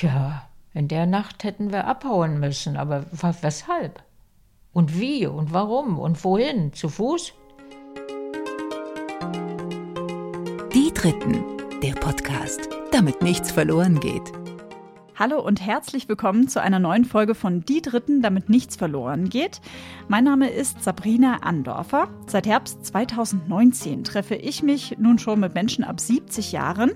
Ja, in der Nacht hätten wir abhauen müssen, aber weshalb? Und wie und warum und wohin? Zu Fuß? Die Dritten, der Podcast, damit nichts verloren geht. Hallo und herzlich willkommen zu einer neuen Folge von Die Dritten, damit nichts verloren geht. Mein Name ist Sabrina Andorfer. Seit Herbst 2019 treffe ich mich nun schon mit Menschen ab 70 Jahren,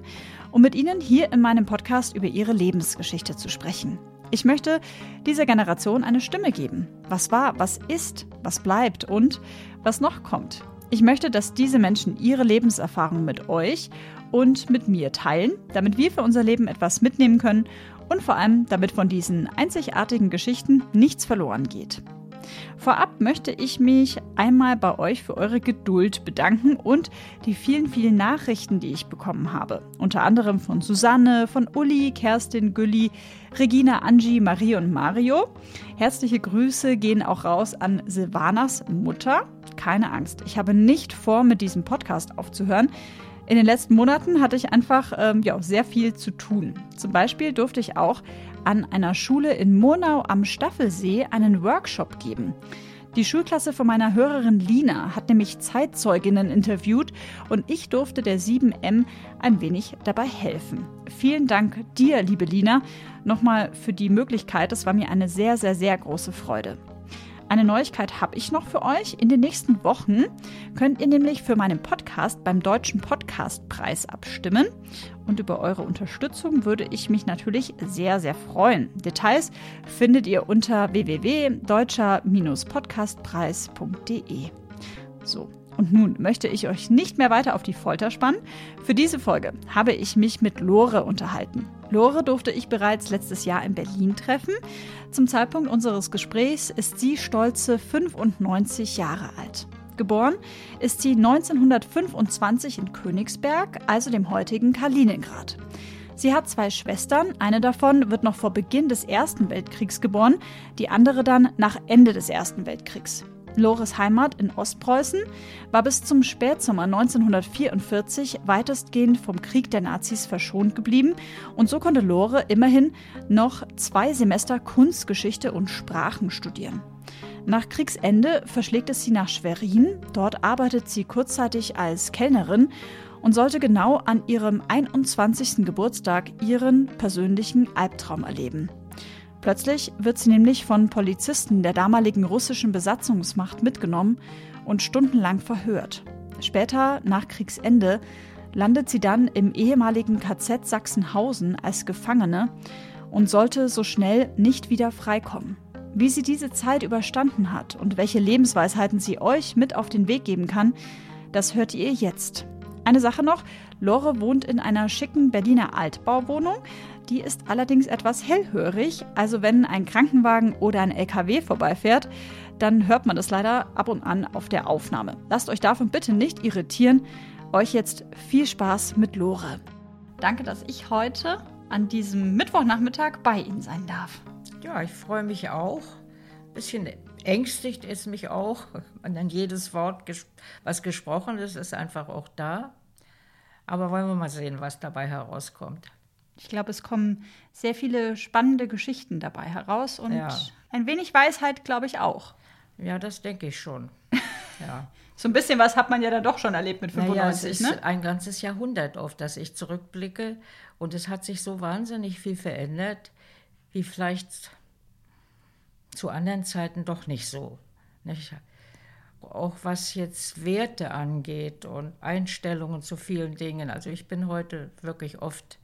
um mit ihnen hier in meinem Podcast über ihre Lebensgeschichte zu sprechen. Ich möchte dieser Generation eine Stimme geben. Was war, was ist, was bleibt und was noch kommt. Ich möchte, dass diese Menschen ihre Lebenserfahrung mit euch und mit mir teilen, damit wir für unser Leben etwas mitnehmen können und vor allem, damit von diesen einzigartigen Geschichten nichts verloren geht. Vorab möchte ich mich einmal bei euch für eure Geduld bedanken und die vielen, vielen Nachrichten, die ich bekommen habe. Unter anderem von Susanne, von Uli, Kerstin, Gülli, Regina, Angie, Marie und Mario. Herzliche Grüße gehen auch raus an Silvanas Mutter. Keine Angst, ich habe nicht vor, mit diesem Podcast aufzuhören. In den letzten Monaten hatte ich einfach ähm, ja, sehr viel zu tun. Zum Beispiel durfte ich auch an einer Schule in Murnau am Staffelsee einen Workshop geben. Die Schulklasse von meiner Hörerin Lina hat nämlich Zeitzeuginnen interviewt und ich durfte der 7M ein wenig dabei helfen. Vielen Dank dir, liebe Lina, nochmal für die Möglichkeit. Das war mir eine sehr, sehr, sehr große Freude. Eine Neuigkeit habe ich noch für euch. In den nächsten Wochen könnt ihr nämlich für meinen Podcast beim Deutschen Podcastpreis abstimmen. Und über eure Unterstützung würde ich mich natürlich sehr, sehr freuen. Details findet ihr unter www.deutscher-podcastpreis.de. So, und nun möchte ich euch nicht mehr weiter auf die Folter spannen. Für diese Folge habe ich mich mit Lore unterhalten. Lore durfte ich bereits letztes Jahr in Berlin treffen. Zum Zeitpunkt unseres Gesprächs ist sie stolze 95 Jahre alt. Geboren ist sie 1925 in Königsberg, also dem heutigen Kaliningrad. Sie hat zwei Schwestern, eine davon wird noch vor Beginn des Ersten Weltkriegs geboren, die andere dann nach Ende des Ersten Weltkriegs. Lores Heimat in Ostpreußen war bis zum Spätsommer 1944 weitestgehend vom Krieg der Nazis verschont geblieben und so konnte Lore immerhin noch zwei Semester Kunstgeschichte und Sprachen studieren. Nach Kriegsende verschlägt es sie nach Schwerin. Dort arbeitet sie kurzzeitig als Kellnerin und sollte genau an ihrem 21. Geburtstag ihren persönlichen Albtraum erleben. Plötzlich wird sie nämlich von Polizisten der damaligen russischen Besatzungsmacht mitgenommen und stundenlang verhört. Später, nach Kriegsende, landet sie dann im ehemaligen KZ Sachsenhausen als Gefangene und sollte so schnell nicht wieder freikommen. Wie sie diese Zeit überstanden hat und welche Lebensweisheiten sie euch mit auf den Weg geben kann, das hört ihr jetzt. Eine Sache noch, Lore wohnt in einer schicken Berliner Altbauwohnung. Die ist allerdings etwas hellhörig, also wenn ein Krankenwagen oder ein LKW vorbeifährt, dann hört man das leider ab und an auf der Aufnahme. Lasst euch davon bitte nicht irritieren. Euch jetzt viel Spaß mit Lore. Danke, dass ich heute an diesem Mittwochnachmittag bei Ihnen sein darf. Ja, ich freue mich auch. Ein bisschen ängstigt es mich auch. Und dann jedes Wort, was gesprochen ist, ist einfach auch da. Aber wollen wir mal sehen, was dabei herauskommt. Ich glaube, es kommen sehr viele spannende Geschichten dabei heraus und ja. ein wenig Weisheit, glaube ich, auch. Ja, das denke ich schon. Ja. so ein bisschen was hat man ja dann doch schon erlebt mit 95. Naja, es ist ne? ein ganzes Jahrhundert, auf das ich zurückblicke. Und es hat sich so wahnsinnig viel verändert, wie vielleicht zu anderen Zeiten doch nicht so. Nicht? Auch was jetzt Werte angeht und Einstellungen zu vielen Dingen. Also ich bin heute wirklich oft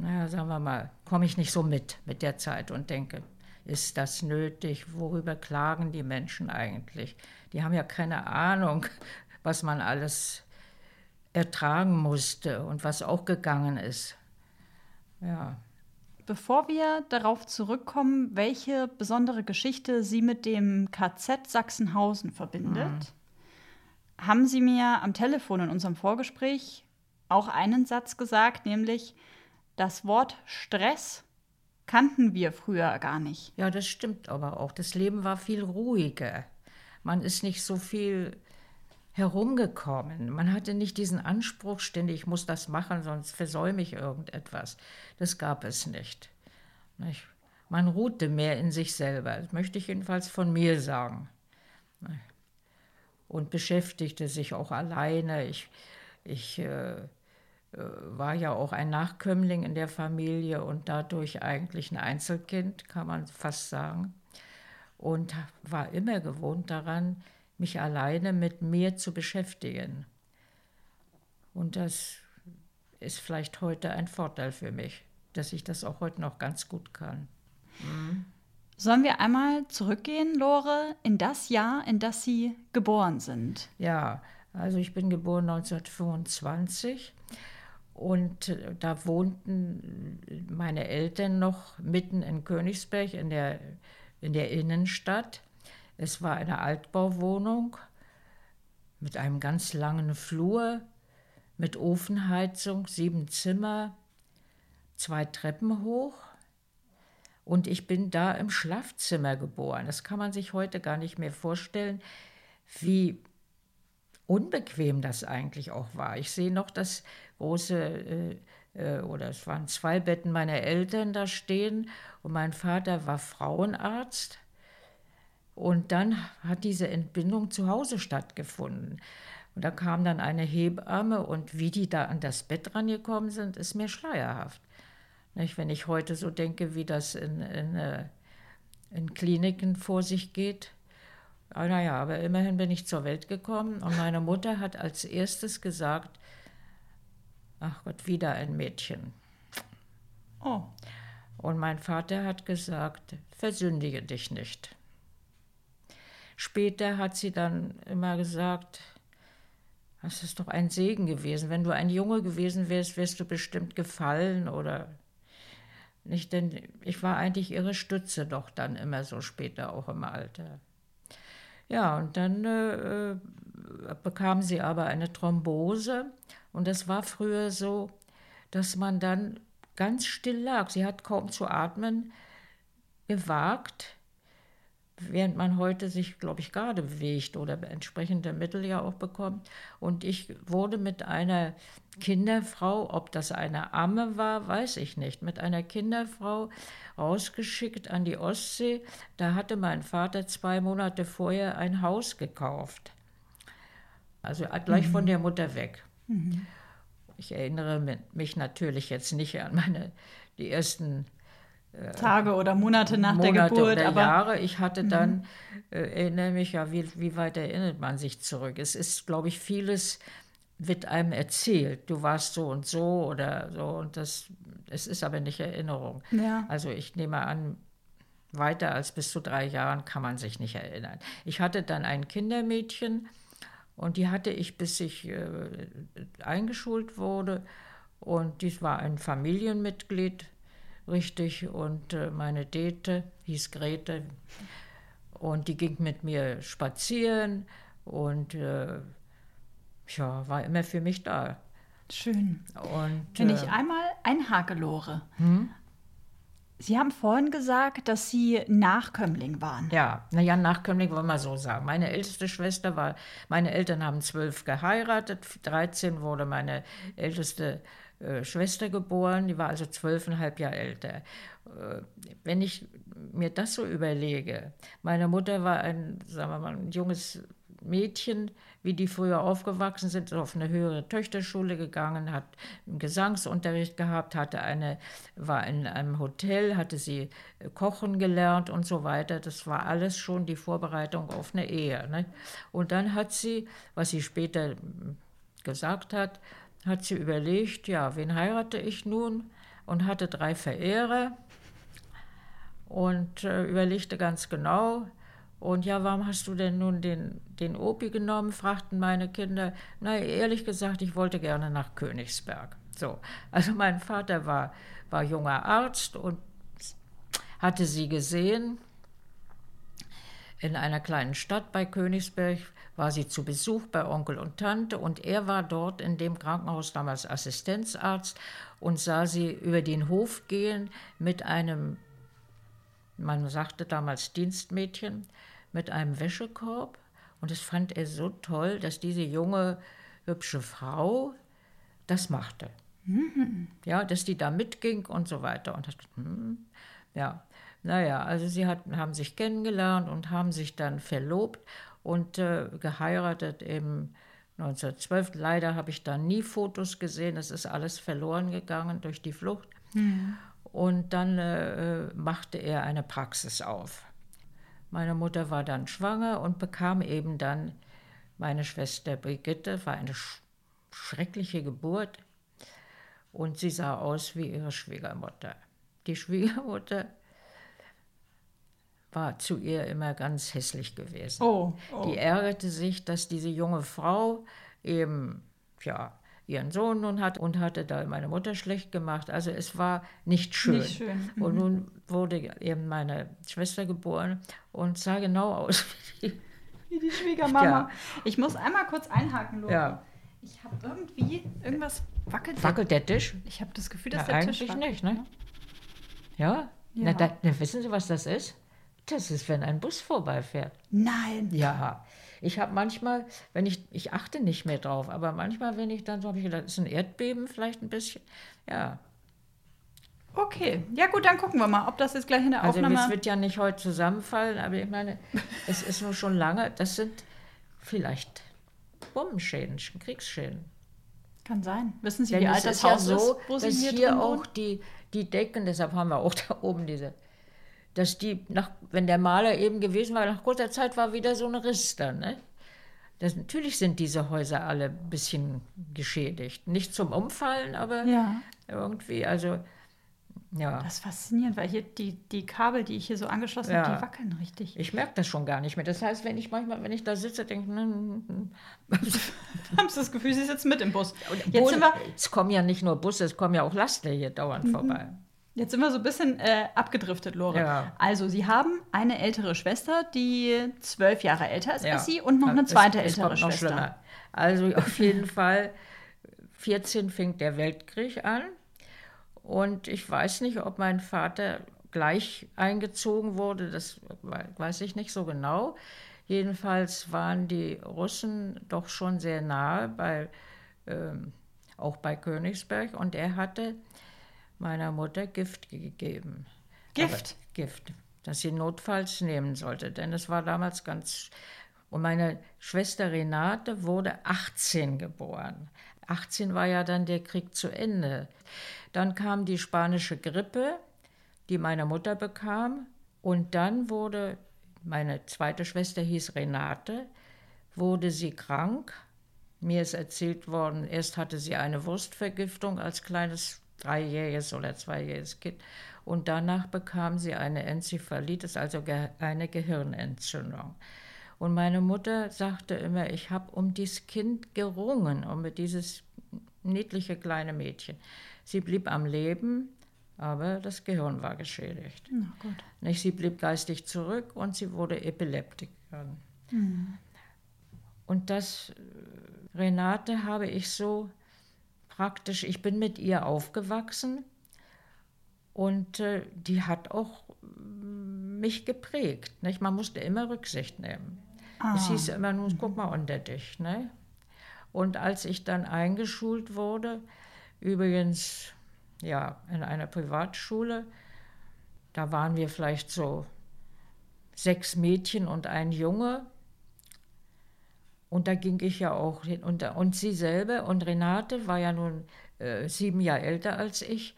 naja, sagen wir mal, komme ich nicht so mit mit der Zeit und denke, ist das nötig? Worüber klagen die Menschen eigentlich? Die haben ja keine Ahnung, was man alles ertragen musste und was auch gegangen ist. Ja. Bevor wir darauf zurückkommen, welche besondere Geschichte Sie mit dem KZ Sachsenhausen verbindet, mhm. haben Sie mir am Telefon in unserem Vorgespräch auch einen Satz gesagt, nämlich, das Wort Stress kannten wir früher gar nicht. Ja, das stimmt aber auch. Das Leben war viel ruhiger. Man ist nicht so viel herumgekommen. Man hatte nicht diesen Anspruch ständig, ich muss das machen, sonst versäume ich irgendetwas. Das gab es nicht. nicht? Man ruhte mehr in sich selber, das möchte ich jedenfalls von mir sagen. Und beschäftigte sich auch alleine. Ich, ich äh, war ja auch ein Nachkömmling in der Familie und dadurch eigentlich ein Einzelkind, kann man fast sagen. Und war immer gewohnt daran, mich alleine mit mir zu beschäftigen. Und das ist vielleicht heute ein Vorteil für mich, dass ich das auch heute noch ganz gut kann. Mhm. Sollen wir einmal zurückgehen, Lore, in das Jahr, in das Sie geboren sind? Ja, also ich bin geboren 1925 und da wohnten meine Eltern noch mitten in Königsberg in der, in der Innenstadt. Es war eine Altbauwohnung mit einem ganz langen Flur, mit Ofenheizung, sieben Zimmer, zwei Treppen hoch. Und ich bin da im Schlafzimmer geboren. Das kann man sich heute gar nicht mehr vorstellen, wie unbequem das eigentlich auch war. Ich sehe noch das große, äh, äh, oder es waren zwei Betten meiner Eltern da stehen und mein Vater war Frauenarzt und dann hat diese Entbindung zu Hause stattgefunden. Und da kam dann eine Hebamme und wie die da an das Bett rangekommen sind, ist mir schleierhaft. Nicht, wenn ich heute so denke, wie das in, in, äh, in Kliniken vor sich geht. Ah, naja, aber immerhin bin ich zur Welt gekommen und meine Mutter hat als erstes gesagt, ach Gott, wieder ein Mädchen. Oh. Und mein Vater hat gesagt, versündige dich nicht. Später hat sie dann immer gesagt, das ist doch ein Segen gewesen. Wenn du ein Junge gewesen wärst, wärst du bestimmt gefallen oder nicht, denn ich war eigentlich ihre Stütze doch dann immer so später auch im Alter. Ja, und dann äh, bekam sie aber eine Thrombose und das war früher so, dass man dann ganz still lag. Sie hat kaum zu atmen gewagt während man heute sich, glaube ich, gerade bewegt oder entsprechende Mittel ja auch bekommt. Und ich wurde mit einer Kinderfrau, ob das eine Amme war, weiß ich nicht, mit einer Kinderfrau rausgeschickt an die Ostsee. Da hatte mein Vater zwei Monate vorher ein Haus gekauft. Also gleich mhm. von der Mutter weg. Mhm. Ich erinnere mich natürlich jetzt nicht an meine die ersten Tage oder Monate nach Monate der Geburt. Oder aber Jahre. Ich hatte mhm. dann, äh, erinnere mich ja, wie, wie weit erinnert man sich zurück? Es ist, glaube ich, vieles wird einem erzählt. Du warst so und so oder so und das, es ist aber nicht Erinnerung. Ja. Also ich nehme an, weiter als bis zu drei Jahren kann man sich nicht erinnern. Ich hatte dann ein Kindermädchen und die hatte ich, bis ich äh, eingeschult wurde. Und dies war ein Familienmitglied richtig. Und äh, meine Dete hieß Grete. Und die ging mit mir spazieren und äh, ja, war immer für mich da. Schön. Und, Wenn ich äh, einmal einhake, Lore. Hm? Sie haben vorhin gesagt, dass Sie Nachkömmling waren. Ja, naja, Nachkömmling wollen wir so sagen. Meine älteste Schwester war, meine Eltern haben zwölf geheiratet, 13 wurde meine älteste äh, Schwester geboren, die war also zwölfeinhalb Jahre älter. Äh, wenn ich mir das so überlege, meine Mutter war ein, sagen wir mal, ein junges Mädchen, wie die früher aufgewachsen sind, auf eine höhere Töchterschule gegangen, hat einen Gesangsunterricht gehabt, hatte eine, war in einem Hotel, hatte sie äh, kochen gelernt und so weiter. Das war alles schon die Vorbereitung auf eine Ehe. Ne? Und dann hat sie, was sie später hm, gesagt hat, hat sie überlegt, ja, wen heirate ich nun? Und hatte drei Verehrer und äh, überlegte ganz genau. Und ja, warum hast du denn nun den, den Opi genommen? fragten meine Kinder. Na, ehrlich gesagt, ich wollte gerne nach Königsberg. So, also mein Vater war, war junger Arzt und hatte sie gesehen in einer kleinen Stadt bei Königsberg war sie zu Besuch bei Onkel und Tante und er war dort in dem Krankenhaus damals Assistenzarzt und sah sie über den Hof gehen mit einem, man sagte damals Dienstmädchen, mit einem Wäschekorb Und das fand er so toll, dass diese junge, hübsche Frau das machte. Mhm. Ja, dass die da mitging und so weiter. Und das, hm, ja, naja, also sie hat, haben sich kennengelernt und haben sich dann verlobt und äh, geheiratet eben 1912. Leider habe ich da nie Fotos gesehen, es ist alles verloren gegangen durch die Flucht. Mhm. Und dann äh, machte er eine Praxis auf. Meine Mutter war dann schwanger und bekam eben dann meine Schwester Brigitte, war eine sch schreckliche Geburt und sie sah aus wie ihre Schwiegermutter. Die Schwiegermutter war zu ihr immer ganz hässlich gewesen. Oh, oh. Die ärgerte sich, dass diese junge Frau eben, ja, ihren Sohn nun hat und hatte da meine Mutter schlecht gemacht. Also es war nicht schön. Nicht schön. Mhm. Und nun wurde eben meine Schwester geboren und sah genau aus wie die, wie die Schwiegermama. Ja. Ich muss einmal kurz einhaken, Laura. Ja. Ich habe irgendwie irgendwas wackelt. Wackelt der Tisch? Ich habe das Gefühl, dass ja, der Tisch eigentlich nicht, ne? Ja. ja. Na, da, na, wissen Sie, was das ist? Das ist, wenn ein Bus vorbeifährt. Nein. Ja. Ich habe manchmal, wenn ich, ich achte nicht mehr drauf, aber manchmal, wenn ich dann so habe ich gedacht, ist ein Erdbeben vielleicht ein bisschen. Ja. Okay, ja gut, dann gucken wir mal, ob das jetzt gleich in der also Aufnahme... Also es wird ja nicht heute zusammenfallen, aber ich meine, es ist nur schon lange, das sind vielleicht Bombenschäden, Kriegsschäden. Kann sein. Wissen Sie, Denn wie alt das Haus ja so, ist, wo Sie hier, hier auch die, die Decken, deshalb haben wir auch da oben diese dass die, nach, wenn der Maler eben gewesen war, nach kurzer Zeit war wieder so ein Riss dann. Ne? Das, natürlich sind diese Häuser alle ein bisschen geschädigt. Nicht zum Umfallen, aber ja. irgendwie, also ja. Das ist faszinierend, weil hier die, die Kabel, die ich hier so angeschlossen ja. habe, die wackeln richtig. Ich merke das schon gar nicht mehr. Das heißt, wenn ich manchmal, wenn ich da sitze, denke ich, haben Sie das Gefühl, Sie sitzen mit im Bus. Jetzt Bus, sind wir es kommen ja nicht nur Busse, es kommen ja auch Laster hier dauernd mhm. vorbei. Jetzt sind wir so ein bisschen äh, abgedriftet, Lore. Ja. Also, Sie haben eine ältere Schwester, die zwölf Jahre älter ist ja. als Sie und noch eine zweite es, ältere es kommt Schwester. Schlimmer. Also auf jeden Fall, 14 fing der Weltkrieg an. Und ich weiß nicht, ob mein Vater gleich eingezogen wurde, das weiß ich nicht so genau. Jedenfalls waren die Russen doch schon sehr nahe, bei, ähm, auch bei Königsberg. Und er hatte meiner Mutter Gift gegeben. Gift? Aber Gift, das sie notfalls nehmen sollte, denn es war damals ganz. Und meine Schwester Renate wurde 18 geboren. 18 war ja dann der Krieg zu Ende. Dann kam die spanische Grippe, die meine Mutter bekam. Und dann wurde, meine zweite Schwester hieß Renate, wurde sie krank. Mir ist erzählt worden, erst hatte sie eine Wurstvergiftung als kleines dreijähriges oder zweijähriges Kind. Und danach bekam sie eine Enzephalitis, also eine Gehirnentzündung. Und meine Mutter sagte immer, ich habe um dieses Kind gerungen, um dieses niedliche kleine Mädchen. Sie blieb am Leben, aber das Gehirn war geschädigt. Nicht, sie blieb geistig zurück und sie wurde Epileptikerin. Mhm. Und das, äh, Renate, habe ich so praktisch, ich bin mit ihr aufgewachsen und äh, die hat auch mm, mich geprägt. Nicht? Man musste immer Rücksicht nehmen. Ah. Es hieß immer, nun guck mal unter dich. Ne? Und als ich dann eingeschult wurde, übrigens ja, in einer Privatschule, da waren wir vielleicht so sechs Mädchen und ein Junge. Und da ging ich ja auch hin. Und, und sie selber, und Renate war ja nun äh, sieben Jahre älter als ich,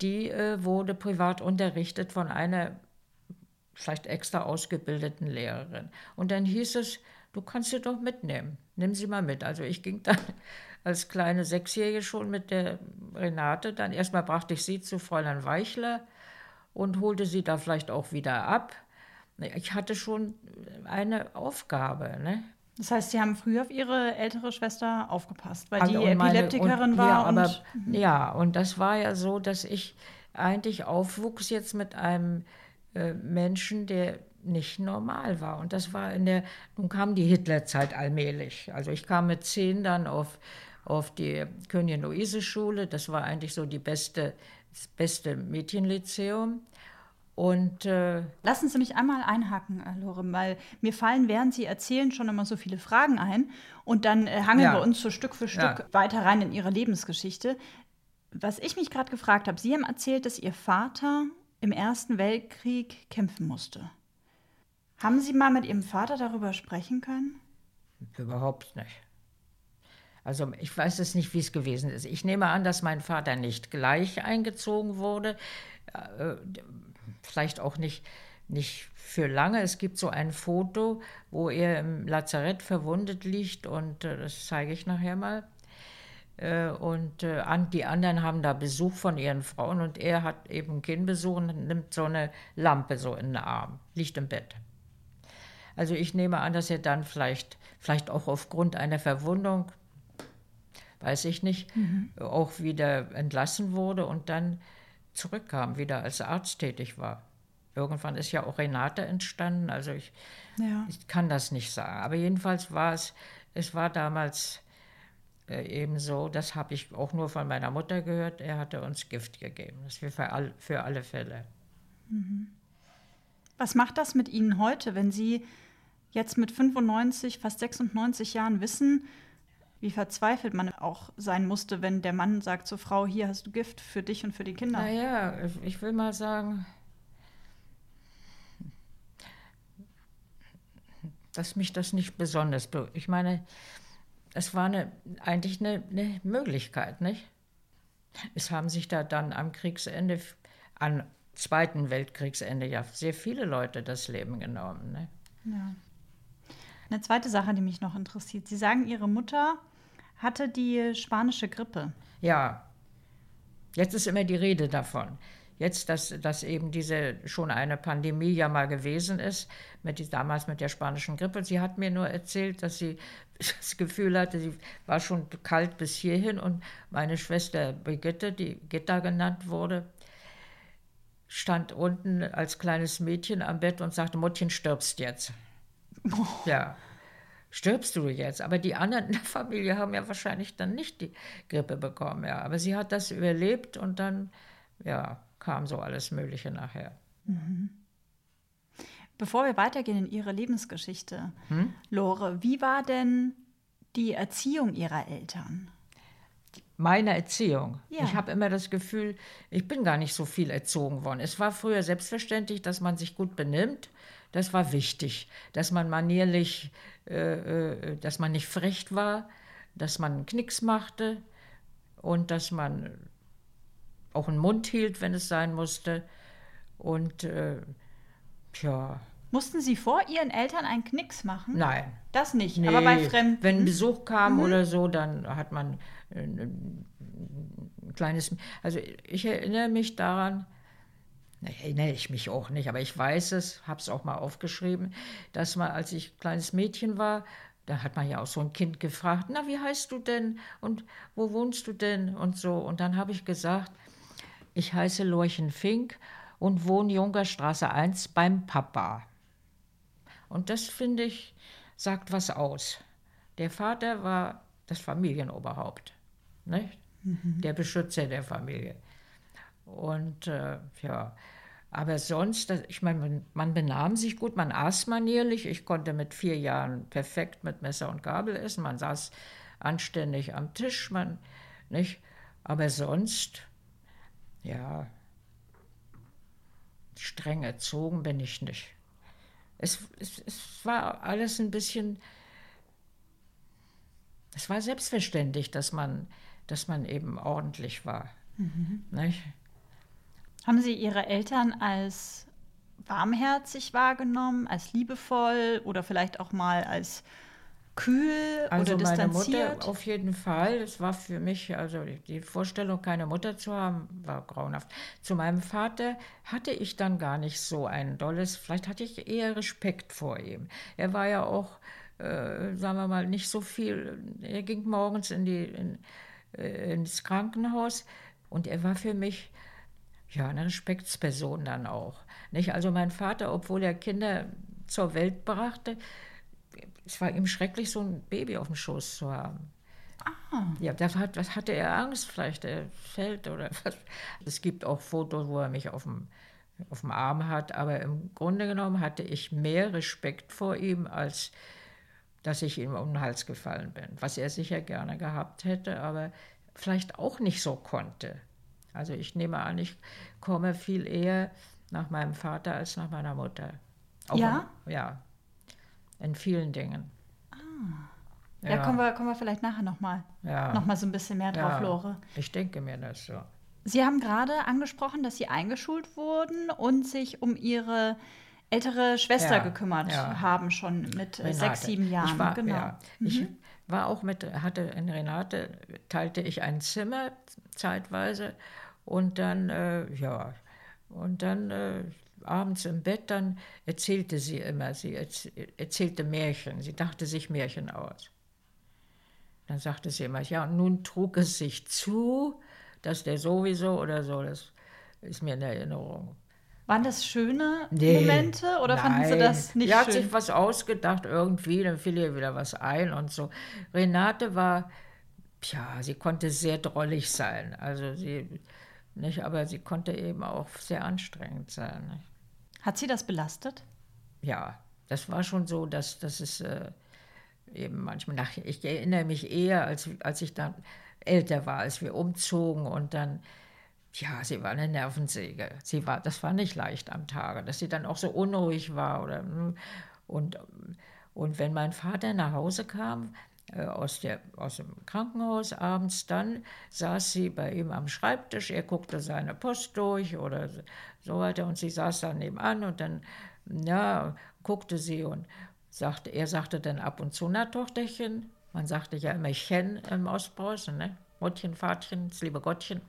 die äh, wurde privat unterrichtet von einer vielleicht extra ausgebildeten Lehrerin. Und dann hieß es, du kannst sie doch mitnehmen, nimm sie mal mit. Also ich ging dann als kleine Sechsjährige schon mit der Renate, dann erstmal brachte ich sie zu Fräulein Weichler und holte sie da vielleicht auch wieder ab. Ich hatte schon eine Aufgabe. Ne? Das heißt, Sie haben früher auf Ihre ältere Schwester aufgepasst, weil die Epileptikerin und, war. Ja, und, aber, mhm. ja, und das war ja so, dass ich eigentlich aufwuchs jetzt mit einem äh, Menschen, der nicht normal war. Und das war in der, nun kam die Hitlerzeit allmählich. Also ich kam mit zehn dann auf, auf die Königin-Luise-Schule. Das war eigentlich so die beste, das beste Mädchenlyzeum. Und äh, lassen Sie mich einmal einhaken, äh, Lore, weil mir fallen, während Sie erzählen, schon immer so viele Fragen ein. Und dann äh, hangeln Ja. wir uns so Stück für Stück Ja. weiter rein in Ihre Lebensgeschichte. Was ich mich gerade gefragt habe, Sie haben erzählt, dass Ihr Vater im Ersten Weltkrieg kämpfen musste. Haben Sie mal mit Ihrem Vater darüber sprechen können? Überhaupt nicht. Also ich weiß es nicht, wie es gewesen ist. Ich nehme an, dass mein Vater nicht gleich eingezogen wurde. Vielleicht auch nicht, nicht für lange. Es gibt so ein Foto, wo er im Lazarett verwundet liegt und äh, das zeige ich nachher mal. Äh, Und äh, die anderen haben da Besuch von ihren Frauen und er hat eben Kindbesuch und nimmt so eine Lampe so in den Arm, liegt im Bett. Also ich nehme an, dass er dann vielleicht, vielleicht auch aufgrund einer Verwundung, weiß ich nicht, auch wieder entlassen wurde und dann zurückkam, wieder als Arzt tätig war. Irgendwann ist ja auch Renate entstanden, also ich, Ja. ich kann das nicht sagen. Aber jedenfalls war es, es war damals äh, eben so, das habe ich auch nur von meiner Mutter gehört, er hatte uns Gift gegeben. Das wir für, all, für alle Fälle. Was macht das mit Ihnen heute, wenn Sie jetzt mit 95, fast 96 Jahren wissen, wie verzweifelt man auch sein musste, wenn der Mann sagt zur Frau, hier hast du Gift für dich und für die Kinder? Naja, ich- will mal sagen, dass mich das nicht besonders. be- Ich meine, es war eine, eigentlich eine, eine Möglichkeit, nicht? Es haben sich da dann am Kriegsende, am Zweiten Weltkriegsende ja sehr viele Leute das Leben genommen. Ne? Ja. Eine zweite Sache, die mich noch interessiert. Sie sagen, Ihre Mutter hatte die spanische Grippe. Ja, jetzt ist immer die Rede davon. Jetzt, dass, dass eben diese schon eine Pandemie ja mal gewesen ist, mit damals mit der spanischen Grippe. Sie hat mir nur erzählt, dass sie das Gefühl hatte, sie war schon kalt bis hierhin und meine Schwester Brigitte, die Gitta genannt wurde, stand unten als kleines Mädchen am Bett und sagte, Muttchen, stirbst jetzt. Ja, stirbst du jetzt? Aber die anderen in der Familie haben ja wahrscheinlich dann nicht die Grippe bekommen. Ja. Aber sie hat das überlebt und dann, ja, kam so alles Mögliche nachher. Bevor wir weitergehen in Ihre Lebensgeschichte, Hm? Lore, wie war denn die Erziehung Ihrer Eltern? Meine Erziehung. Ja. Ich habe immer das Gefühl, ich bin gar nicht so viel erzogen worden. Es war früher selbstverständlich, dass man sich gut benimmt. Das war wichtig, dass man manierlich, äh, äh, dass man nicht frech war, dass man einen Knicks machte und dass man auch einen Mund hielt, wenn es sein musste. Und äh, tja, Mussten Sie vor Ihren Eltern einen Knicks machen? nein. Das nicht, Nee, aber bei Fremden. Wenn Besuch kam oder so, dann hat man äh, ein, ein kleines. Also ich erinnere mich daran, erinnere ich mich auch nicht, aber ich weiß es, habe es auch mal aufgeschrieben, dass man, als ich kleines Mädchen war, da hat man ja auch so ein Kind gefragt, na, wie heißt du denn und wo wohnst du denn und so. Und dann habe ich gesagt, ich heiße Lorchen Fink und wohne Jungerstraße 1 beim Papa. Und das, finde ich, sagt was aus. Der Vater war das Familienoberhaupt, nicht? der Beschützer der Familie. Und äh, ja, aber sonst, ich meine, man, benahm sich gut, man aß manierlich. Ich konnte mit vier Jahren perfekt mit Messer und Gabel essen. Man saß anständig am Tisch, man, nicht? Aber sonst, ja, streng erzogen bin ich nicht. Es, es, es war alles ein bisschen. Es war selbstverständlich, dass man, dass man eben ordentlich war. Nicht? Haben Sie Ihre Eltern als warmherzig wahrgenommen, als liebevoll oder vielleicht auch mal als kühl Also oder meine distanziert? Mutter auf jeden Fall. Es war für mich, also die- die Vorstellung, keine Mutter zu haben, war grauenhaft. Zu meinem Vater hatte ich dann gar nicht so ein dolles, vielleicht hatte ich eher Respekt vor ihm. Er war ja auch, äh, sagen wir mal, nicht so viel. Er ging morgens in die, in, äh, ins Krankenhaus und er war für mich ja eine Respektsperson dann auch. Nicht? Also mein Vater, obwohl er Kinder zur Welt brachte, es war ihm schrecklich, so ein Baby auf dem Schoß zu haben. Ja, das, hat, das hatte er Angst, vielleicht er fällt oder was. Es gibt auch Fotos, wo er mich auf dem auf dem Arm hat. Aber im Grunde genommen hatte ich mehr Respekt vor ihm, als dass ich ihm um den Hals gefallen bin. Was er sicher gerne gehabt hätte, aber vielleicht auch nicht so konnte. Also ich nehme an, ich komme viel eher nach meinem Vater als nach meiner Mutter. Auch ja? In, ja. In vielen Dingen. Ah. Ja, ja, kommen, wir, kommen wir vielleicht nachher nochmal ja. noch mal so ein bisschen mehr drauf, ja. Lore. Ich denke mir das so. Sie haben gerade angesprochen, dass Sie eingeschult wurden und sich um Ihre ältere Schwester gekümmert haben, schon mit Renate. sechs, sieben Jahren. Ich war, genau. Mhm. Ich war auch mit, hatte in Renate, teilte ich ein Zimmer zeitweise und dann, äh, ja, und dann äh, abends im Bett, dann erzählte sie immer, sie erzählte Märchen, sie dachte sich Märchen aus. Dann sagte sie immer, ja, und nun trug es sich zu, dass der sowieso oder so, das ist mir in Erinnerung. Waren das schöne nee, Momente oder nein. fanden Sie das nicht schön? Sie hat sich was ausgedacht irgendwie, dann fiel ihr wieder was ein und so. Renate war, ja, sie konnte sehr drollig sein. Also sie, nicht, aber sie konnte eben auch sehr anstrengend sein. Nicht? Hat sie das belastet? Ja, das war schon so, dass, dass es äh, eben manchmal nach, ich erinnere mich eher, als, als ich dann älter war, als wir umzogen und dann, ja, sie war eine Nervensäge. Sie war, das war nicht leicht am Tage, dass sie dann auch so unruhig war oder und, und wenn mein Vater nach Hause kam, aus, der, aus dem Krankenhaus abends, dann saß sie bei ihm am Schreibtisch, er guckte seine Post durch oder so weiter und sie saß da nebenan und dann, ja, guckte sie und sagte, er sagte dann ab und zu, na Tochterchen, man sagte ja immer Chen im Ostpreußen, ne? Muttchen, Vatchen, das liebe Gottchen.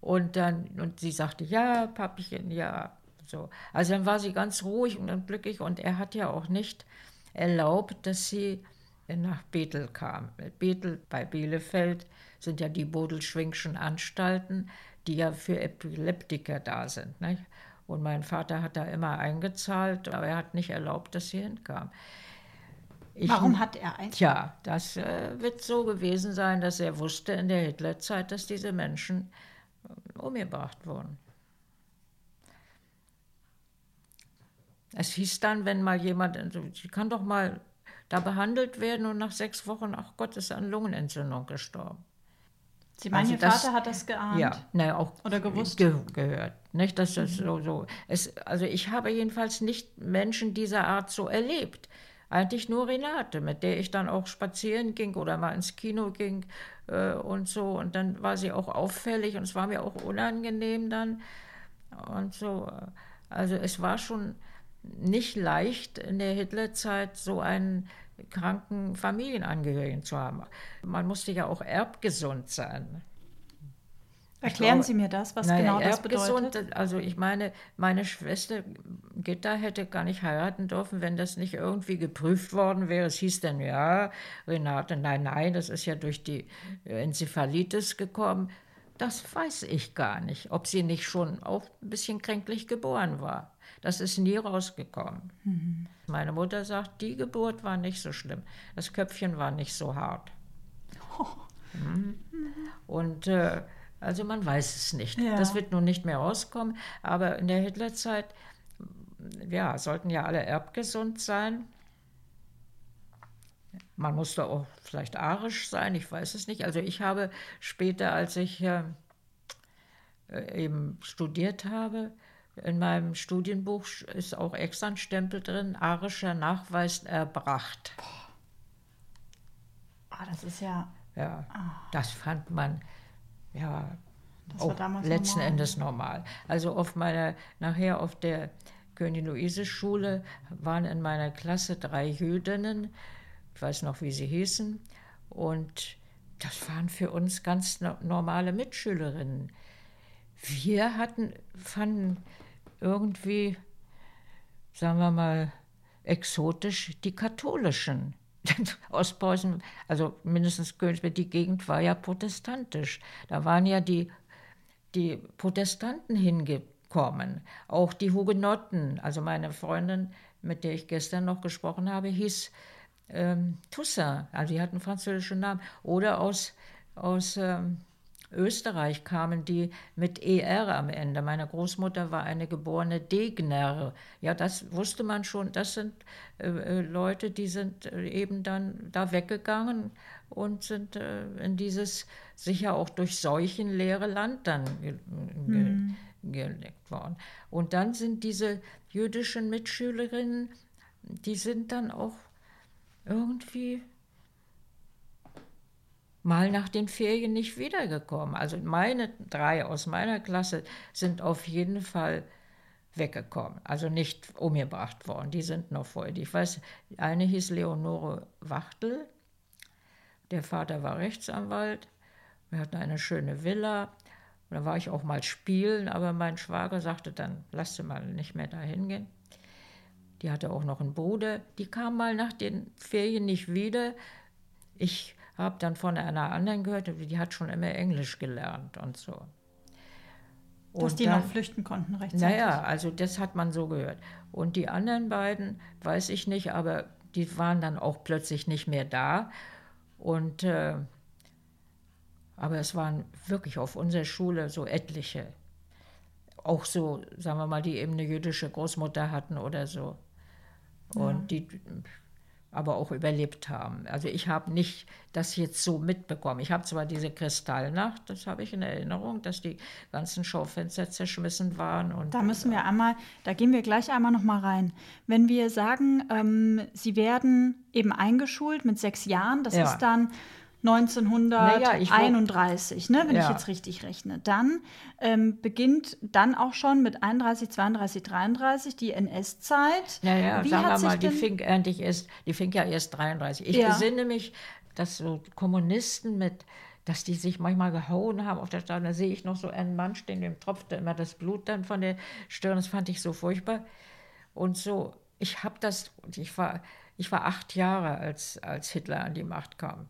Und dann, und sie sagte, ja, Pappchen, ja. So. Also dann war sie ganz ruhig und glücklich und er hat ja auch nicht erlaubt, dass sie nach Bethel kam. Bethel bei Bielefeld sind ja die Bodelschwingschen Anstalten, die ja für Epileptiker da sind. Nicht? Und mein Vater hat da immer eingezahlt, aber er hat nicht erlaubt, dass sie hinkam. Ich, Warum hat er eingezahlt? Tja, das äh, wird so gewesen sein, dass er wusste in der Hitlerzeit, dass diese Menschen äh, umgebracht wurden. Es hieß dann, wenn mal jemand, sie kann doch mal da behandelt werden und nach sechs Wochen, ach Gott, ist an Lungenentzündung gestorben. Sie meinen, also Ihr das, Vater hat das geahnt? Ja, naja, auch oder gewusst? Ge gehört. Nicht, dass das mhm. so, so es, Also ich habe jedenfalls nicht Menschen dieser Art so erlebt. Eigentlich nur Renate, mit der ich dann auch spazieren ging oder mal ins Kino ging äh, und so. Und dann war sie auch auffällig und es war mir auch unangenehm dann und so. Also es war schon nicht leicht in der Hitlerzeit so einen kranken Familienangehörigen zu haben. Man musste ja auch erbgesund sein. Erklären glaube, Sie mir das, was naja, genau das bedeutet? Also ich meine, meine Schwester Gitta hätte gar nicht heiraten dürfen, wenn das nicht irgendwie geprüft worden wäre. Es hieß dann, ja, Renate, nein, nein, das ist ja durch die Enzephalitis gekommen. Das weiß ich gar nicht, ob sie nicht schon auch ein bisschen kränklich geboren war. Das ist nie rausgekommen. Mhm. Meine Mutter sagt, die Geburt war nicht so schlimm. Das Köpfchen war nicht so hart. Oh. Mhm. Und äh, also man weiß es nicht. Ja. Das wird nun nicht mehr rauskommen. Aber in der Hitlerzeit, ja, sollten ja alle erbgesund sein. Man musste auch vielleicht arisch sein, ich weiß es nicht. Also ich habe später, als ich äh, eben studiert habe, in meinem Studienbuch ist auch extra ein Stempel drin, arischer Nachweis erbracht. Ah, das ist ja. Ja, ah. das fand man ja auch letzten normal. Endes normal. Also auf meiner, nachher auf der Königin-Luise-Schule waren in meiner Klasse drei Jüdinnen, ich weiß noch, wie sie hießen, und das waren für uns ganz normale Mitschülerinnen. Wir hatten, fanden irgendwie, sagen wir mal, exotisch die katholischen. Ostpreußen, also mindestens Königsberg, die Gegend war ja protestantisch. Da waren ja die, die Protestanten hingekommen, auch die Hugenotten. Also meine Freundin, mit der ich gestern noch gesprochen habe, hieß ähm, Toussaint, also die hatten französische Namen. Oder aus, aus ähm, Österreich kamen die mit ER am Ende. Meine Großmutter war eine geborene Degner. Ja, das wusste man schon. Das sind äh, äh Leute, die sind äh, eben dann da weggegangen und sind äh, in dieses sicher auch durch Seuchen leere Land dann ge mhm. gelegt worden. Und dann sind diese jüdischen Mitschülerinnen, die sind dann auch irgendwie mal nach den Ferien nicht wiedergekommen. Also meine drei aus meiner Klasse sind auf jeden Fall weggekommen, also nicht umgebracht worden. Die sind noch voll. Ich weiß, eine hieß Leonore Wachtel. Der Vater war Rechtsanwalt. Wir hatten eine schöne Villa. Da war ich auch mal spielen, aber mein Schwager sagte dann, lass sie mal nicht mehr dahin gehen. Die hatte auch noch einen Bruder. Die kam mal nach den Ferien nicht wieder. Ich habe dann von einer anderen gehört, die hat schon immer Englisch gelernt und so. Und Dass die dann, noch flüchten konnten rechtzeitig. Naja, also das hat man so gehört. Und die anderen beiden, weiß ich nicht, aber die waren dann auch plötzlich nicht mehr da. Und äh, aber es waren wirklich auf unserer Schule so etliche. Auch so, sagen wir mal, die eben eine jüdische Großmutter hatten oder so. Und ja. die aber auch überlebt haben. Also ich habe nicht das jetzt so mitbekommen. Ich habe zwar diese Kristallnacht, das habe ich in Erinnerung, dass die ganzen Schaufenster zerschmissen waren. Und da müssen wir einmal, da gehen wir gleich einmal noch mal rein. Wenn wir sagen, ähm, sie werden eben eingeschult mit sechs Jahren, das ja. ist dann 1931, naja, ne, wenn ja. ich jetzt richtig rechne. Dann ähm, beginnt dann auch schon mit 31, 32, 33 die NS-Zeit. Naja, Wie sagen wir mal, die fing, endlich erst, die fing ja erst 33. Ich ja. besinne mich, dass so Kommunisten mit dass die sich manchmal gehauen haben auf der Straße. Da sehe ich noch so einen Mann stehen, dem tropfte immer das Blut dann von der Stirn. Das fand ich so furchtbar. Und so, ich habe das, ich war, ich war acht Jahre, als, als Hitler an die Macht kam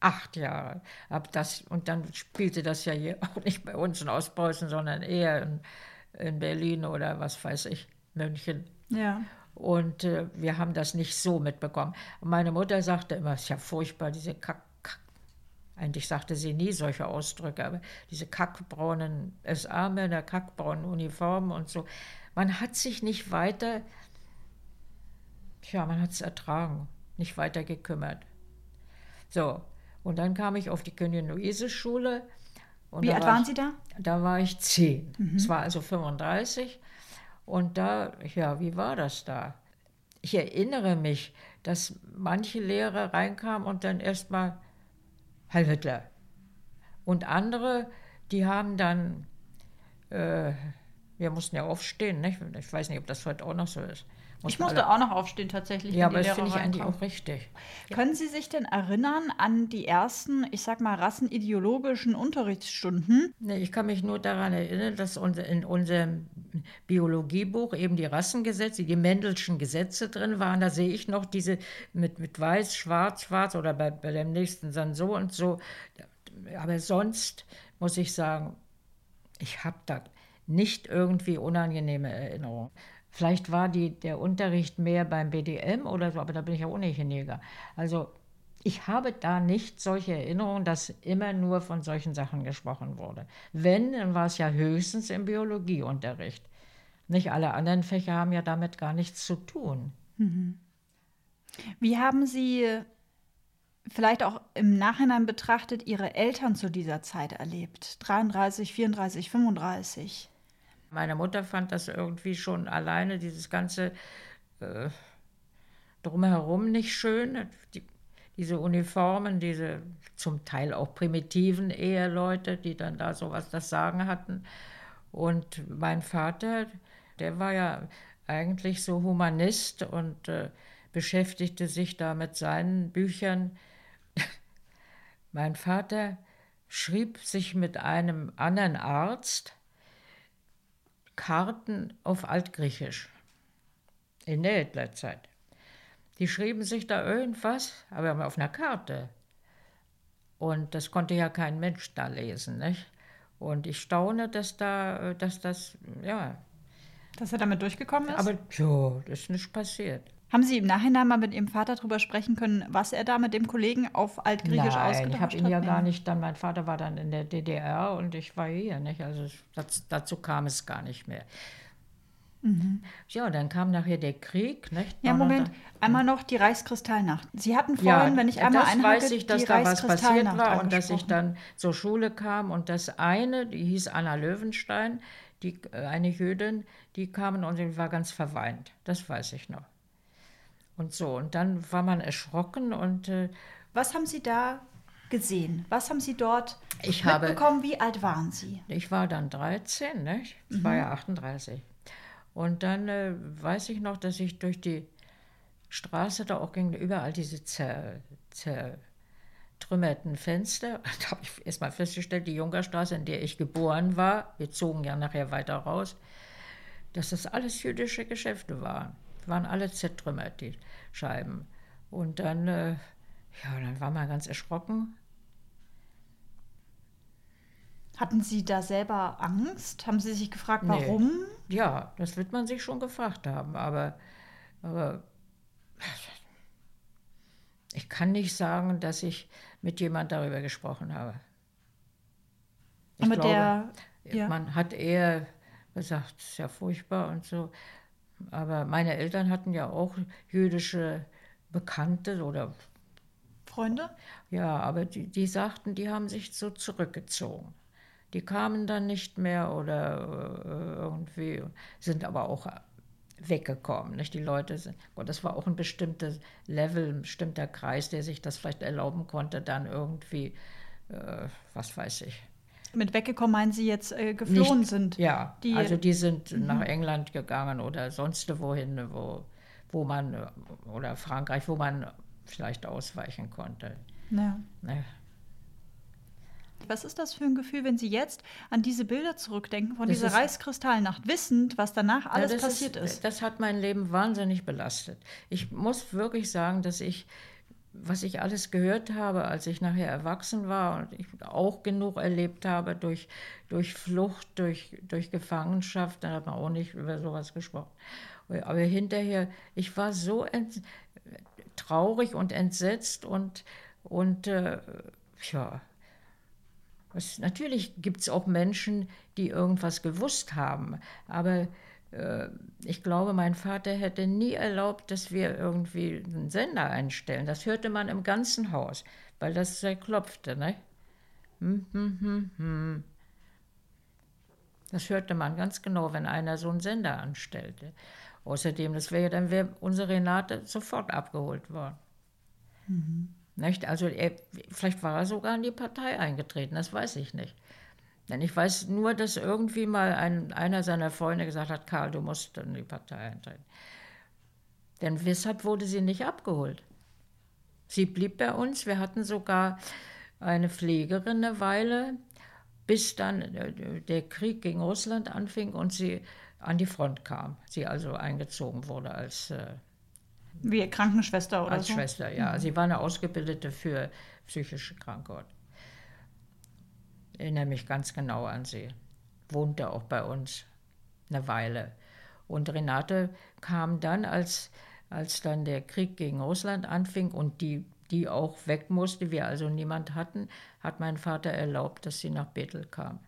acht Jahre. Hab das, und dann spielte das ja hier auch nicht bei uns in Ostpreußen, sondern eher in, in Berlin oder was weiß ich, München. Ja. Und äh, wir haben das nicht so mitbekommen. Meine Mutter sagte immer, es ist ja furchtbar, diese Kack, Kack. Eigentlich sagte sie nie solche Ausdrücke, aber diese kackbraunen SA-Männer, kackbraunen Uniformen und so. Man hat sich nicht weiter, tja, man hat es ertragen, nicht weiter gekümmert. So, und dann kam ich auf die Königin-Luise-Schule. Wie alt waren Sie da? Da war ich zehn. Mhm. Es war also 35. Und da, ja, wie war das da? Ich erinnere mich, dass manche Lehrer reinkamen und dann erstmal Heil Hitler. Und andere, die haben dann, äh, wir mussten ja aufstehen, nicht? ich weiß nicht, ob das heute auch noch so ist. Ich musste auch noch aufstehen tatsächlich. Ja, aber das finde ich eigentlich auch richtig. Können Sie sich denn erinnern an die ersten, ich sag mal, rassenideologischen Unterrichtsstunden? Nee, ich kann mich nur daran erinnern, dass in unserem Biologiebuch eben die Rassengesetze, die Mendelschen Gesetze drin waren. Da sehe ich noch diese mit, mit weiß, schwarz, schwarz oder bei, bei dem nächsten dann so und so. Aber sonst muss ich sagen, ich habe da nicht irgendwie unangenehme Erinnerungen. Vielleicht war die, der Unterricht mehr beim BDM oder so, aber da bin ich ja ohnehin hingegangen. Also ich habe da nicht solche Erinnerungen, dass immer nur von solchen Sachen gesprochen wurde. Wenn, dann war es ja höchstens im Biologieunterricht. Nicht alle anderen Fächer haben ja damit gar nichts zu tun. Mhm. Wie haben Sie vielleicht auch im Nachhinein betrachtet Ihre Eltern zu dieser Zeit erlebt? 33, 34, 35? Meine Mutter fand das irgendwie schon alleine, dieses ganze äh, drumherum nicht schön. Die, diese Uniformen, diese zum Teil auch primitiven Eheleute, die dann da sowas das Sagen hatten. Und mein Vater, der war ja eigentlich so Humanist und äh, beschäftigte sich da mit seinen Büchern. mein Vater schrieb sich mit einem anderen Arzt Karten auf Altgriechisch in der Hitlerzeit. Die schrieben sich da irgendwas, aber auf einer Karte. Und das konnte ja kein Mensch da lesen, nicht? Und ich staune, dass da, dass das, ja. Dass er damit durchgekommen ist? Aber ja, das ist nicht passiert. Haben Sie im Nachhinein mal mit Ihrem Vater darüber sprechen können, was er da mit dem Kollegen auf Altgriechisch Nein, ausgetauscht ich habe ihn hat? ja gar nicht dann, mein Vater war dann in der DDR und ich war hier, nicht? Also das, dazu kam es gar nicht mehr. Ja, dann kam nachher der Krieg, nicht? Mhm. Ja, Moment. 1900 Einmal noch die Reichskristallnacht. Sie hatten vorhin, wenn ich einmal das einhake, weiß ich, dass die da was passiert war und dass ich dann zur Schule kam und das eine, die hieß Anna Löwenstein, die, äh, eine Jüdin, die kam und sie war ganz verweint. Das weiß ich noch. Und so, und dann war man erschrocken und äh, Was haben Sie da gesehen? Was haben Sie dort Ich habe- mitbekommen? Wie alt waren Sie? Ich war dann 13, nicht? Ich war ja 38. Und dann äh, weiß ich noch, dass ich durch die Straße da auch ging, überall diese zer, zertrümmerten Fenster. Da habe ich erst mal festgestellt, die Junkerstraße, in der ich geboren war, wir zogen ja nachher weiter raus, dass das alles jüdische Geschäfte waren. Waren alle zertrümmert, die Scheiben. Und dann, äh, ja, dann war man ganz erschrocken. Hatten Sie da selber Angst? Haben Sie sich gefragt, Nee. warum? Ja, das wird man sich schon gefragt haben, aber, aber ich kann nicht sagen, dass ich mit jemand darüber gesprochen habe. Ich Und mit der, ja. man hat eher gesagt, es ist ja furchtbar und so. Aber meine Eltern hatten ja auch jüdische Bekannte oder Freunde? ja, aber die, die sagten, die haben sich so zurückgezogen. Die kamen dann nicht mehr oder äh, irgendwie, sind aber auch weggekommen. Nicht? Die Leute sind, und das war auch ein bestimmtes Level, ein bestimmter Kreis, der sich das vielleicht erlauben konnte, dann irgendwie, äh, was weiß ich. Mit weggekommen meinen Sie jetzt äh, geflohen Nicht- sind? Ja, Die- Mhm. also die sind nach England gegangen oder sonst wohin, wo, wo man, äh, oder Frankreich, wo man vielleicht ausweichen konnte. Ja. Ne? Was ist das für ein Gefühl, wenn Sie jetzt an diese Bilder zurückdenken von Das dieser ist- Reichskristallnacht, wissend, was danach alles Ja, passiert ist? Das hat mein Leben wahnsinnig belastet. Ich muss wirklich sagen, dass ich, was ich alles gehört habe, als ich nachher erwachsen war und ich auch genug erlebt habe durch, durch Flucht, durch, durch Gefangenschaft, da hat man auch nicht über sowas gesprochen. Aber hinterher, ich war so traurig und entsetzt und, und äh, ja, es, natürlich gibt es auch Menschen, die irgendwas gewusst haben, aber ich glaube, mein Vater hätte nie erlaubt, dass wir irgendwie einen Sender einstellen. Das hörte man im ganzen Haus, weil das sehr klopfte. Ne? Hm, hm, hm. Das hörte man ganz genau, wenn einer so einen Sender anstellte. Außerdem, das wäre dann wäre unsere Renate sofort abgeholt worden. Nicht? Also er, vielleicht war er sogar in die Partei eingetreten, das weiß ich nicht. Denn ich weiß nur, dass irgendwie mal ein, einer seiner Freunde gesagt hat, Karl, du musst in die Partei eintreten. Denn weshalb wurde sie nicht abgeholt? Sie blieb bei uns. Wir hatten sogar eine Pflegerin eine Weile, bis dann äh, der Krieg gegen Russland anfing und sie an die Front kam. Sie also eingezogen wurde als äh, Wie Krankenschwester oder als so? Schwester, ja. Sie war eine Ausgebildete für psychische Krankheit. Erinnere mich ganz genau an sie. Wohnte auch bei uns eine Weile. Und Renate kam dann, als, als dann der Krieg gegen Russland anfing und die, die auch weg musste, wir also niemand hatten, hat mein Vater erlaubt, dass sie nach Bethel kam.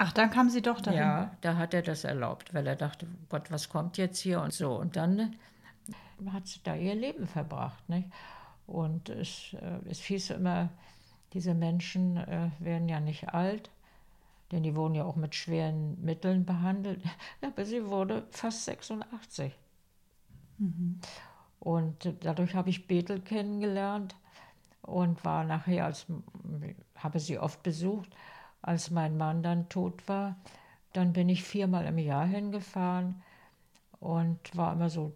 Ach, dann kam sie doch dahin. Ja, da hat er das erlaubt, weil er dachte, Gott, was kommt jetzt hier und so. Und dann äh, hat sie da ihr Leben verbracht. Nicht? Und es, äh, es hieß immer, diese Menschen äh, werden ja nicht alt, denn die wurden ja auch mit schweren Mitteln behandelt. Aber sie wurde fast 86. Und äh, dadurch habe ich Bethel kennengelernt und war nachher, als, habe sie oft besucht, als mein Mann dann tot war. Dann bin ich viermal im Jahr hingefahren und war immer so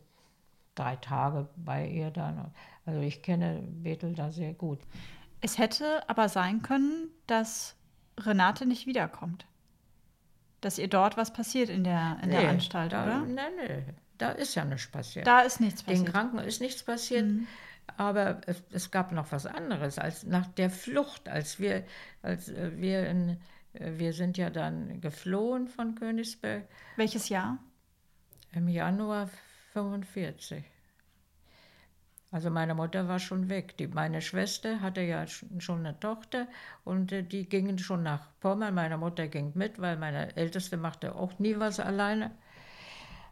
drei Tage bei ihr dann. Also ich kenne Bethel da sehr gut. Es hätte aber sein können, dass Renate nicht wiederkommt. Dass ihr dort was passiert in der, in der Nee, Anstalt, da, oder? Nein, nee, da ist ja nichts passiert. Da ist nichts Den passiert. Mhm. Kranken ist nichts passiert, aber es, es gab noch was anderes. Als nach der Flucht, als wir, als äh, wir in, äh, wir sind ja dann geflohen von Königsberg Welches Jahr? im Januar 45. Also meine Mutter war schon weg. Die, meine Schwester hatte ja schon eine Tochter und äh, die gingen schon nach Pommern. Meine Mutter ging mit, weil meine Älteste machte auch nie was alleine.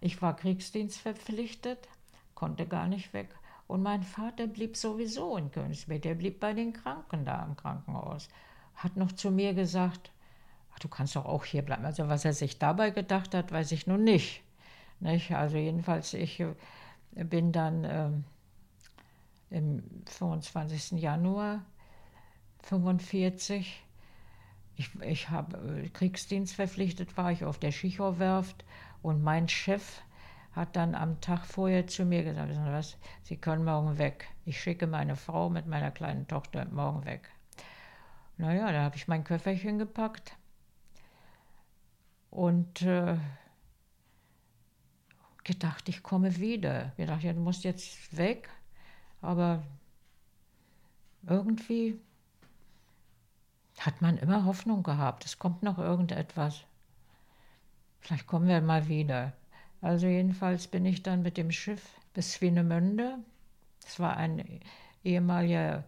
Ich war kriegsdienstverpflichtet, konnte gar nicht weg. Und mein Vater blieb sowieso in Königsberg. Der blieb bei den Kranken da im Krankenhaus. Hat noch zu mir gesagt, ach, du kannst doch auch hier bleiben. Also was er sich dabei gedacht hat, weiß ich nun nicht. nicht? Also jedenfalls, ich äh, bin dann... Ähm, im 25. Januar 1945. Ich, ich habe äh, Kriegsdienst verpflichtet, war ich auf der Schichow-Werft und mein Chef hat dann am Tag vorher zu mir gesagt, was, Sie können morgen weg. Ich schicke meine Frau mit meiner kleinen Tochter morgen weg. Naja, da habe ich mein Köfferchen gepackt und äh, gedacht, ich komme wieder. Ich dachte, du musst jetzt weg. Aber irgendwie hat man immer Hoffnung gehabt, es kommt noch irgendetwas. Vielleicht kommen wir mal wieder. Also jedenfalls bin ich dann mit dem Schiff bis Swinemünde. Es war ein ehemaliger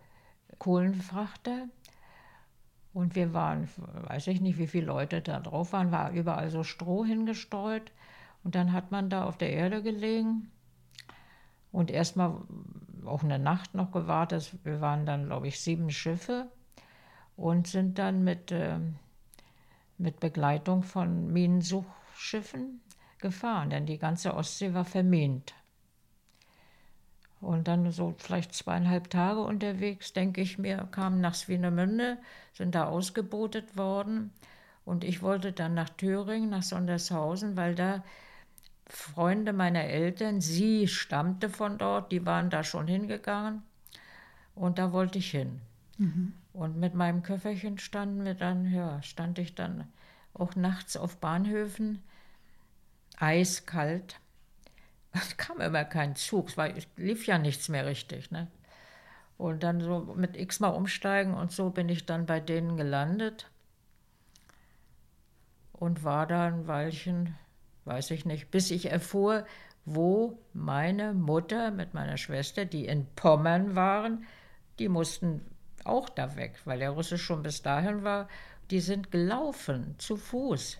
Kohlenfrachter. Und wir waren, weiß ich nicht, wie viele Leute da drauf waren, war überall so Stroh hingestreut. Und dann hat man da auf der Erde gelegen und erstmal auch eine Nacht noch gewartet. Wir waren dann, glaube ich, sieben Schiffe und sind dann mit, äh, mit Begleitung von Minensuchschiffen gefahren, denn die ganze Ostsee war vermint. Und dann so vielleicht zweieinhalb Tage unterwegs, denke ich mir, kamen nach Swinemünde, sind da ausgebotet worden. Und ich wollte dann nach Thüringen, nach Sondershausen, weil da Freunde meiner Eltern, sie stammte von dort, die waren da schon hingegangen und da wollte ich hin. Mhm. Und mit meinem Köfferchen standen wir dann, ja, stand ich dann auch nachts auf Bahnhöfen, eiskalt. Es kam immer kein Zug, es, war, lief ja nichts mehr richtig. Ne? Und dann so mit x-mal umsteigen und so bin ich dann bei denen gelandet und war da ein Weilchen weiß ich nicht, bis ich erfuhr, wo meine Mutter mit meiner Schwester, die in Pommern waren, die mussten auch da weg, weil der Russe schon bis dahin war. Die sind gelaufen, zu Fuß.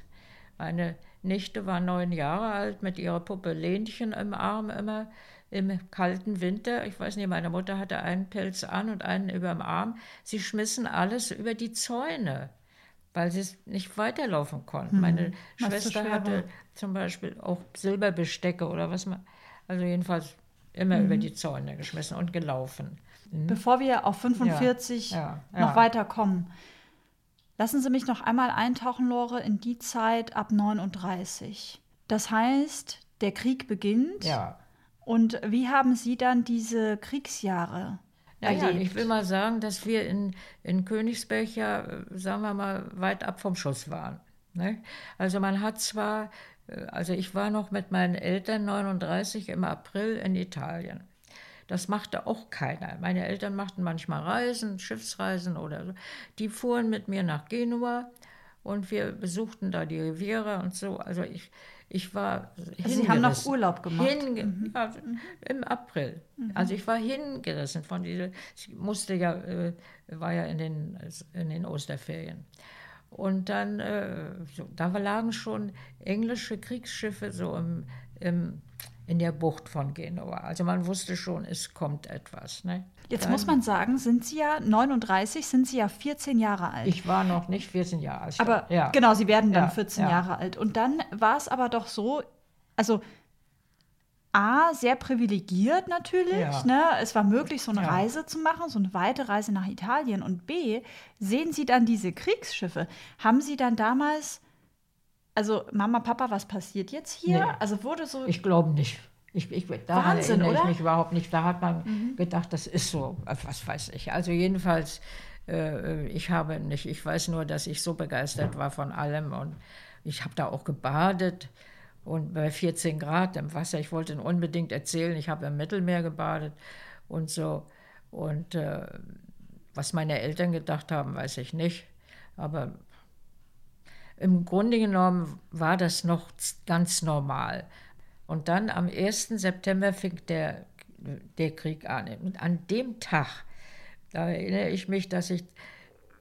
Meine Nichte war neun Jahre alt, mit ihrer Puppe Lenchen im Arm immer im kalten Winter. Ich weiß nicht, meine Mutter hatte einen Pelz an und einen über dem Arm. Sie schmissen alles über die Zäune weil sie nicht weiterlaufen konnten. Hm. Meine Schwester hatte. Zum Beispiel auch Silberbestecke oder was man, also jedenfalls immer mhm. über die Zäune geschmissen und gelaufen. Mhm. Bevor wir auf 45 ja, ja, noch ja. weiterkommen, lassen Sie mich noch einmal eintauchen, Lore, in die Zeit ab 39. Das heißt, der Krieg beginnt. Ja. Und wie haben Sie dann diese Kriegsjahre ja, ich will mal sagen, dass wir in, in Königsberg ja, äh, sagen wir mal, weit ab vom Schuss waren. Ne? Also man hat zwar, also ich war noch mit meinen Eltern 39 im April in Italien. Das machte auch keiner. Meine Eltern machten manchmal Reisen, Schiffsreisen oder so. Die fuhren mit mir nach Genua und wir besuchten da die Riviera und so. Also ich, ich war also Sie haben noch Urlaub gemacht? Mhm. Ja, Im April. Mhm. Also ich war hingerissen von dieser, ich musste ja, äh, war ja in den, in den Osterferien. Und dann, äh, so, da lagen schon englische Kriegsschiffe so im, im in der Bucht von Genua. Also man wusste schon, es kommt etwas. Ne? Jetzt Dann, muss man sagen, sind Sie ja 39, sind Sie ja 14 Jahre alt. Ich war noch nicht 14 Jahre alt. Aber ja. genau, Sie werden dann ja, 14 ja. Jahre alt. Und dann war es aber doch so, also A, sehr privilegiert natürlich. Ja. Ne? Es war möglich, so eine ja. Reise zu machen, so eine weite Reise nach Italien. Und B, sehen Sie dann diese Kriegsschiffe. Haben Sie dann damals also Mama, Papa, was passiert jetzt hier? Nee, also wurde so. Ich glaube nicht. Ich, ich, da Wahnsinn, erinnere ich mich überhaupt nicht. Da hat man mhm. gedacht, das ist so, was weiß ich. Also jedenfalls, äh, ich habe nicht, ich weiß nur, dass ich so begeistert war von allem und ich habe da auch gebadet und bei 14 Grad im Wasser. Ich wollte unbedingt erzählen, ich habe im Mittelmeer gebadet und so. Und äh, was meine Eltern gedacht haben, weiß ich nicht. Aber im Grunde genommen war das noch ganz normal. Und dann am 1. September fing der, der Krieg an. Und an dem Tag, da erinnere ich mich, dass ich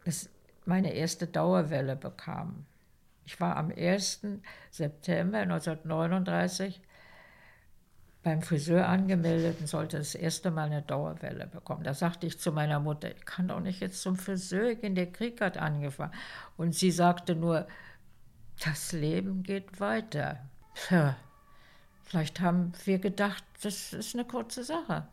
das, meine erste Dauerwelle bekam. Ich war am 1. September 1939 beim Friseur angemeldet und sollte das erste Mal eine Dauerwelle bekommen. Da sagte ich zu meiner Mutter, ich kann doch nicht jetzt zum Friseur gehen, der Krieg hat angefangen. Und sie sagte nur, das Leben geht weiter. Tja, vielleicht haben wir gedacht, das ist eine kurze Sache.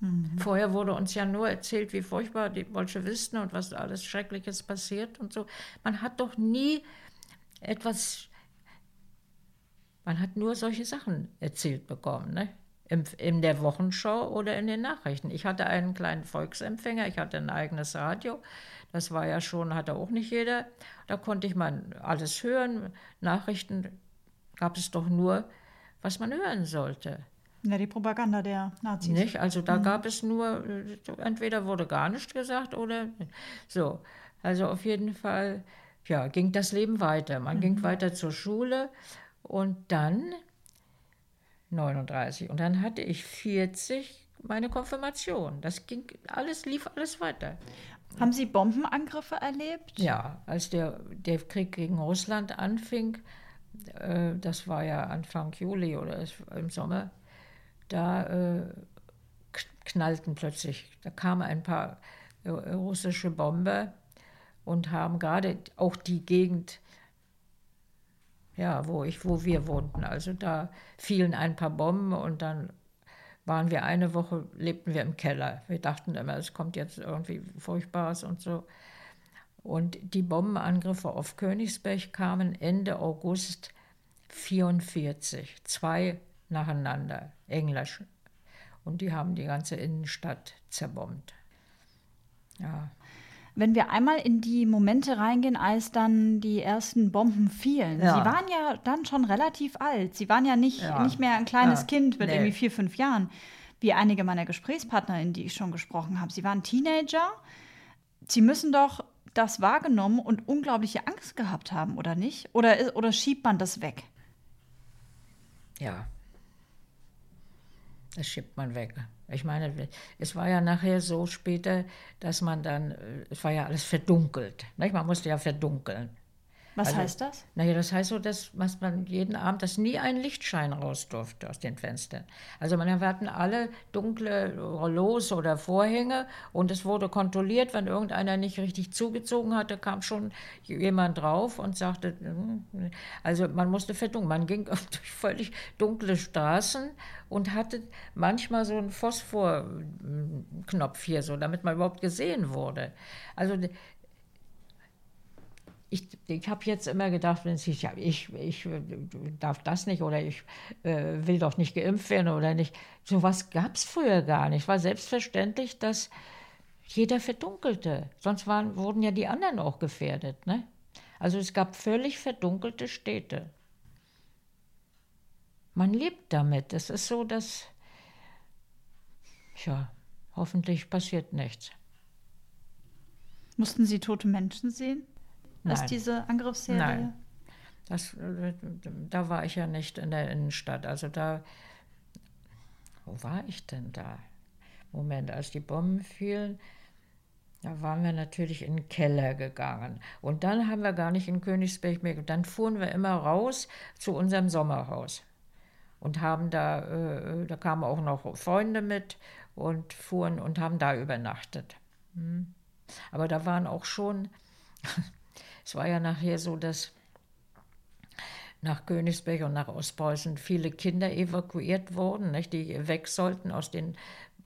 Mhm. Vorher wurde uns ja nur erzählt, wie furchtbar die Bolschewisten und was alles Schreckliches passiert und so. Man hat doch nie etwas man hat nur solche Sachen erzählt bekommen, ne? In, in der Wochenschau oder in den Nachrichten. Ich hatte einen kleinen Volksempfänger, ich hatte ein eigenes Radio. Das war ja schon, hatte auch nicht jeder. Da konnte ich mal alles hören. Nachrichten gab es doch nur, was man hören sollte. Ja, die Propaganda der Nazis. Nicht? Also da mhm. gab es nur, entweder wurde gar nichts gesagt oder so. Also auf jeden Fall, ja, ging das Leben weiter. Man mhm. ging weiter zur Schule und dann 39. Und dann hatte ich 40 meine Konfirmation. Das ging alles, lief alles weiter. Haben Sie Bombenangriffe erlebt? Ja, als der, der Krieg gegen Russland anfing, äh, das war ja Anfang Juli oder im Sommer, da äh, knallten plötzlich, da kamen ein paar äh, russische Bomber und haben gerade auch die Gegend ja, wo, ich, wo wir wohnten. Also da fielen ein paar Bomben und dann waren wir eine Woche, lebten wir im Keller. Wir dachten immer, es kommt jetzt irgendwie Furchtbares und so. Und die Bombenangriffe auf Königsberg kamen Ende August 1944, zwei nacheinander, Englisch. Und die haben die ganze Innenstadt zerbombt. Ja. Wenn wir einmal in die Momente reingehen, als dann die ersten Bomben fielen. Ja. Sie waren ja dann schon relativ alt. Sie waren ja nicht, ja. nicht mehr ein kleines ja. Kind mit nee. irgendwie vier, fünf Jahren, wie einige meiner GesprächspartnerInnen, die ich schon gesprochen habe. Sie waren Teenager. Sie müssen doch das wahrgenommen und unglaubliche Angst gehabt haben, oder nicht? Oder, oder schiebt man das weg? Ja. Das schiebt man weg. Ich meine, es war ja nachher so später, dass man dann, äh, es war ja alles verdunkelt. Nicht? Man musste ja verdunkeln. Was also, heißt das? Naja, das heißt so, dass man jeden Abend, dass nie ein Lichtschein raus durfte aus den Fenstern. Also man hatten alle dunkle Rollos oder Vorhänge und es wurde kontrolliert, wenn irgendeiner nicht richtig zugezogen hatte, kam schon jemand drauf und sagte, hm, also man musste verdunkeln. Man ging durch völlig dunkle Straßen und hatte manchmal so einen Phosphorknopf hier so, damit man überhaupt gesehen wurde. Also ich, ich habe jetzt immer gedacht, wenn ich, ja, ich, ich darf das nicht oder ich äh, will doch nicht geimpft werden oder nicht. So was gab es früher gar nicht. War selbstverständlich, dass jeder verdunkelte. Sonst waren, wurden ja die anderen auch gefährdet. Ne? Also es gab völlig verdunkelte Städte. Man lebt damit. Es ist so, dass, ja, hoffentlich passiert nichts. Mussten Sie tote Menschen sehen? Nein. Ist diese Angriffsserie? Nein. Das, äh, da war ich ja nicht in der Innenstadt. Also da, wo war ich denn da? Moment, als die Bomben fielen, da waren wir natürlich in den Keller gegangen. Und dann haben wir gar nicht in Königsberg mehr. Dann fuhren wir immer raus zu unserem Sommerhaus und haben da, äh, da kamen auch noch Freunde mit und fuhren und haben da übernachtet. Hm. Aber da waren auch schon es war ja nachher so, dass nach Königsberg und nach Ostpreußen viele Kinder evakuiert wurden, nicht, die weg sollten aus den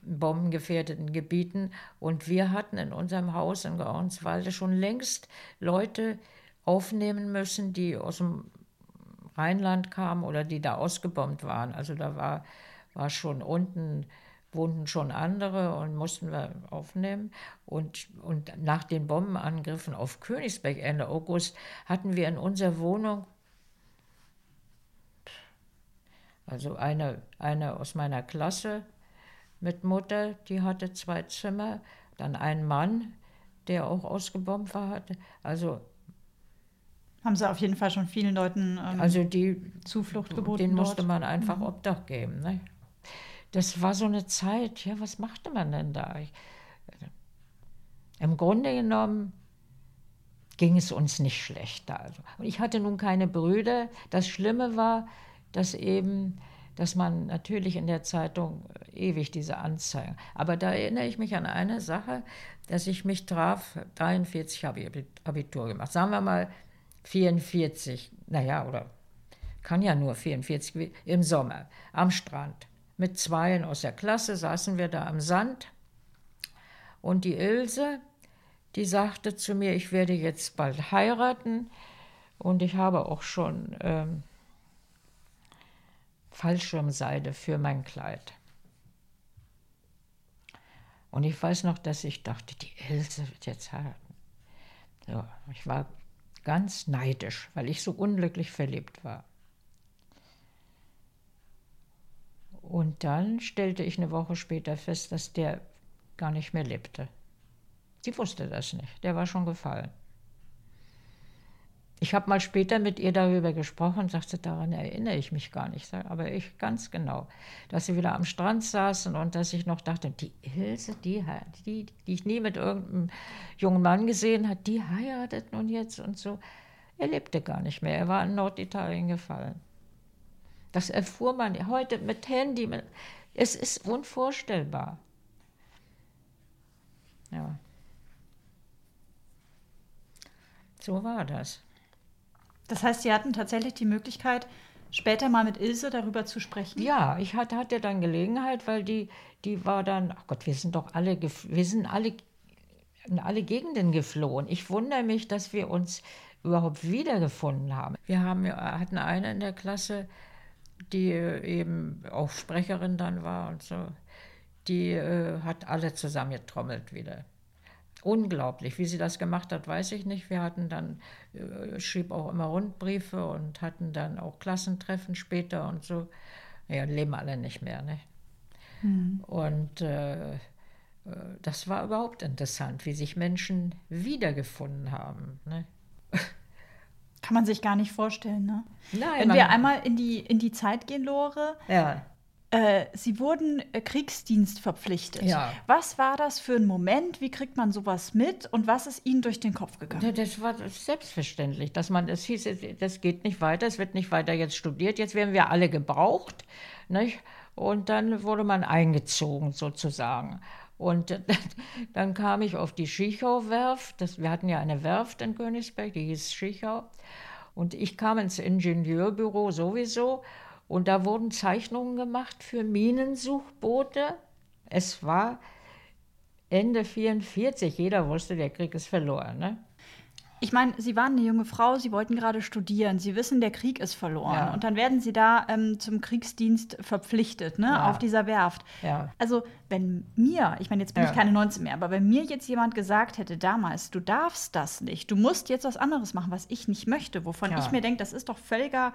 bombengefährdeten Gebieten. Und wir hatten in unserem Haus in Georgenswalde schon längst Leute aufnehmen müssen, die aus dem Rheinland kamen oder die da ausgebombt waren. Also da war, war schon unten wohnten schon andere und mussten wir aufnehmen. Und, und nach den Bombenangriffen auf Königsberg Ende August hatten wir in unserer Wohnung, also eine, eine aus meiner Klasse mit Mutter, die hatte zwei Zimmer, dann ein Mann, der auch ausgebombt war, hatte. Also Haben sie auf jeden Fall schon vielen Leuten ähm, Also die, Zuflucht geboten. dort. musste man einfach Obdach geben. Ne? Das war so eine Zeit, ja, was machte man denn da? Ich, Im Grunde genommen ging es uns nicht schlecht. Also. Und ich hatte nun keine Brüder. Das Schlimme war, dass eben, dass man natürlich in der Zeitung ewig diese Anzeigen. Aber da erinnere ich mich an eine Sache, dass ich mich traf, 43 habe ich Abitur gemacht. Sagen wir mal 44, naja, oder kann ja nur 44, im Sommer, am Strand. Mit Zweien aus der Klasse saßen wir da am Sand. Und die Ilse, die sagte zu mir, ich werde jetzt bald heiraten. Und ich habe auch schon ähm, Fallschirmseide für mein Kleid. Und ich weiß noch, dass ich dachte, die Ilse wird jetzt heiraten. So, ich war ganz neidisch, weil ich so unglücklich verliebt war. Und dann stellte ich eine Woche später fest, dass der gar nicht mehr lebte. Sie wusste das nicht, der war schon gefallen. Ich habe mal später mit ihr darüber gesprochen, sagte, daran erinnere ich mich gar nicht, aber ich ganz genau, dass sie wieder am Strand saßen und dass ich noch dachte, die Ilse, die, die, die ich nie mit irgendeinem jungen Mann gesehen habe, die heiratet nun jetzt und so. Er lebte gar nicht mehr, er war in Norditalien gefallen. Das erfuhr man heute mit Handy, es ist unvorstellbar. Ja. So war das. Das heißt, Sie hatten tatsächlich die Möglichkeit, später mal mit Ilse darüber zu sprechen? Ja, ich hatte, hatte dann Gelegenheit, weil die, die war dann, ach Gott, wir sind doch alle, wir sind alle in alle Gegenden geflohen. Ich wundere mich, dass wir uns überhaupt wiedergefunden haben. Wir haben, hatten eine in der Klasse, die eben auch Sprecherin dann war und so. Die äh, hat alle zusammengetrommelt wieder. Unglaublich. Wie sie das gemacht hat, weiß ich nicht. Wir hatten dann, äh, schrieb auch immer Rundbriefe und hatten dann auch Klassentreffen später und so. Ja, leben alle nicht mehr. Ne? Mhm. Und äh, das war überhaupt interessant, wie sich Menschen wiedergefunden haben. Ne? Kann man sich gar nicht vorstellen, ne? Nein. Wenn wir einmal in die, in die Zeit gehen, Lore. Ja. Äh, Sie wurden äh, Kriegsdienst verpflichtet. Ja. Was war das für ein Moment? Wie kriegt man sowas mit? Und was ist Ihnen durch den Kopf gegangen? Ja, das war selbstverständlich, dass man, es hieß, das geht nicht weiter, es wird nicht weiter jetzt studiert, jetzt werden wir alle gebraucht. Nicht? Und dann wurde man eingezogen sozusagen. Und dann kam ich auf die Schichau-Werft. Wir hatten ja eine Werft in Königsberg, die hieß Schichau. Und ich kam ins Ingenieurbüro sowieso. Und da wurden Zeichnungen gemacht für Minensuchboote. Es war Ende 44. Jeder wusste, der Krieg ist verloren. Ne? Ich meine, Sie waren eine junge Frau, Sie wollten gerade studieren, Sie wissen, der Krieg ist verloren. Ja. Und dann werden Sie da ähm, zum Kriegsdienst verpflichtet, ne, Ja. auf dieser Werft. Ja. Also, wenn mir, ich meine, jetzt bin ich keine 19 mehr, aber wenn mir jetzt jemand gesagt hätte damals, du darfst das nicht, du musst jetzt was anderes machen, was ich nicht möchte, wovon ich mir denke, das ist doch völliger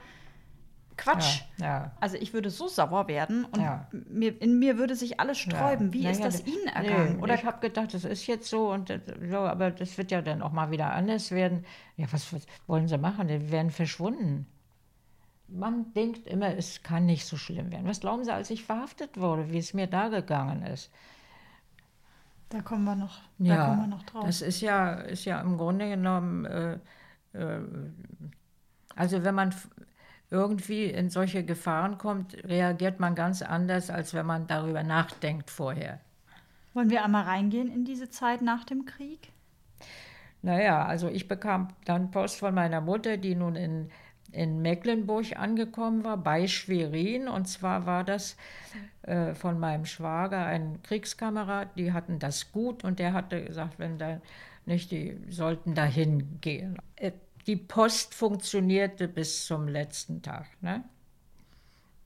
Quatsch. Ja, ja. Also ich würde so sauer werden und Ja. mir, in mir würde sich alles sträuben. Wie Ja, ist ja, das Ihnen Nee, ergangen? Oder ich habe gedacht, das ist jetzt so und äh, so, aber das wird ja dann auch mal wieder anders werden. Ja, was, was wollen sie machen? Die werden verschwunden. Man denkt immer, es kann nicht so schlimm werden. Was glauben Sie, als ich verhaftet wurde, wie es mir da gegangen ist? da kommen wir noch, da kommen wir noch drauf. das ist ja, ist ja im Grunde genommen, äh, äh, also wenn man irgendwie in solche Gefahren kommt, reagiert man ganz anders, als wenn man darüber nachdenkt vorher. Wollen wir einmal reingehen in diese Zeit nach dem Krieg? Naja, also ich bekam dann Post von meiner Mutter, die nun in, in Mecklenburg angekommen war, bei Schwerin. Und zwar war das äh, von meinem Schwager, ein Kriegskamerad, die hatten das gut und der hatte gesagt, wenn da nicht, die sollten dahin gehen. Die Post funktionierte bis zum letzten Tag. Ne?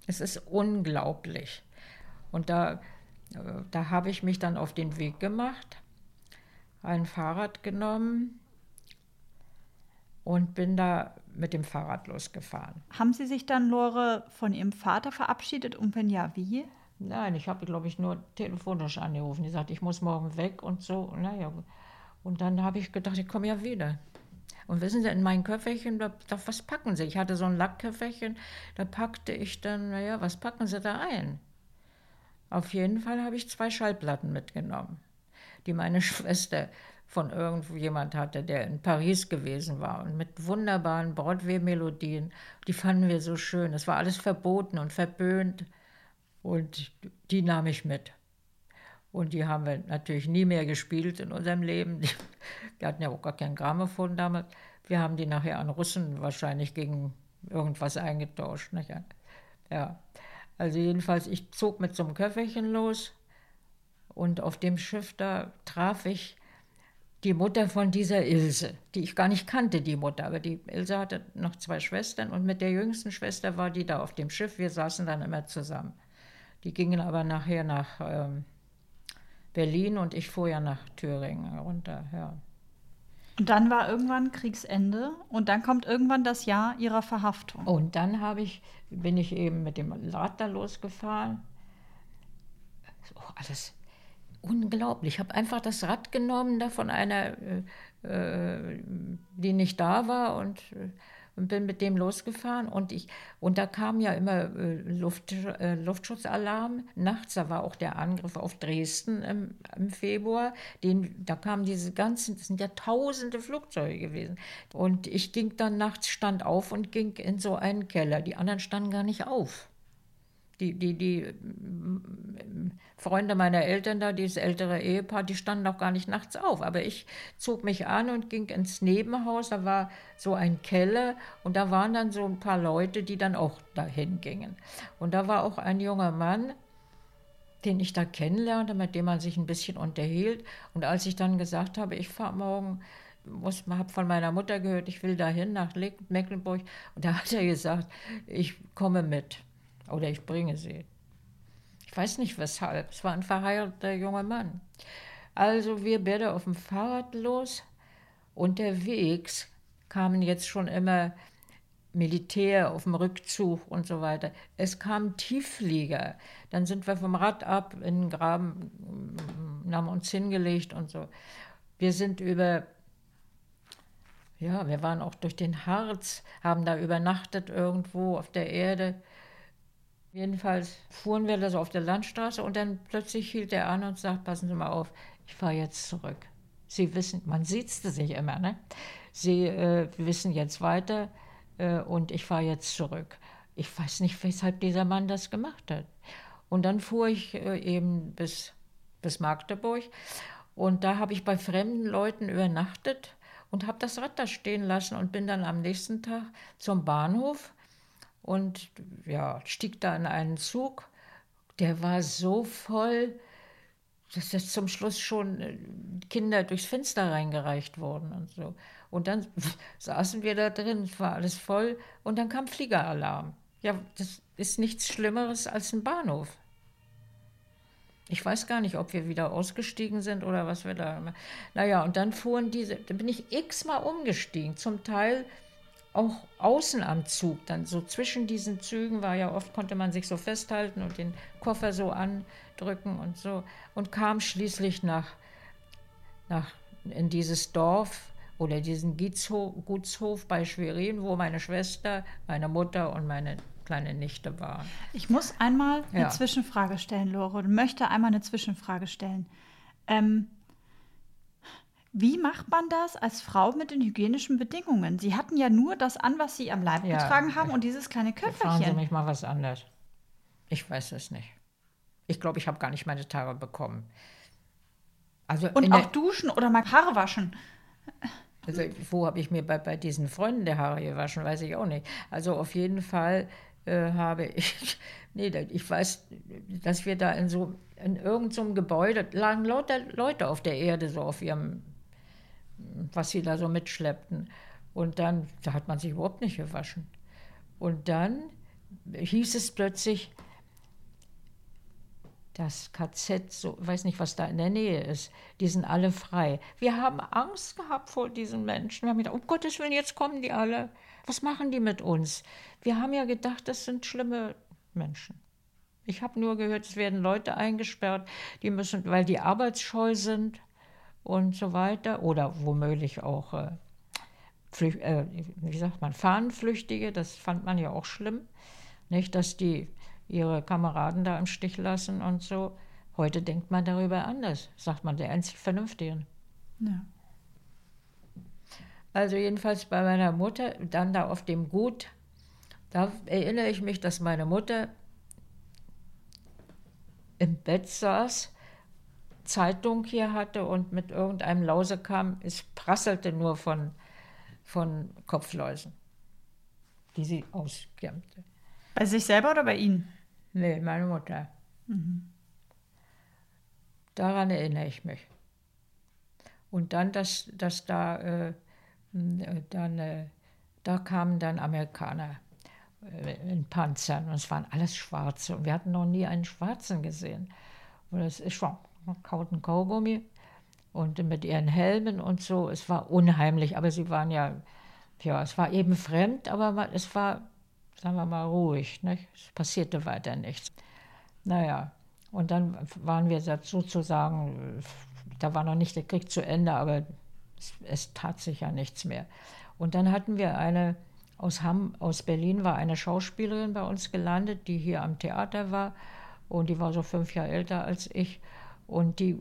Es ist unglaublich. Und da, äh, da habe ich mich dann auf den Weg gemacht ein Fahrrad genommen und bin da mit dem Fahrrad losgefahren. Haben Sie sich dann, Lore, von Ihrem Vater verabschiedet und wenn ja, wie? Nein, ich habe, glaube ich, nur telefonisch angerufen. Die sagte, ich muss morgen weg und so. Naja, und dann habe ich gedacht, ich komme ja wieder. Und wissen Sie, in mein Köfferchen, da, da, was packen Sie? Ich hatte so ein Lackköfferchen, da packte ich dann, naja, was packen Sie da ein? Auf jeden Fall habe ich zwei Schallplatten mitgenommen, die meine Schwester von irgendjemand hatte, der in Paris gewesen war und mit wunderbaren Broadway-Melodien. Die fanden wir so schön. Es war alles verboten und verböhnt und die nahm ich mit. Und die haben wir natürlich nie mehr gespielt in unserem Leben. Wir hatten ja auch gar kein Grammophon damals. Wir haben die nachher an Russen wahrscheinlich gegen irgendwas eingetauscht. Nicht? Ja. Also jedenfalls, ich zog mit so einem Köfferchen los und auf dem Schiff da traf ich die Mutter von dieser Ilse, die ich gar nicht kannte, die Mutter. Aber die Ilse hatte noch zwei Schwestern und mit der jüngsten Schwester war die da auf dem Schiff. Wir saßen dann immer zusammen. Die gingen aber nachher nach ähm, Berlin und ich fuhr ja nach Thüringen runter, ja. Und dann war irgendwann Kriegsende und dann kommt irgendwann das Jahr ihrer Verhaftung. Und dann habe ich, bin ich eben mit dem Rad da losgefahren. Oh, alles unglaublich. Ich habe einfach das Rad genommen da von einer, äh, äh, die nicht da war und, äh, und, bin mit dem losgefahren. Und, ich, und da kam ja immer äh, Luft, äh, Luftschutzalarm nachts. Da war auch der Angriff auf Dresden im, im, Februar. Den, da kamen diese ganzen, das sind ja tausende Flugzeuge gewesen. Und ich ging dann nachts, stand auf und ging in so einen Keller. Die anderen standen gar nicht auf die, die, die Freunde meiner Eltern da, dieses ältere Ehepaar, die standen auch gar nicht nachts auf. Aber ich zog mich an und ging ins Nebenhaus. Da war so ein Keller und da waren dann so ein paar Leute, die dann auch dahin gingen. Und da war auch ein junger Mann, den ich da kennenlernte, mit dem man sich ein bisschen unterhielt. Und als ich dann gesagt habe, ich fahre morgen habe von meiner Mutter gehört, ich will dahin nach Mecklenburg. Und da hat er gesagt, ich komme mit oder ich bringe sie. Ich weiß nicht weshalb. Es war ein verheirateter junger Mann. Also wir beide auf dem Fahrrad los. Unterwegs kamen jetzt schon immer Militär auf dem Rückzug und so weiter. Es kamen Tiefflieger. Dann sind wir vom Rad ab in den Graben, haben uns hingelegt und so. Wir sind über, ja, wir waren auch durch den Harz, haben da übernachtet irgendwo auf der Erde. Jedenfalls fuhren wir da so auf der Landstraße und dann plötzlich hielt er an und sagt, passen Sie mal auf, ich fahre jetzt zurück. Sie wissen, man sieht es sich immer, ne? Sie äh, wissen jetzt weiter äh, und ich fahre jetzt zurück. Ich weiß nicht, weshalb dieser Mann das gemacht hat. Und dann fuhr ich äh, eben bis, bis Magdeburg und da habe ich bei fremden Leuten übernachtet und habe das Rad da stehen lassen und bin dann am nächsten Tag zum Bahnhof und ja, stieg da in einen Zug. Der war so voll, dass das zum Schluss schon äh, Kinder durchs Fenster reingereicht wurden und so. Und dann saßen wir da drin, es war alles voll und dann kam Fliegeralarm. Ja, das ist nichts Schlimmeres als ein Bahnhof. Ich weiß gar nicht, ob wir wieder ausgestiegen sind oder was wir da. Naja, und dann fuhren diese, da bin ich x-mal umgestiegen. Zum Teil auch außen am Zug, dann so zwischen diesen Zügen war ja oft, konnte man sich so festhalten und den Koffer so andrücken und so und kam schließlich nach, nach in dieses Dorf oder diesen Gutshof bei Schwerin, wo meine Schwester, meine Mutter und meine kleine Nichte waren. Ich muss einmal eine ja. Zwischenfrage stellen, Lore, und möchte einmal eine Zwischenfrage stellen. Ähm, wie macht man das als Frau mit den hygienischen Bedingungen? Sie hatten ja nur das an, was Sie am Leib ja, getragen haben und dieses kleine Köfferchen. Fragen Sie mich mal was anderes. Ich weiß es nicht. Ich glaube, ich habe gar nicht meine Tage bekommen. Also und auch duschen oder mal Haare waschen. Also wo habe ich mir bei, bei diesen Freunden der Haare gewaschen, weiß ich auch nicht. Also auf jeden Fall äh, habe ich, nee, ich weiß, dass wir da in so, in irgendeinem so Gebäude lagen lauter Leute auf der Erde, so auf ihrem was sie da so mitschleppten. Und dann, da hat man sich überhaupt nicht gewaschen. Und dann hieß es plötzlich, das KZ, so weiß nicht, was da in der Nähe ist, die sind alle frei. Wir haben Angst gehabt vor diesen Menschen. Wir haben gedacht, um Gottes Willen, jetzt kommen die alle. Was machen die mit uns? Wir haben ja gedacht, das sind schlimme Menschen. Ich habe nur gehört, es werden Leute eingesperrt, die müssen, weil die arbeitsscheu sind und so weiter oder womöglich auch äh, äh, wie sagt man, Fahnenflüchtige, das fand man ja auch schlimm, nicht, dass die ihre Kameraden da im Stich lassen und so. Heute denkt man darüber anders, sagt man, der einzig Vernünftigen. Ja. Also jedenfalls bei meiner Mutter, dann da auf dem Gut, da erinnere ich mich, dass meine Mutter im Bett saß, Zeitung hier hatte und mit irgendeinem Lause kam. Es prasselte nur von, von Kopfläusen, die sie auskämmte. Bei sich selber oder bei Ihnen? Nee, meine Mutter. Mhm. Daran erinnere ich mich. Und dann, dass, dass da, äh, dann, äh, da kamen dann Amerikaner äh, in Panzern und es waren alles Schwarze und wir hatten noch nie einen Schwarzen gesehen. Und es ist schon kauten Kaugummi und mit ihren Helmen und so. Es war unheimlich, aber sie waren ja, ja, es war eben fremd, aber es war, sagen wir mal, ruhig. Nicht? Es passierte weiter nichts. Naja, und dann waren wir sozusagen, da war noch nicht der Krieg zu Ende, aber es, es tat sich ja nichts mehr. Und dann hatten wir eine aus, Hamm, aus Berlin, war eine Schauspielerin bei uns gelandet, die hier am Theater war und die war so fünf Jahre älter als ich. Und die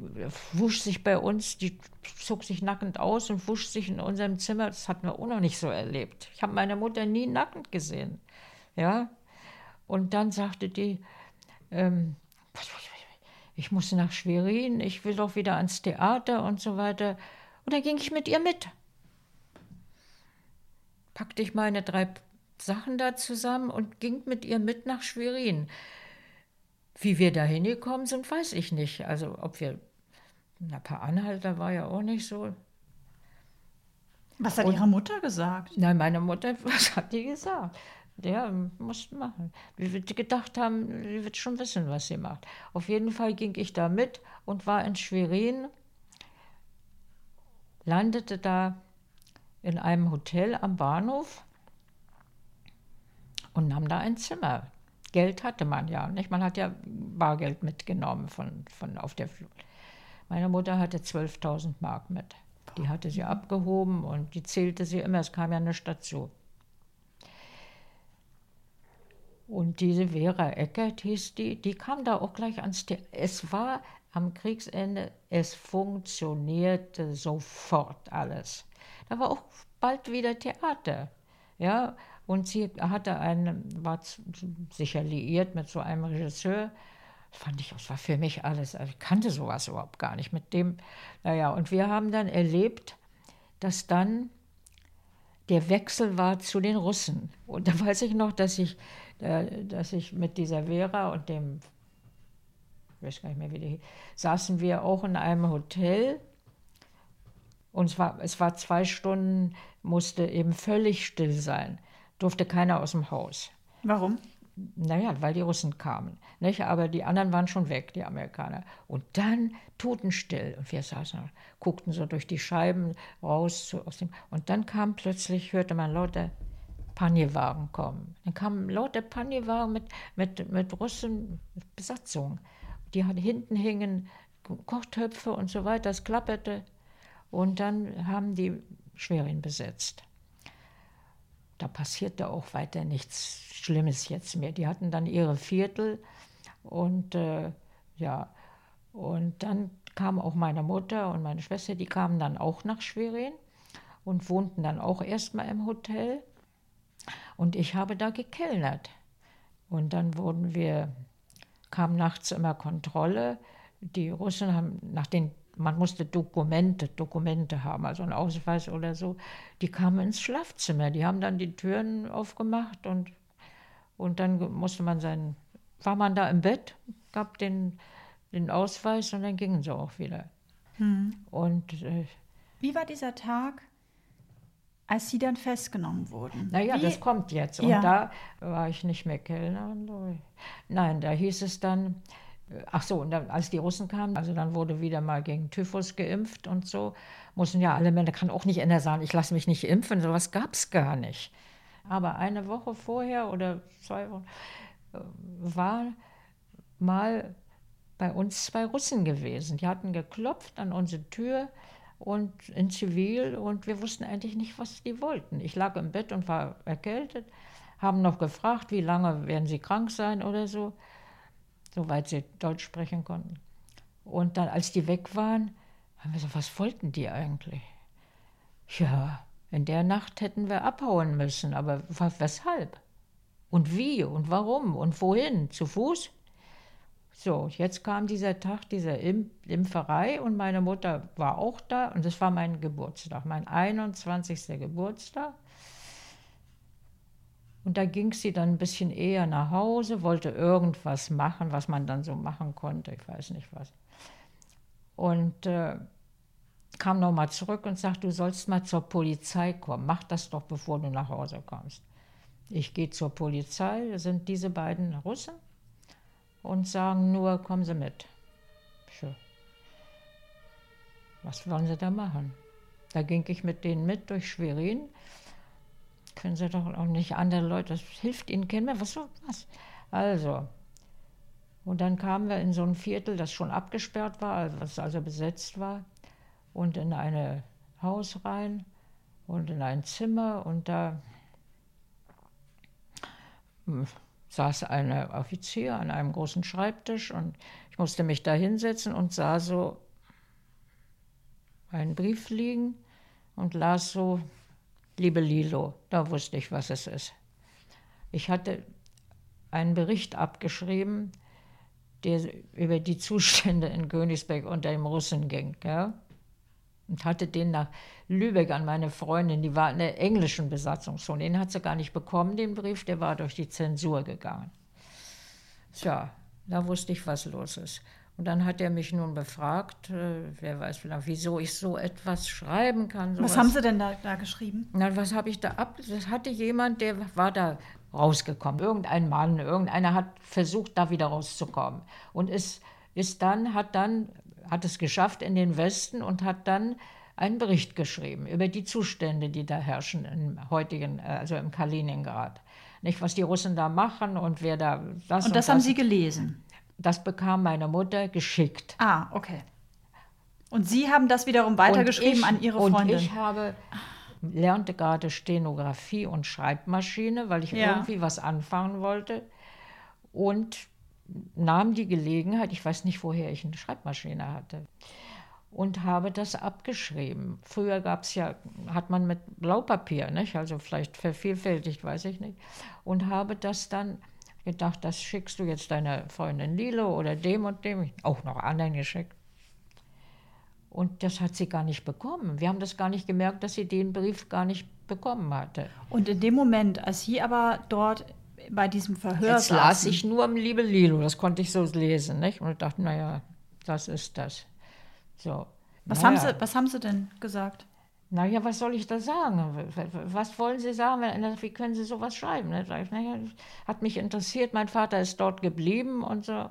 wusch sich bei uns, die zog sich nackend aus und wusch sich in unserem Zimmer. Das hatten wir auch noch nicht so erlebt. Ich habe meine Mutter nie nackend gesehen. Ja. Und dann sagte die, ähm, ich muss nach Schwerin, ich will doch wieder ans Theater und so weiter. Und dann ging ich mit ihr mit. Packte ich meine drei Sachen da zusammen und ging mit ihr mit nach Schwerin. Wie wir da hingekommen sind, weiß ich nicht. Also ob wir, ein paar Anhalter war ja auch nicht so. Was hat und, Ihre Mutter gesagt? Nein, meine Mutter, was hat die gesagt? Ja, mussten machen. Wir gedacht haben, sie wird schon wissen, was sie macht. Auf jeden Fall ging ich da mit und war in Schwerin, landete da in einem Hotel am Bahnhof und nahm da ein Zimmer. Geld hatte man ja, nicht? Man hat ja Bargeld mitgenommen von, von auf der Flucht. Meine Mutter hatte 12.000 Mark mit. Die hatte sie abgehoben und die zählte sie immer. Es kam ja nichts dazu. Und diese Vera Eckert hieß die, die kam da auch gleich ans Theater. Es war am Kriegsende, es funktionierte sofort alles. Da war auch bald wieder Theater. Ja, und sie hatte einen, war sicher liiert mit so einem Regisseur. Das fand ich, das war für mich alles, also ich kannte sowas überhaupt gar nicht mit dem. Naja, und wir haben dann erlebt, dass dann der Wechsel war zu den Russen. Und da weiß ich noch, dass ich äh, dass ich mit dieser Vera und dem, ich weiß gar nicht mehr, wie die, saßen wir auch in einem Hotel. Und es war, es war zwei Stunden, musste eben völlig still sein, durfte keiner aus dem Haus. Warum? Naja, weil die Russen kamen. Nicht? Aber die anderen waren schon weg, die Amerikaner. Und dann totenstill. Und wir saßen, guckten so durch die Scheiben raus. Aus dem, und dann kam plötzlich, hörte man lauter Panjewagen kommen. Dann kamen lauter Panjewagen mit, mit, mit Russen, Besatzung. Die hinten hingen Kochtöpfe und so weiter, es klapperte. Und dann haben die Schwerin besetzt. Da passierte auch weiter nichts Schlimmes jetzt mehr. Die hatten dann ihre Viertel und äh, ja, und dann kam auch meine Mutter und meine Schwester, die kamen dann auch nach Schwerin und wohnten dann auch erstmal im Hotel. Und ich habe da gekellnert. Und dann wurden wir, kam nachts immer Kontrolle. Die Russen haben nach den, man musste Dokumente, Dokumente haben, also einen Ausweis oder so. Die kamen ins Schlafzimmer. Die haben dann die Türen aufgemacht und, und dann musste man sein, war man da im Bett, gab den, den Ausweis und dann gingen sie auch wieder. Hm. Und äh, wie war dieser Tag? als sie dann festgenommen wurden. Naja, Wie? das kommt jetzt. Und ja. da war ich nicht mehr Kellner. Nein, da hieß es dann, ach so, und dann, als die Russen kamen, also dann wurde wieder mal gegen Typhus geimpft und so, mussten ja alle Männer, kann auch nicht einer sagen, ich lasse mich nicht impfen, sowas gab es gar nicht. Aber eine Woche vorher oder zwei Wochen äh, war mal bei uns zwei Russen gewesen. Die hatten geklopft an unsere Tür und in Zivil und wir wussten eigentlich nicht, was die wollten. Ich lag im Bett und war erkältet, haben noch gefragt, wie lange werden sie krank sein oder so, soweit sie Deutsch sprechen konnten. Und dann, als die weg waren, haben wir so, was wollten die eigentlich? Ja, in der Nacht hätten wir abhauen müssen, aber weshalb? Und wie und warum und wohin? Zu Fuß? So, jetzt kam dieser Tag dieser Impferei und meine Mutter war auch da und es war mein Geburtstag, mein 21. Geburtstag. Und da ging sie dann ein bisschen eher nach Hause, wollte irgendwas machen, was man dann so machen konnte, ich weiß nicht was. Und äh, kam nochmal zurück und sagte, du sollst mal zur Polizei kommen, mach das doch, bevor du nach Hause kommst. Ich gehe zur Polizei, das sind diese beiden Russen und sagen nur, kommen Sie mit. Schön. Was wollen Sie da machen? Da ging ich mit denen mit durch Schwerin. Können Sie doch auch nicht andere Leute, das hilft Ihnen kennen wir, was so, was. Also, und dann kamen wir in so ein Viertel, das schon abgesperrt war, was also besetzt war, und in ein Haus rein und in ein Zimmer und da hm, saß ein Offizier an einem großen Schreibtisch und ich musste mich da hinsetzen und sah so einen Brief liegen und las so, liebe Lilo, da wusste ich, was es ist. Ich hatte einen Bericht abgeschrieben, der über die Zustände in Königsberg unter dem Russen ging. Ja? Und hatte den nach Lübeck an meine Freundin, die war in der englischen Besatzungszone. Den hat sie gar nicht bekommen, den Brief, der war durch die Zensur gegangen. Tja, da wusste ich, was los ist. Und dann hat er mich nun befragt, äh, wer weiß vielleicht, wieso ich so etwas schreiben kann. Sowas. Was haben Sie denn da, da geschrieben? Na, was habe ich da ab? Das hatte jemand, der war da rausgekommen. Irgendein Mann, irgendeiner hat versucht, da wieder rauszukommen. Und ist, ist dann, hat dann, hat es geschafft in den Westen und hat dann einen Bericht geschrieben über die Zustände, die da herrschen im heutigen, äh, also im Kaliningrad. Nicht, was die Russen da machen und wer da das und, und das haben Sie gelesen? Das bekam meine Mutter geschickt. Ah, okay. Und Sie haben das wiederum weitergeschrieben ich, an Ihre Freundin? Und ich habe lernte gerade Stenografie und Schreibmaschine, weil ich ja. irgendwie was anfangen wollte und nahm die Gelegenheit, ich weiß nicht, woher ich eine Schreibmaschine hatte, und habe das abgeschrieben. Früher gab es ja, hat man mit Blaupapier, nicht? also vielleicht vervielfältigt, weiß ich nicht, und habe das dann gedacht, das schickst du jetzt deiner Freundin Lilo oder dem und dem, auch noch anderen geschickt. Und das hat sie gar nicht bekommen. Wir haben das gar nicht gemerkt, dass sie den Brief gar nicht bekommen hatte. Und in dem Moment, als sie aber dort bei diesem Verhör Jetzt las ich nur am Liebe Lilo, das konnte ich so lesen, nicht? Und ich dachte, naja, das ist das. So. Was, naja. haben Sie, was haben Sie denn gesagt? Naja, was soll ich da sagen? Was wollen Sie sagen? Wie können Sie sowas schreiben? Naja, hat mich interessiert, mein Vater ist dort geblieben und so.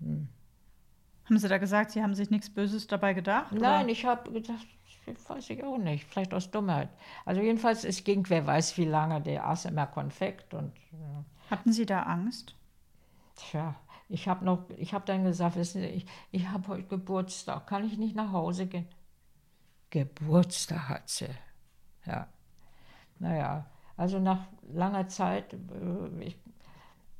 Hm. Haben Sie da gesagt, Sie haben sich nichts Böses dabei gedacht? Nein, oder? ich habe gedacht, weiß ich auch nicht, vielleicht aus Dummheit. Also jedenfalls, es ging, wer weiß wie lange, der aß immer Konfekt und. Ja. Hatten Sie da Angst? Tja, ich habe noch, ich habe dann gesagt, wissen Sie, ich, ich habe heute Geburtstag, kann ich nicht nach Hause gehen? Geburtstag hat sie. Ja. Naja, also nach langer Zeit, äh, ich,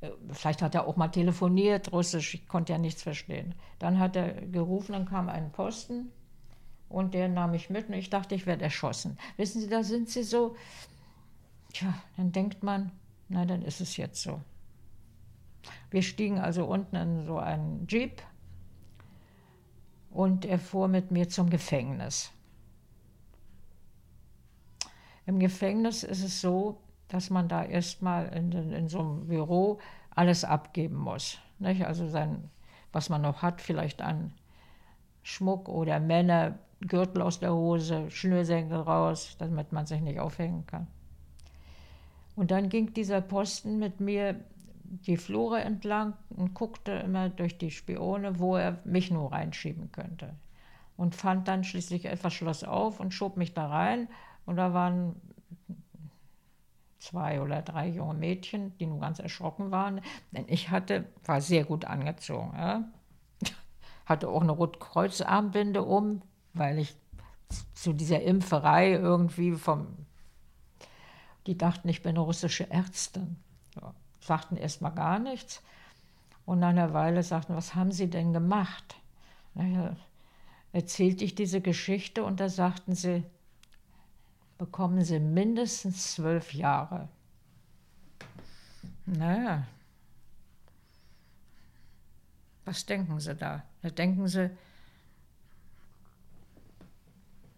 äh, vielleicht hat er auch mal telefoniert, Russisch, ich konnte ja nichts verstehen. Dann hat er gerufen, dann kam ein Posten und der nahm mich mit und ich dachte, ich werde erschossen. Wissen Sie, da sind Sie so, tja, dann denkt man, na, dann ist es jetzt so. Wir stiegen also unten in so einen Jeep und er fuhr mit mir zum Gefängnis. Im Gefängnis ist es so, dass man da erstmal in, in so einem Büro alles abgeben muss. Nicht? Also sein, was man noch hat, vielleicht an Schmuck oder Männer, Gürtel aus der Hose, Schnürsenkel raus, damit man sich nicht aufhängen kann. Und dann ging dieser Posten mit mir die Flure entlang und guckte immer durch die Spione, wo er mich nur reinschieben könnte. Und fand dann schließlich etwas Schloss auf und schob mich da rein. Und da waren zwei oder drei junge Mädchen, die nun ganz erschrocken waren. Denn ich hatte, war sehr gut angezogen. Ja? Hatte auch eine Rotkreuzarmbinde um, weil ich zu dieser Impferei irgendwie vom, die dachten, ich bin eine russische Ärztin. Ja, sagten erst mal gar nichts. Und nach einer Weile sagten, was haben Sie denn gemacht? Erzählte ich diese Geschichte und da sagten sie, bekommen Sie mindestens zwölf Jahre. Naja, was denken Sie da? Da denken Sie,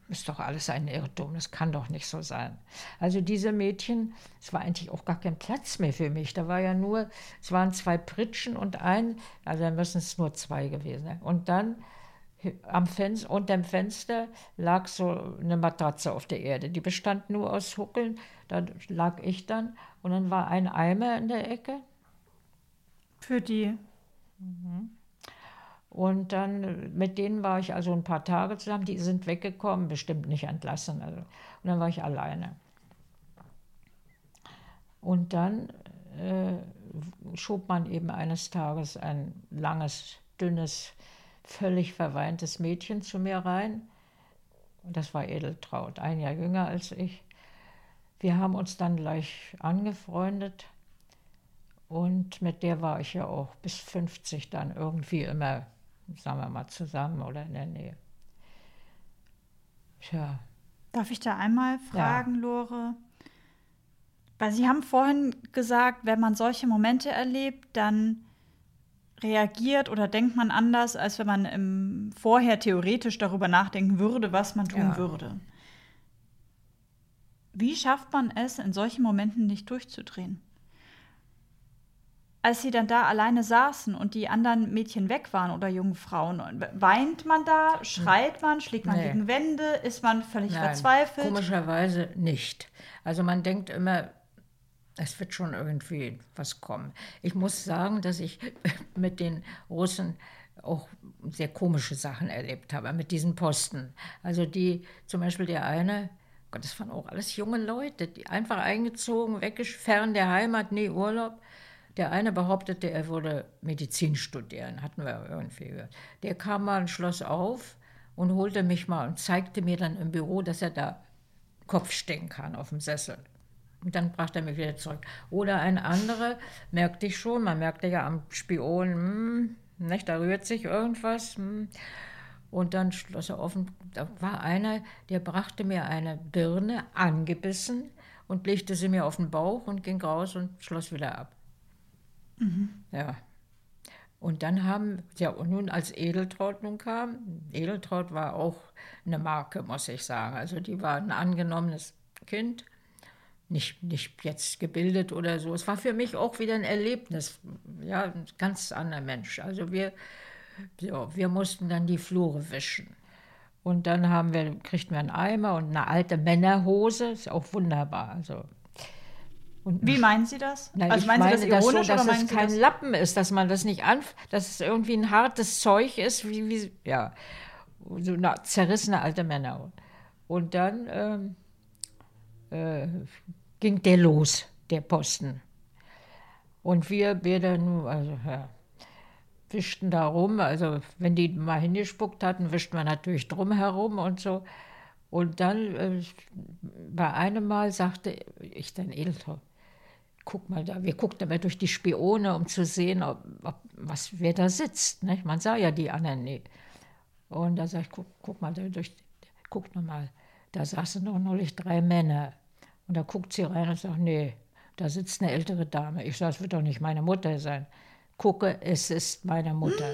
ist doch alles ein Irrtum, das kann doch nicht so sein. Also diese Mädchen, es war eigentlich auch gar kein Platz mehr für mich. Da war ja nur, es waren zwei Pritschen und ein, also dann müssen es nur zwei gewesen sein. Und dann am Fenster, unter dem Fenster lag so eine Matratze auf der Erde. Die bestand nur aus Huckeln. Da lag ich dann und dann war ein Eimer in der Ecke. Für die. Mhm. Und dann mit denen war ich also ein paar Tage zusammen. Die sind weggekommen, bestimmt nicht entlassen. Also. Und dann war ich alleine. Und dann äh, schob man eben eines Tages ein langes, dünnes, völlig verweintes Mädchen zu mir rein. Das war Edeltraut, ein Jahr jünger als ich. Wir haben uns dann gleich angefreundet. Und mit der war ich ja auch bis 50 dann irgendwie immer sagen wir mal, zusammen oder in der Nähe. Tja. Darf ich da einmal fragen, ja. Lore? Weil Sie haben vorhin gesagt, wenn man solche Momente erlebt, dann reagiert oder denkt man anders, als wenn man vorher theoretisch darüber nachdenken würde, was man tun ja. würde. Wie schafft man es, in solchen Momenten nicht durchzudrehen? als sie dann da alleine saßen und die anderen Mädchen weg waren oder jungen Frauen, weint man da, schreit man, schlägt man nee. gegen Wände, ist man völlig Nein, verzweifelt? Komischerweise nicht. Also man denkt immer, es wird schon irgendwie was kommen. Ich muss sagen, dass ich mit den Russen auch sehr komische Sachen erlebt habe, mit diesen Posten. Also die, zum Beispiel der eine, Gott, das waren auch alles junge Leute, die einfach eingezogen, fern der Heimat, nie Urlaub. Der eine behauptete, er würde Medizin studieren, hatten wir irgendwie gehört. Der kam mal ein Schloss auf und holte mich mal und zeigte mir dann im Büro, dass er da Kopf stecken kann auf dem Sessel. Und dann brachte er mich wieder zurück. Oder ein anderer, merkte ich schon, man merkte ja am Spion, hm, nicht, da rührt sich irgendwas. Hm. Und dann schloss er offen, da war einer, der brachte mir eine Birne angebissen und legte sie mir auf den Bauch und ging raus und schloss wieder ab. Mhm. Ja. Und dann haben, ja, und nun als Edeltraut nun kam, Edeltraut war auch eine Marke, muss ich sagen. Also die war ein angenommenes Kind, nicht, nicht jetzt gebildet oder so. Es war für mich auch wieder ein Erlebnis, ja, ein ganz anderer Mensch. Also wir, so, wir mussten dann die Flure wischen. Und dann haben wir, kriegten wir einen Eimer und eine alte Männerhose, ist auch wunderbar. Also und Wie meinen Sie das? Na, also meinen meine, Sie das ironisch das so, dass es kein das? Lappen ist, dass man das nicht an, dass es irgendwie ein hartes Zeug ist, wie, wie ja, so eine zerrissene alte Männer. Und dann ähm, äh, ging der los, der Posten. Und wir, wir dann, also, ja, wischten da rum. Also, wenn die mal hingespuckt hatten, wischten wir natürlich drum herum und so. Und dann, äh, bei einem Mal sagte ich dann Edeltraut, guck mal da, wir guckten aber durch die Spione, um zu sehen, ob, ob, was, wer da sitzt. Nicht? Man sah ja die anderen nie. Und da sag ich, guck, guck mal, da durch, guck noch mal, da saßen doch neulich drei Männer. Und da guckt sie rein und sagt, nee, da sitzt eine ältere Dame. Ich sage, es wird doch nicht meine Mutter sein. Gucke, es ist meine Mutter.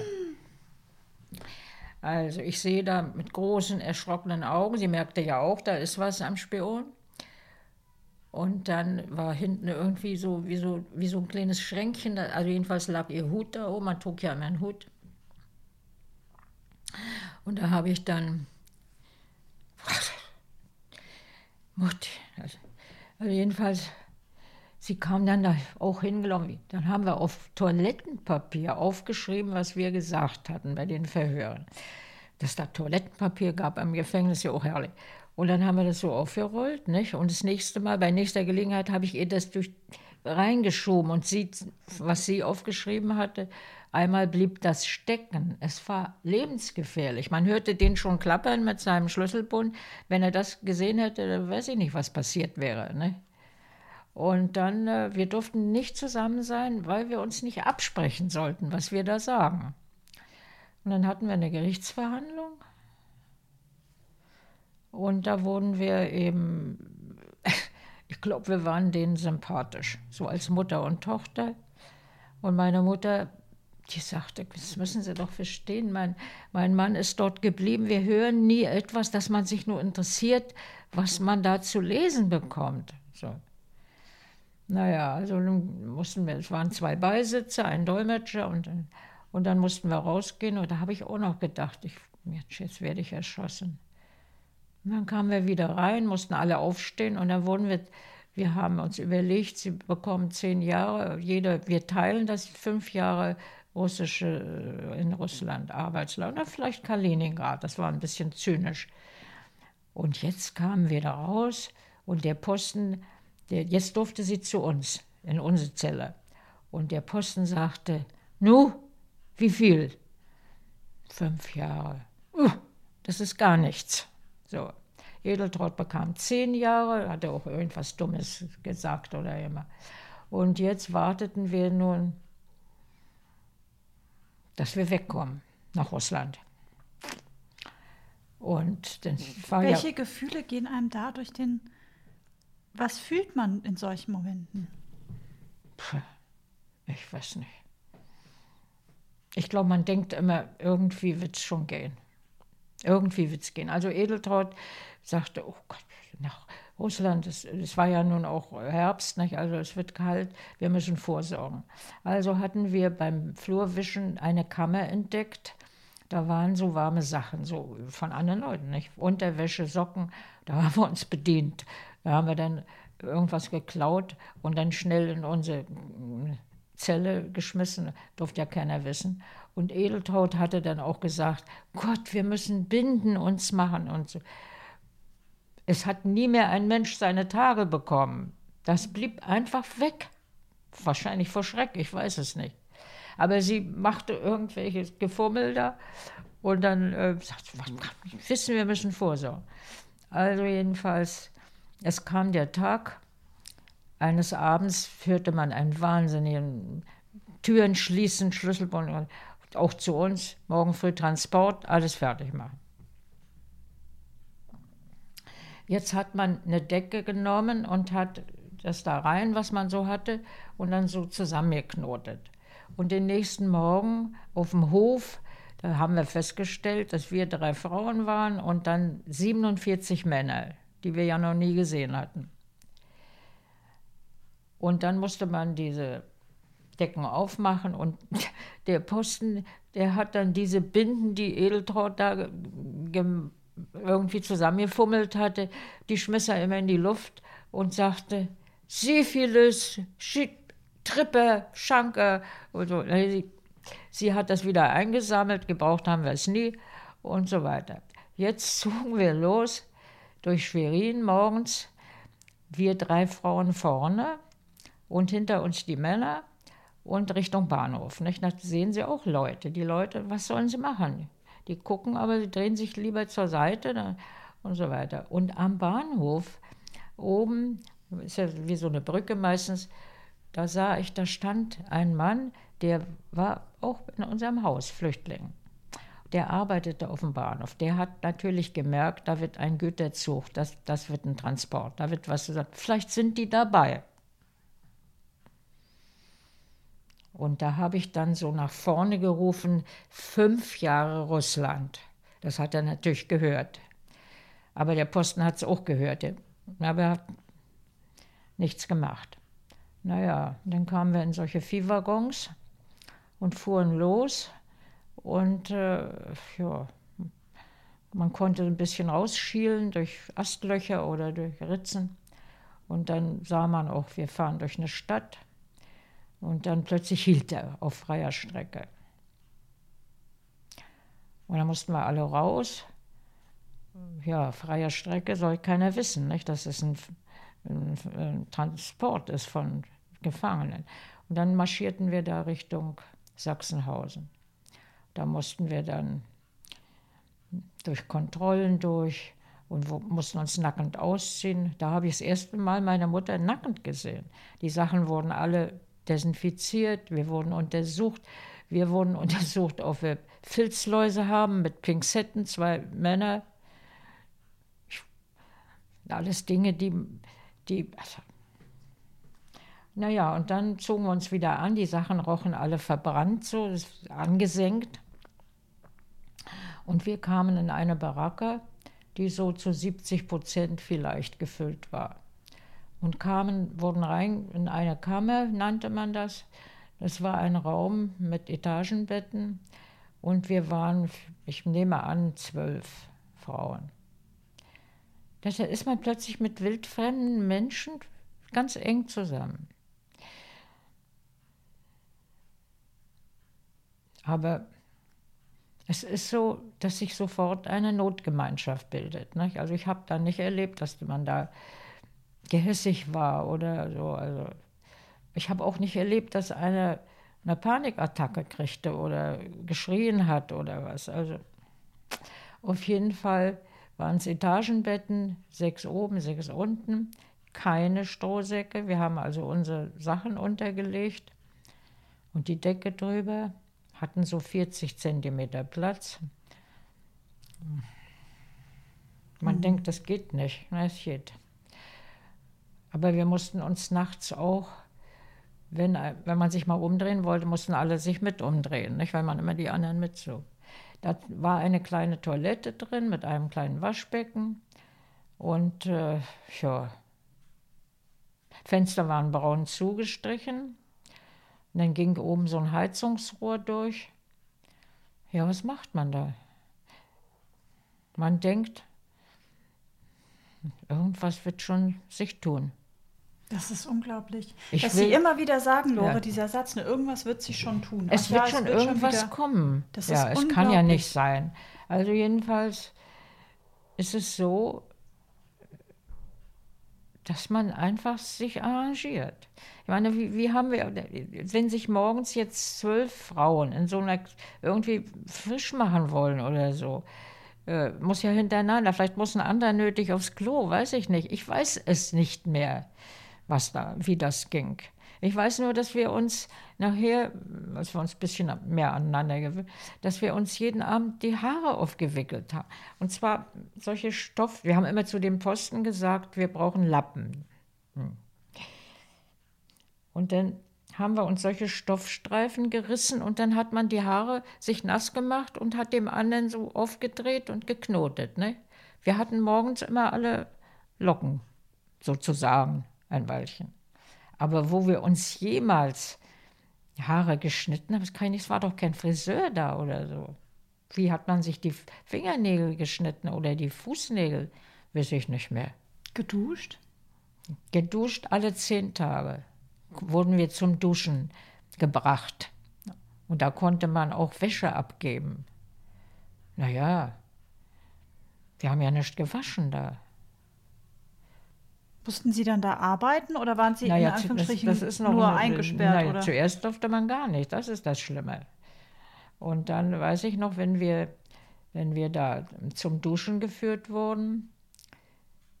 Also ich sehe da mit großen, erschrockenen Augen, sie merkte ja auch, da ist was am Spion. Und dann war hinten irgendwie so wie so, wie so ein kleines Schränkchen, also jedenfalls lag ihr Hut da oben, man trug ja immer einen Hut. Und da habe ich dann, Mutti, also, also jedenfalls, sie kam dann da auch hingelaufen. Dann haben wir auf Toilettenpapier aufgeschrieben, was wir gesagt hatten bei den Verhören. Dass da Toilettenpapier gab am Gefängnis, ja auch herrlich. Und dann haben wir das so aufgerollt, nicht? Und das nächste Mal, bei nächster Gelegenheit, habe ich ihr das durch, reingeschoben und sieht, was sie aufgeschrieben hatte. Einmal blieb das stecken. Es war lebensgefährlich. Man hörte den schon klappern mit seinem Schlüsselbund. Wenn er das gesehen hätte, dann weiß ich nicht, was passiert wäre. Ne? Und dann, äh, wir durften nicht zusammen sein, weil wir uns nicht absprechen sollten, was wir da sagen. Und dann hatten wir eine Gerichtsverhandlung. Und da wurden wir eben, ich glaube, wir waren denen sympathisch, so als Mutter und Tochter. Und meine Mutter, die sagte, das müssen Sie doch verstehen, mein, mein Mann ist dort geblieben. Wir hören nie etwas, dass man sich nur interessiert, was man da zu lesen bekommt. So. Naja, also mussten wir, es waren zwei Beisitzer, ein Dolmetscher und, und dann mussten wir rausgehen und da habe ich auch noch gedacht, ich, jetzt werde ich erschossen. Und dann kamen wir wieder rein, mussten alle aufstehen und dann wurden wir, wir haben uns überlegt, sie bekommen zehn Jahre, jeder, wir teilen das fünf Jahre russische äh, in Russland Arbeitsland oder vielleicht Kaliningrad, das war ein bisschen zynisch. Und jetzt kamen wir da raus und der Posten, der, jetzt durfte sie zu uns, in unsere Zelle. Und der Posten sagte, nu, wie viel? Fünf Jahre. Uh, das ist gar nichts. So. Edeltraut bekam zehn Jahre, hatte auch irgendwas Dummes gesagt oder immer. Und jetzt warteten wir nun, dass wir wegkommen nach Russland. Und dann war Welche ja, Gefühle gehen einem da durch den. Was fühlt man in solchen Momenten? Ich weiß nicht. Ich glaube, man denkt immer, irgendwie wird es schon gehen. Irgendwie wird es gehen. Also Edeltraut sagte, oh Gott, nach Russland, es, war ja nun auch Herbst, nicht? also es wird kalt, wir müssen vorsorgen. Also hatten wir beim Flurwischen eine Kammer entdeckt, da waren so warme Sachen, so von anderen Leuten, nicht? Unterwäsche, Socken, da haben wir uns bedient. Da haben wir dann irgendwas geklaut und dann schnell in unsere Zelle geschmissen, durfte ja keiner wissen. Und Edeltraut hatte dann auch gesagt, Gott, wir müssen Binden uns machen und so. Es hat nie mehr ein Mensch seine Tage bekommen. Das blieb einfach weg. Wahrscheinlich vor Schreck, ich weiß es nicht. Aber sie machte irgendwelches Gefummel da und dann äh, sagte, was, wissen wir müssen vorsorgen. Also jedenfalls, es kam der Tag, eines Abends hörte man einen wahnsinnigen Türen schließen, Schlüsselbund, auch zu uns, morgen früh Transport, alles fertig machen. Jetzt hat man eine Decke genommen und hat das da rein, was man so hatte, und dann so zusammengeknotet. Und den nächsten Morgen auf dem Hof, da haben wir festgestellt, dass wir drei Frauen waren und dann 47 Männer, die wir ja noch nie gesehen hatten. Und dann musste man diese Decken aufmachen und der Posten, der hat dann diese Binden, die Edeltraut da irgendwie zusammengefummelt hatte, die schmiss er immer in die Luft und sagte, Syphilis, Trippe, Schanke und so. Sie, sie hat das wieder eingesammelt, gebraucht haben wir es nie und so weiter. Jetzt zogen wir los durch Schwerin morgens, wir drei Frauen vorne und hinter uns die Männer und Richtung Bahnhof. Nicht? Da sehen Sie auch Leute. Die Leute, was sollen sie machen? Die gucken, aber sie drehen sich lieber zur Seite und so weiter. Und am Bahnhof oben, ist ja wie so eine Brücke meistens, da sah ich, da stand ein Mann, der war auch in unserem Haus Flüchtling. Der arbeitete auf dem Bahnhof. Der hat natürlich gemerkt, da wird ein Güterzug, das, das wird ein Transport, da wird was gesagt. Vielleicht sind die dabei. Und da habe ich dann so nach vorne gerufen, fünf Jahre Russland. Das hat er natürlich gehört. Aber der Posten hat es auch gehört. Aber er hat nichts gemacht. Naja, dann kamen wir in solche Viehwaggons und fuhren los. Und äh, ja, man konnte ein bisschen rausschielen durch Astlöcher oder durch Ritzen. Und dann sah man auch, wir fahren durch eine Stadt. Und dann plötzlich hielt er auf freier Strecke. Und dann mussten wir alle raus. Ja, freier Strecke soll keiner wissen, nicht? dass es ein, ein, ein Transport ist von Gefangenen. Und dann marschierten wir da Richtung Sachsenhausen. Da mussten wir dann durch Kontrollen durch und mussten uns nackend ausziehen. Da habe ich das erste Mal meine Mutter nackend gesehen. Die Sachen wurden alle desinfiziert, wir wurden untersucht. Wir wurden untersucht, ob wir Filzläuse haben mit Pinzetten, zwei Männer. Alles Dinge, die, die also, naja, und dann zogen wir uns wieder an. Die Sachen rochen alle verbrannt, so angesenkt. Und wir kamen in eine Baracke, die so zu 70 Prozent vielleicht gefüllt war. Und kamen, wurden rein in eine Kammer, nannte man das. Das war ein Raum mit Etagenbetten. Und wir waren, ich nehme an, zwölf Frauen. Da ist man plötzlich mit wildfremden Menschen ganz eng zusammen. Aber es ist so, dass sich sofort eine Notgemeinschaft bildet. Nicht? Also ich habe da nicht erlebt, dass man da gehässig war oder so. Also ich habe auch nicht erlebt, dass einer eine Panikattacke kriegte oder geschrien hat oder was. Also auf jeden Fall waren es Etagenbetten, sechs oben, sechs unten, keine Strohsäcke. Wir haben also unsere Sachen untergelegt und die Decke drüber hatten so 40 Zentimeter Platz. Man mhm. denkt, das geht nicht. Na, es geht. Aber wir mussten uns nachts auch, wenn, wenn man sich mal umdrehen wollte, mussten alle sich mit umdrehen, nicht? weil man immer die anderen mitzog. Da war eine kleine Toilette drin mit einem kleinen Waschbecken und äh, ja, Fenster waren braun zugestrichen und dann ging oben so ein Heizungsrohr durch. Ja, was macht man da? Man denkt, irgendwas wird schon sich tun. Das ist unglaublich. Ich Dass will, Sie immer wieder sagen, Lore, ja. dieser Satz, ne, irgendwas wird sich schon tun. Es Ach, wird ja, schon es wird irgendwas schon kommen. Das ja, es kann ja nicht sein. Also jedenfalls ist es so, dass man einfach sich arrangiert. Ich meine, wie, wie, haben wir, wenn sich morgens jetzt zwölf Frauen in so einer irgendwie frisch machen wollen oder so, äh, muss ja hintereinander, vielleicht muss ein anderer nötig aufs Klo, weiß ich nicht. Ich weiß es nicht mehr, was da, wie das ging. Ich weiß nur, dass wir uns nachher, als wir uns ein bisschen mehr aneinander gewöhnt, dass wir uns jeden Abend die Haare aufgewickelt haben. Und zwar solche Stoff, wir haben immer zu dem Posten gesagt, wir brauchen Lappen. Hm. Und dann haben wir uns solche Stoffstreifen gerissen und dann hat man die Haare sich nass gemacht und hat dem anderen so aufgedreht und geknotet. Ne? Wir hatten morgens immer alle Locken, sozusagen, ein Weilchen. Aber wo wir uns jemals Haare geschnitten haben, kann ich es war doch kein Friseur da oder so. Wie hat man sich die Fingernägel geschnitten oder die Fußnägel? Weiß ich nicht mehr. Geduscht? Geduscht alle zehn Tage. Wurden wir zum Duschen gebracht. Und da konnte man auch Wäsche abgeben. Naja, wir haben ja nicht gewaschen da. Mussten Sie dann da arbeiten oder waren Sie naja, in Anführungsstrichen das, das nur eine, eingesperrt? Naja, oder? Zuerst durfte man gar nicht, das ist das Schlimme. Und dann weiß ich noch, wenn wir, wenn wir da zum Duschen geführt wurden,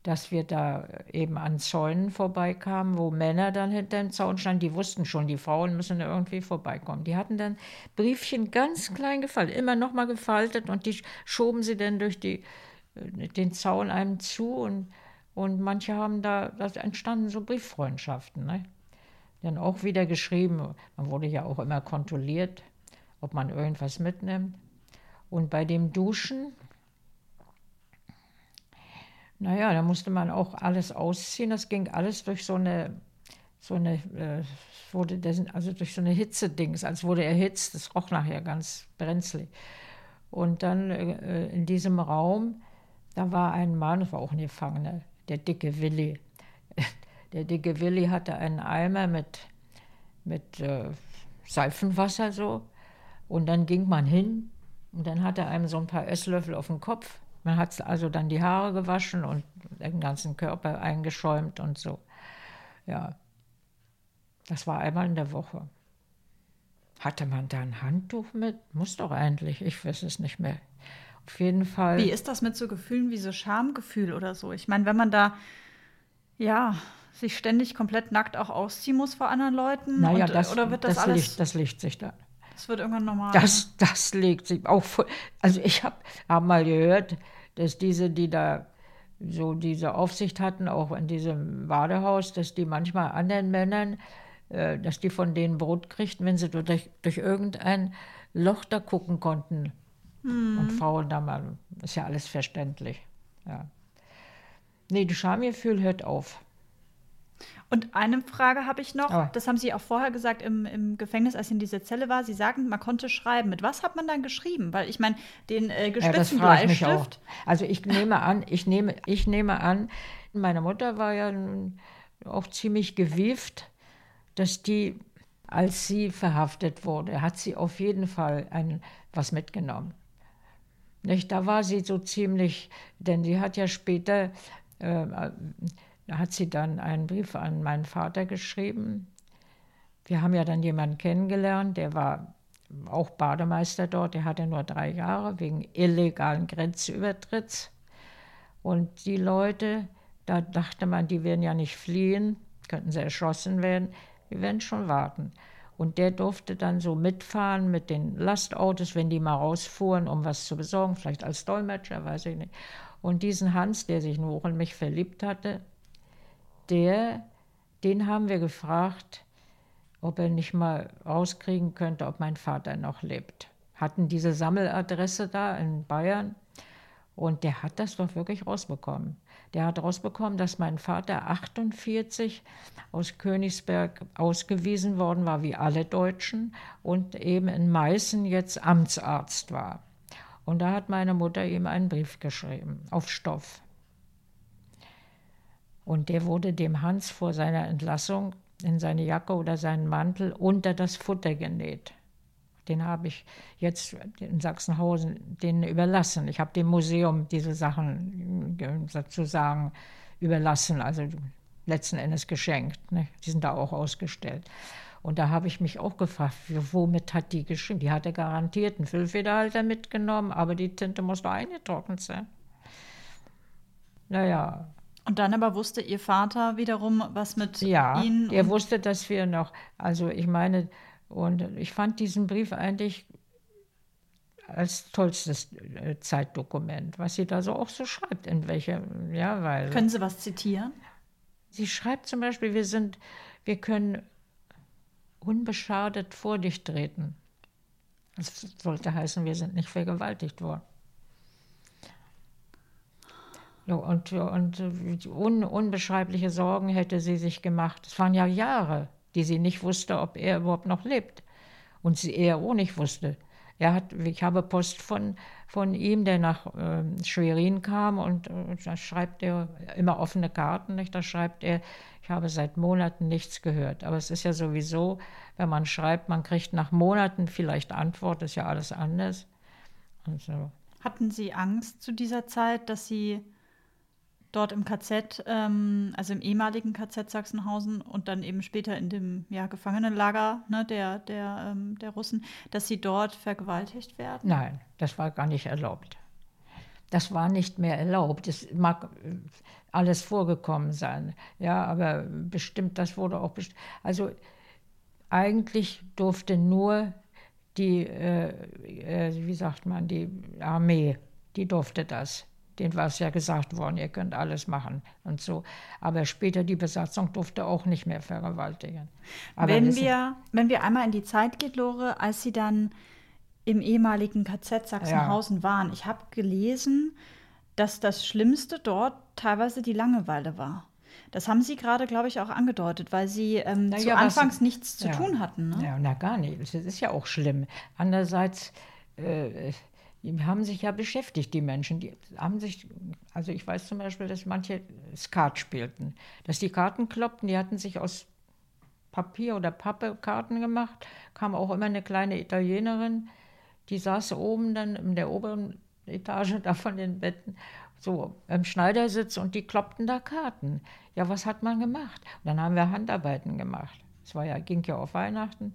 dass wir da eben an Zäunen vorbeikamen, wo Männer dann hinter dem Zaun standen, die wussten schon, die Frauen müssen irgendwie vorbeikommen. Die hatten dann Briefchen ganz klein gefaltet, immer nochmal gefaltet und die schoben sie dann durch die, äh, den Zaun einem zu und und manche haben da, da entstanden so Brieffreundschaften. Ne? Dann auch wieder geschrieben, man wurde ja auch immer kontrolliert, ob man irgendwas mitnimmt. Und bei dem Duschen, naja, da musste man auch alles ausziehen. Das ging alles durch so eine, so eine, äh, wurde das, also durch so eine Hitzedings, als wurde erhitzt. Das roch nachher ganz brenzlig. Und dann äh, in diesem Raum, da war ein Mann, das war auch ein Gefangener, der dicke Willi. Der dicke Willi hatte einen Eimer mit, mit äh, Seifenwasser so. Und dann ging man hin und dann hatte einem so ein paar Esslöffel auf den Kopf. Man hat also dann die Haare gewaschen und den ganzen Körper eingeschäumt und so. Ja. Das war einmal in der Woche. Hatte man da ein Handtuch mit? Muss doch eigentlich, ich weiß es nicht mehr. Auf jeden Fall. Wie ist das mit so Gefühlen wie so Schamgefühl oder so? Ich meine, wenn man da, ja, sich ständig komplett nackt auch ausziehen muss vor anderen Leuten? Naja, und, das, oder wird das, das, alles. Licht, das legt sich dann. Das wird irgendwann normal. Das, das legt sich auch vor. Also ich habe hab mal gehört, dass diese, die da so diese Aufsicht hatten, auch in diesem Badehaus, dass die manchmal anderen Männern, äh, dass die von denen Brot kriegten, wenn sie durch, durch irgendein Loch da gucken konnten. Hm. Und Frauen da mal, ist ja alles verständlich. Ja. Nee, das Schamgefühl hört auf. Und eine Frage habe ich noch, Aber- das haben Sie auch vorher gesagt im, im Gefängnis, als Sie in dieser Zelle war. Sie sagten, man konnte schreiben. Mit was hat man dann geschrieben? Weil ich meine, den äh, Ja, gespitzten auch. Bleistift. Also ich nehme an, ich nehme, ich nehme an, meine Mutter war ja auch ziemlich gewieft, dass die, als sie verhaftet wurde, hat sie auf jeden Fall ein, was mitgenommen. Nicht? Da war sie so ziemlich, denn sie hat ja später, äh, da hat sie dann einen Brief an meinen Vater geschrieben. Wir haben ja dann jemanden kennengelernt, der war auch Bademeister dort, der hatte nur drei Jahre wegen illegalen Grenzübertritts. Und die Leute, da dachte man, die werden ja nicht fliehen, könnten sie erschossen werden, die werden schon warten. Und der durfte dann so mitfahren mit den Lastautos, wenn die mal rausfuhren, um was zu besorgen, vielleicht als Dolmetscher, weiß ich nicht. Und diesen Hans, der sich nur in mich verliebt hatte, der, den haben wir gefragt, ob er nicht mal rauskriegen könnte, ob mein Vater noch lebt. Hatten diese Sammeladresse da in Bayern und der hat das doch wirklich rausbekommen. Der hat rausbekommen, dass mein Vater 48 aus Königsberg ausgewiesen worden war, wie alle Deutschen, und eben in Meißen jetzt Amtsarzt war. Und da hat meine Mutter ihm einen Brief geschrieben, auf Stoff. Und der wurde dem Hans vor seiner Entlassung in seine Jacke oder seinen Mantel unter das Futter genäht. Den habe ich jetzt in Sachsenhausen denen überlassen. Ich habe dem Museum diese Sachen äh, sozusagen überlassen, also letzten Endes geschenkt. Ne? Die sind da auch ausgestellt. Und da habe ich mich auch gefragt, womit hat die geschrieben? Die hatte garantiert einen Füllfederhalter mitgenommen, aber die Tinte muss doch eingetrocknet sein. Naja, Und dann aber wusste Ihr Vater wiederum, was mit ja, Ihnen. er und- wusste, dass wir noch, also ich meine, und ich fand diesen Brief eigentlich als tollstes äh, Zeitdokument, was sie da so auch so schreibt, in welcher, ja, weil Können Sie was zitieren? sie schreibt zum Beispiel, wir sind, wir können unbeschadet vor dich treten. Das sollte heißen, wir sind nicht vergewaltigt worden. Und, und äh, un, unbeschreibliche Sorgen hätte sie sich gemacht. Es waren ja Jahre, die sie nicht wusste, ob er überhaupt noch lebt. Und sie er auch nicht wusste. Er hat, ich habe Post von, von ihm, der nach ähm, Schwerin kam und äh, da schreibt er immer offene Karten, nicht? Da schreibt er, ich habe seit Monaten nichts gehört. Aber es ist ja sowieso, wenn man schreibt, man kriegt nach Monaten vielleicht Antwort, ist ja alles anders. Und so. Hatten Sie Angst zu dieser Zeit, dass Sie dort im KZ, ähm, also im ehemaligen KZ Sachsenhausen und dann eben später in dem ja, Gefangenenlager ne, der, der, ähm, der Russen, dass Sie dort vergewaltigt werden? Nein, das war gar nicht erlaubt. Das war nicht mehr erlaubt. Es mag äh, alles vorgekommen sein, ja, aber bestimmt, das wurde auch bestimmt. Also eigentlich durfte nur die, äh, äh, wie sagt man, die Armee, die durfte das. Denen war es ja gesagt worden, ihr könnt alles machen und so. Aber später die Besatzung durfte auch nicht mehr vergewaltigen. Aber wenn, wir, wenn wir einmal in die Zeit geht, Lore, als Sie dann im ehemaligen KZ Sachsenhausen waren, ich habe gelesen, dass das Schlimmste dort teilweise die Langeweile war. Das haben Sie gerade, glaube ich, auch angedeutet, weil Sie ähm, Na zu ja, was- Anfangs nichts zu Ja. tun hatten. Ne? Ja, na gar nicht. Das ist ja auch schlimm. Andererseits, äh, die haben sich ja beschäftigt, die Menschen. Die haben sich, also ich weiß zum Beispiel, dass manche Skat spielten. Dass die Karten kloppten, die hatten sich aus Papier oder Pappe Karten gemacht. Kam auch immer eine kleine Italienerin, die saß oben dann in der oberen Etage da von den Betten, so im Schneidersitz und die kloppten da Karten. Ja, was hat man gemacht? Und dann haben wir Handarbeiten gemacht. Es war ja, ging ja auf Weihnachten.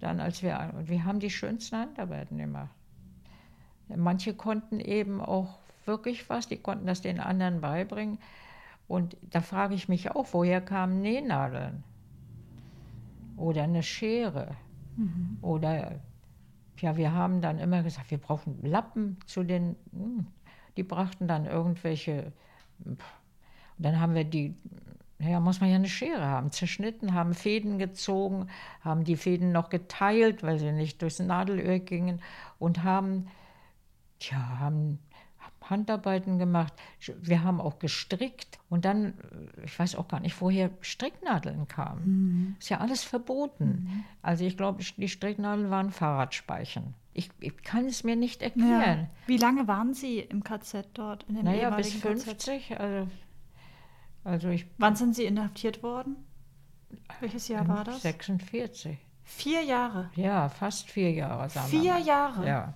Dann, als wir, wir haben die schönsten Handarbeiten gemacht. Manche konnten eben auch wirklich was, die konnten das den anderen beibringen. Und da frage ich mich auch, woher kamen Nähnadeln? Oder eine Schere? Mhm. Oder, ja, wir haben dann immer gesagt, wir brauchen Lappen zu den, hm, die brachten dann irgendwelche, und dann haben wir die, ja, muss man ja eine Schere haben, zerschnitten, haben Fäden gezogen, haben die Fäden noch geteilt, weil sie nicht durchs Nadelöhr gingen und haben, ja, haben Handarbeiten gemacht. Wir haben auch gestrickt und dann, äh, ich weiß auch gar nicht, woher Stricknadeln kamen. Mhm. Ist ja alles verboten. Mhm. Also ich glaube, die Stricknadeln waren Fahrradspeichen. Ich, ich, kann es mir nicht erklären. Ja. Wie lange waren Sie im KZ dort? In naja, bis 50. Also, also ich, Wann sind Sie inhaftiert worden? Welches Jahr war das? 46. Vier Jahre? Ja, fast vier Jahre. Sagen vier. Jahre? Ja.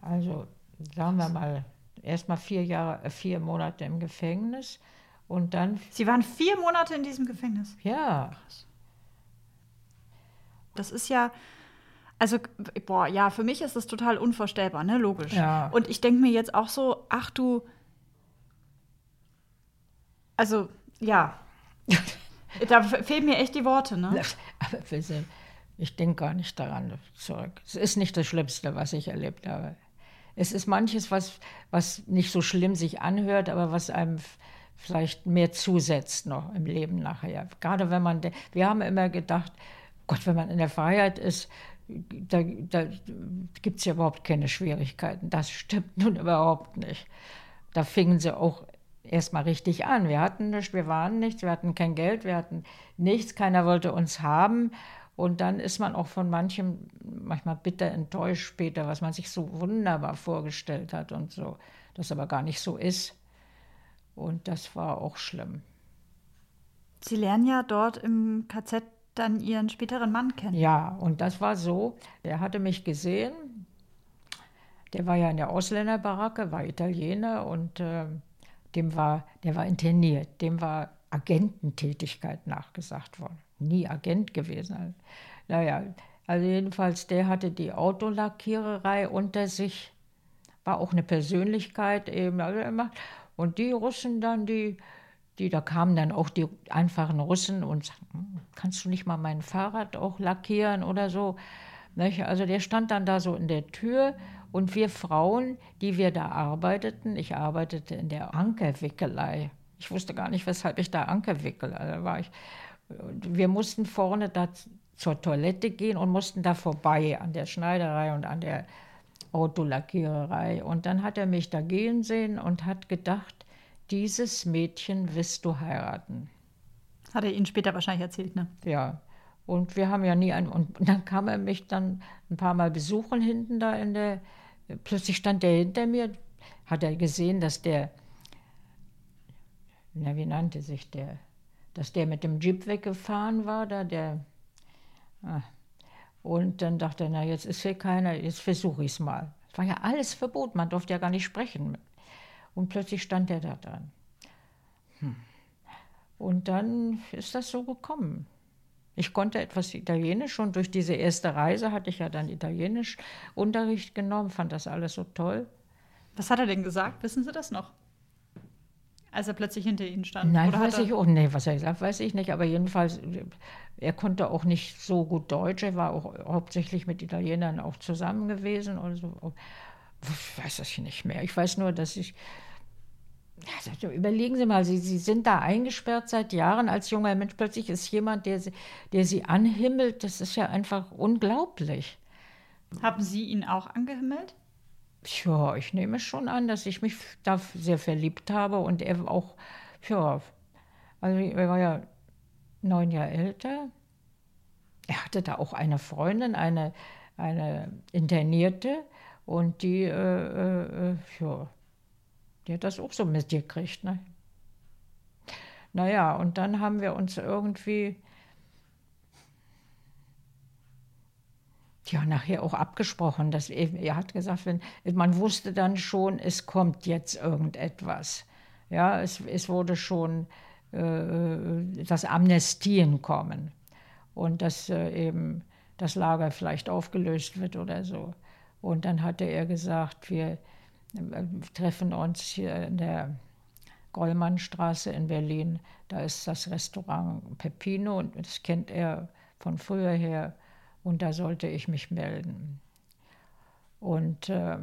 Also sagen wir mal, erst mal vier Jahre, äh, vier Monate im Gefängnis und dann. Sie waren vier Monate in diesem Gefängnis? Ja. Krass. Das ist ja. Also, boah, ja, für mich ist das total unvorstellbar, ne? Logisch. Ja. Und ich denke mir jetzt auch so, ach du. Also, ja. da fehlen mir echt die Worte, ne? Aber ich denke gar nicht daran zurück. Es ist nicht das Schlimmste, was ich erlebt habe es ist manches, was, was nicht so schlimm sich anhört, aber was einem vielleicht mehr zusetzt noch im Leben nachher. Gerade wenn man, wir haben immer gedacht, Gott, wenn man in der Freiheit ist, da, da gibt es ja überhaupt keine Schwierigkeiten. Das stimmt nun überhaupt nicht. Da fingen sie auch erstmal richtig an. Wir hatten nichts, wir waren nichts, wir hatten kein Geld, wir hatten nichts, keiner wollte uns haben. Und dann ist man auch von manchem manchmal bitter enttäuscht später, was man sich so wunderbar vorgestellt hat und so, das aber gar nicht so ist. Und das war auch schlimm. Sie lernen ja dort im KZ dann Ihren späteren Mann kennen. Ja, und das war so, der hatte mich gesehen, der war ja in der Ausländerbaracke, war Italiener und äh, dem war, der war interniert, dem war Agententätigkeit nachgesagt worden nie Agent gewesen. Naja, also jedenfalls, der hatte die Autolackiererei unter sich, war auch eine Persönlichkeit eben. Also immer. Und die Russen dann, die, die, da kamen dann auch die einfachen Russen und sagten, hm, kannst du nicht mal mein Fahrrad auch lackieren oder so. Also der stand dann da so in der Tür und wir Frauen, die wir da arbeiteten, ich arbeitete in der Ankerwickelei. Ich wusste gar nicht, weshalb ich da Anker wickel. Also war ich, wir mussten vorne da zur Toilette gehen und mussten da vorbei an der Schneiderei und an der Autolackiererei. Und dann hat er mich da gehen sehen und hat gedacht, dieses Mädchen wirst du heiraten. Hat er Ihnen später wahrscheinlich erzählt, ne? Ja. Und wir haben ja nie ein. Und dann kam er mich dann ein paar Mal besuchen hinten da in der. Plötzlich stand er hinter mir, hat er gesehen, dass der. Na, wie nannte sich der? Dass der mit dem Jeep weggefahren war, da der. Ah. Und dann dachte er, na, jetzt ist hier keiner, jetzt versuche ich es mal. Es war ja alles verboten, man durfte ja gar nicht sprechen. Und plötzlich stand er da dran. Hm. Und dann ist das so gekommen. Ich konnte etwas Italienisch und durch diese erste Reise hatte ich ja dann Italienisch Unterricht genommen, fand das alles so toll. Was hat er denn gesagt? Wissen Sie das noch? Als er plötzlich hinter ihnen stand? Nein, Oder weiß ich auch nicht, was er gesagt weiß ich nicht, aber jedenfalls, er konnte auch nicht so gut Deutsch, er war auch hauptsächlich mit Italienern auch zusammen gewesen oder so. Ich weiß das nicht mehr. Ich weiß nur, dass ich. Also überlegen Sie mal, Sie, Sie sind da eingesperrt seit Jahren als junger Mensch. Plötzlich ist jemand, der, der Sie anhimmelt. Das ist ja einfach unglaublich. Haben Sie ihn auch angehimmelt? Ja, ich nehme schon an, dass ich mich da sehr verliebt habe und er auch, ja, also er war ja neun Jahre älter. Er hatte da auch eine Freundin, eine, eine Internierte und die, äh, äh, ja, die hat das auch so mitgekriegt. Ne? Naja, und dann haben wir uns irgendwie ja nachher auch abgesprochen. Dass er, hat gesagt, wenn, man wusste dann schon, es kommt jetzt irgendetwas. Ja, es, es wurde schon äh, dass Amnestien kommen und dass äh, eben das Lager vielleicht aufgelöst wird oder so. Und dann hatte er gesagt, wir äh, treffen uns hier in der Gollmannstraße in Berlin. Da ist das Restaurant Peppino und das kennt er von früher her. Und da sollte ich mich melden. Und äh,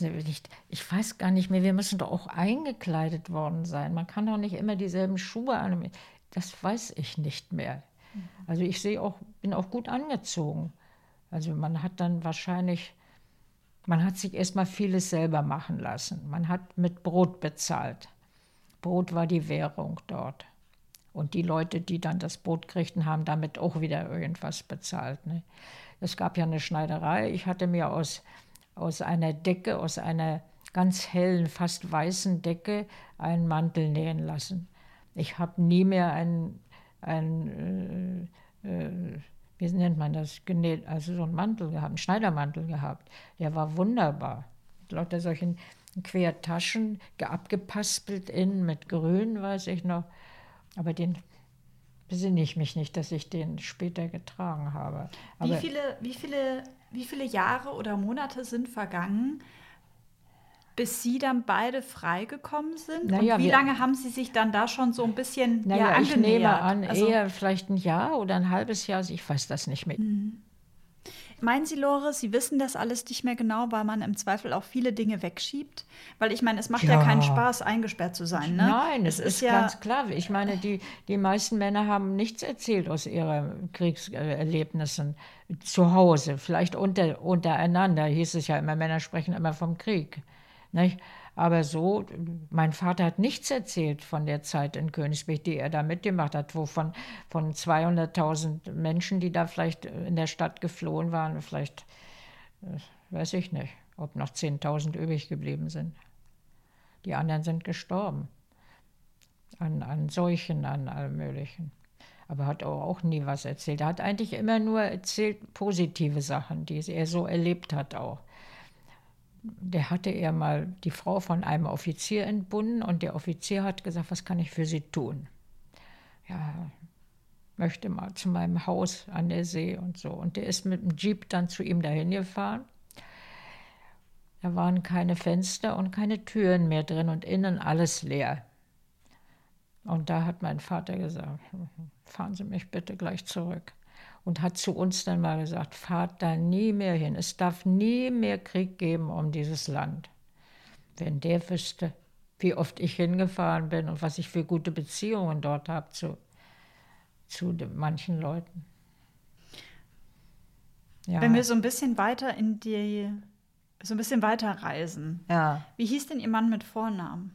nicht, ich weiß gar nicht mehr, wir müssen doch auch eingekleidet worden sein. Man kann doch nicht immer dieselben Schuhe an. Das weiß ich nicht mehr. Also ich sehe auch, bin auch gut angezogen. Also man hat dann wahrscheinlich, man hat sich erstmal vieles selber machen lassen. Man hat mit Brot bezahlt. Brot war die Währung dort. Und die Leute, die dann das Brot kriegten, haben damit auch wieder irgendwas bezahlt. Ne? Es gab ja eine Schneiderei. Ich hatte mir aus, aus einer Decke, aus einer ganz hellen, fast weißen Decke einen Mantel nähen lassen. Ich habe nie mehr einen, einen äh, äh, wie nennt man das, genäht, also so einen Mantel gehabt, einen Schneidermantel gehabt. Der war wunderbar. Mit lauter solchen Quertaschen, abgepaspelt innen mit Grün, weiß ich noch. Aber den besinne ich mich nicht, dass ich den später getragen habe. Aber wie, viele, wie, viele, wie viele Jahre oder Monate sind vergangen, bis Sie dann beide freigekommen sind? Naja, und wie lange haben Sie sich dann da schon so ein bisschen naja, ja, Ich nehme an, also, eher vielleicht ein Jahr oder ein halbes Jahr, ich weiß das nicht mehr. Mhm. Meinen Sie, Lore, Sie wissen das alles nicht mehr genau, weil man im Zweifel auch viele Dinge wegschiebt? Weil ich meine, es macht ja, ja keinen Spaß, eingesperrt zu sein. Ne? Nein, es, es ist, ist ja ganz klar. Ich meine, die, die meisten Männer haben nichts erzählt aus ihren Kriegserlebnissen zu Hause. Vielleicht unter, untereinander hieß es ja immer, Männer sprechen immer vom Krieg. Nicht? Aber so, mein Vater hat nichts erzählt von der Zeit in Königsberg, die er da mitgemacht hat, wo von, von 200.000 Menschen, die da vielleicht in der Stadt geflohen waren, vielleicht, äh, weiß ich nicht, ob noch 10.000 übrig geblieben sind. Die anderen sind gestorben. An, an Seuchen, an allem Möglichen. Aber hat auch, auch nie was erzählt. Er hat eigentlich immer nur erzählt positive Sachen, die er so erlebt hat auch der hatte er mal die Frau von einem Offizier entbunden und der Offizier hat gesagt, was kann ich für Sie tun? Ja, möchte mal zu meinem Haus an der See und so. Und der ist mit dem Jeep dann zu ihm dahin gefahren. Da waren keine Fenster und keine Türen mehr drin und innen alles leer. Und da hat mein Vater gesagt, fahren Sie mich bitte gleich zurück und hat zu uns dann mal gesagt, fahrt da nie mehr hin. Es darf nie mehr Krieg geben um dieses Land. Wenn der wüsste, wie oft ich hingefahren bin und was ich für gute Beziehungen dort habe zu, zu manchen Leuten. Ja. Wenn wir so ein bisschen weiter in die, so ein bisschen weiter reisen. Ja. Wie hieß denn Ihr Mann mit Vornamen?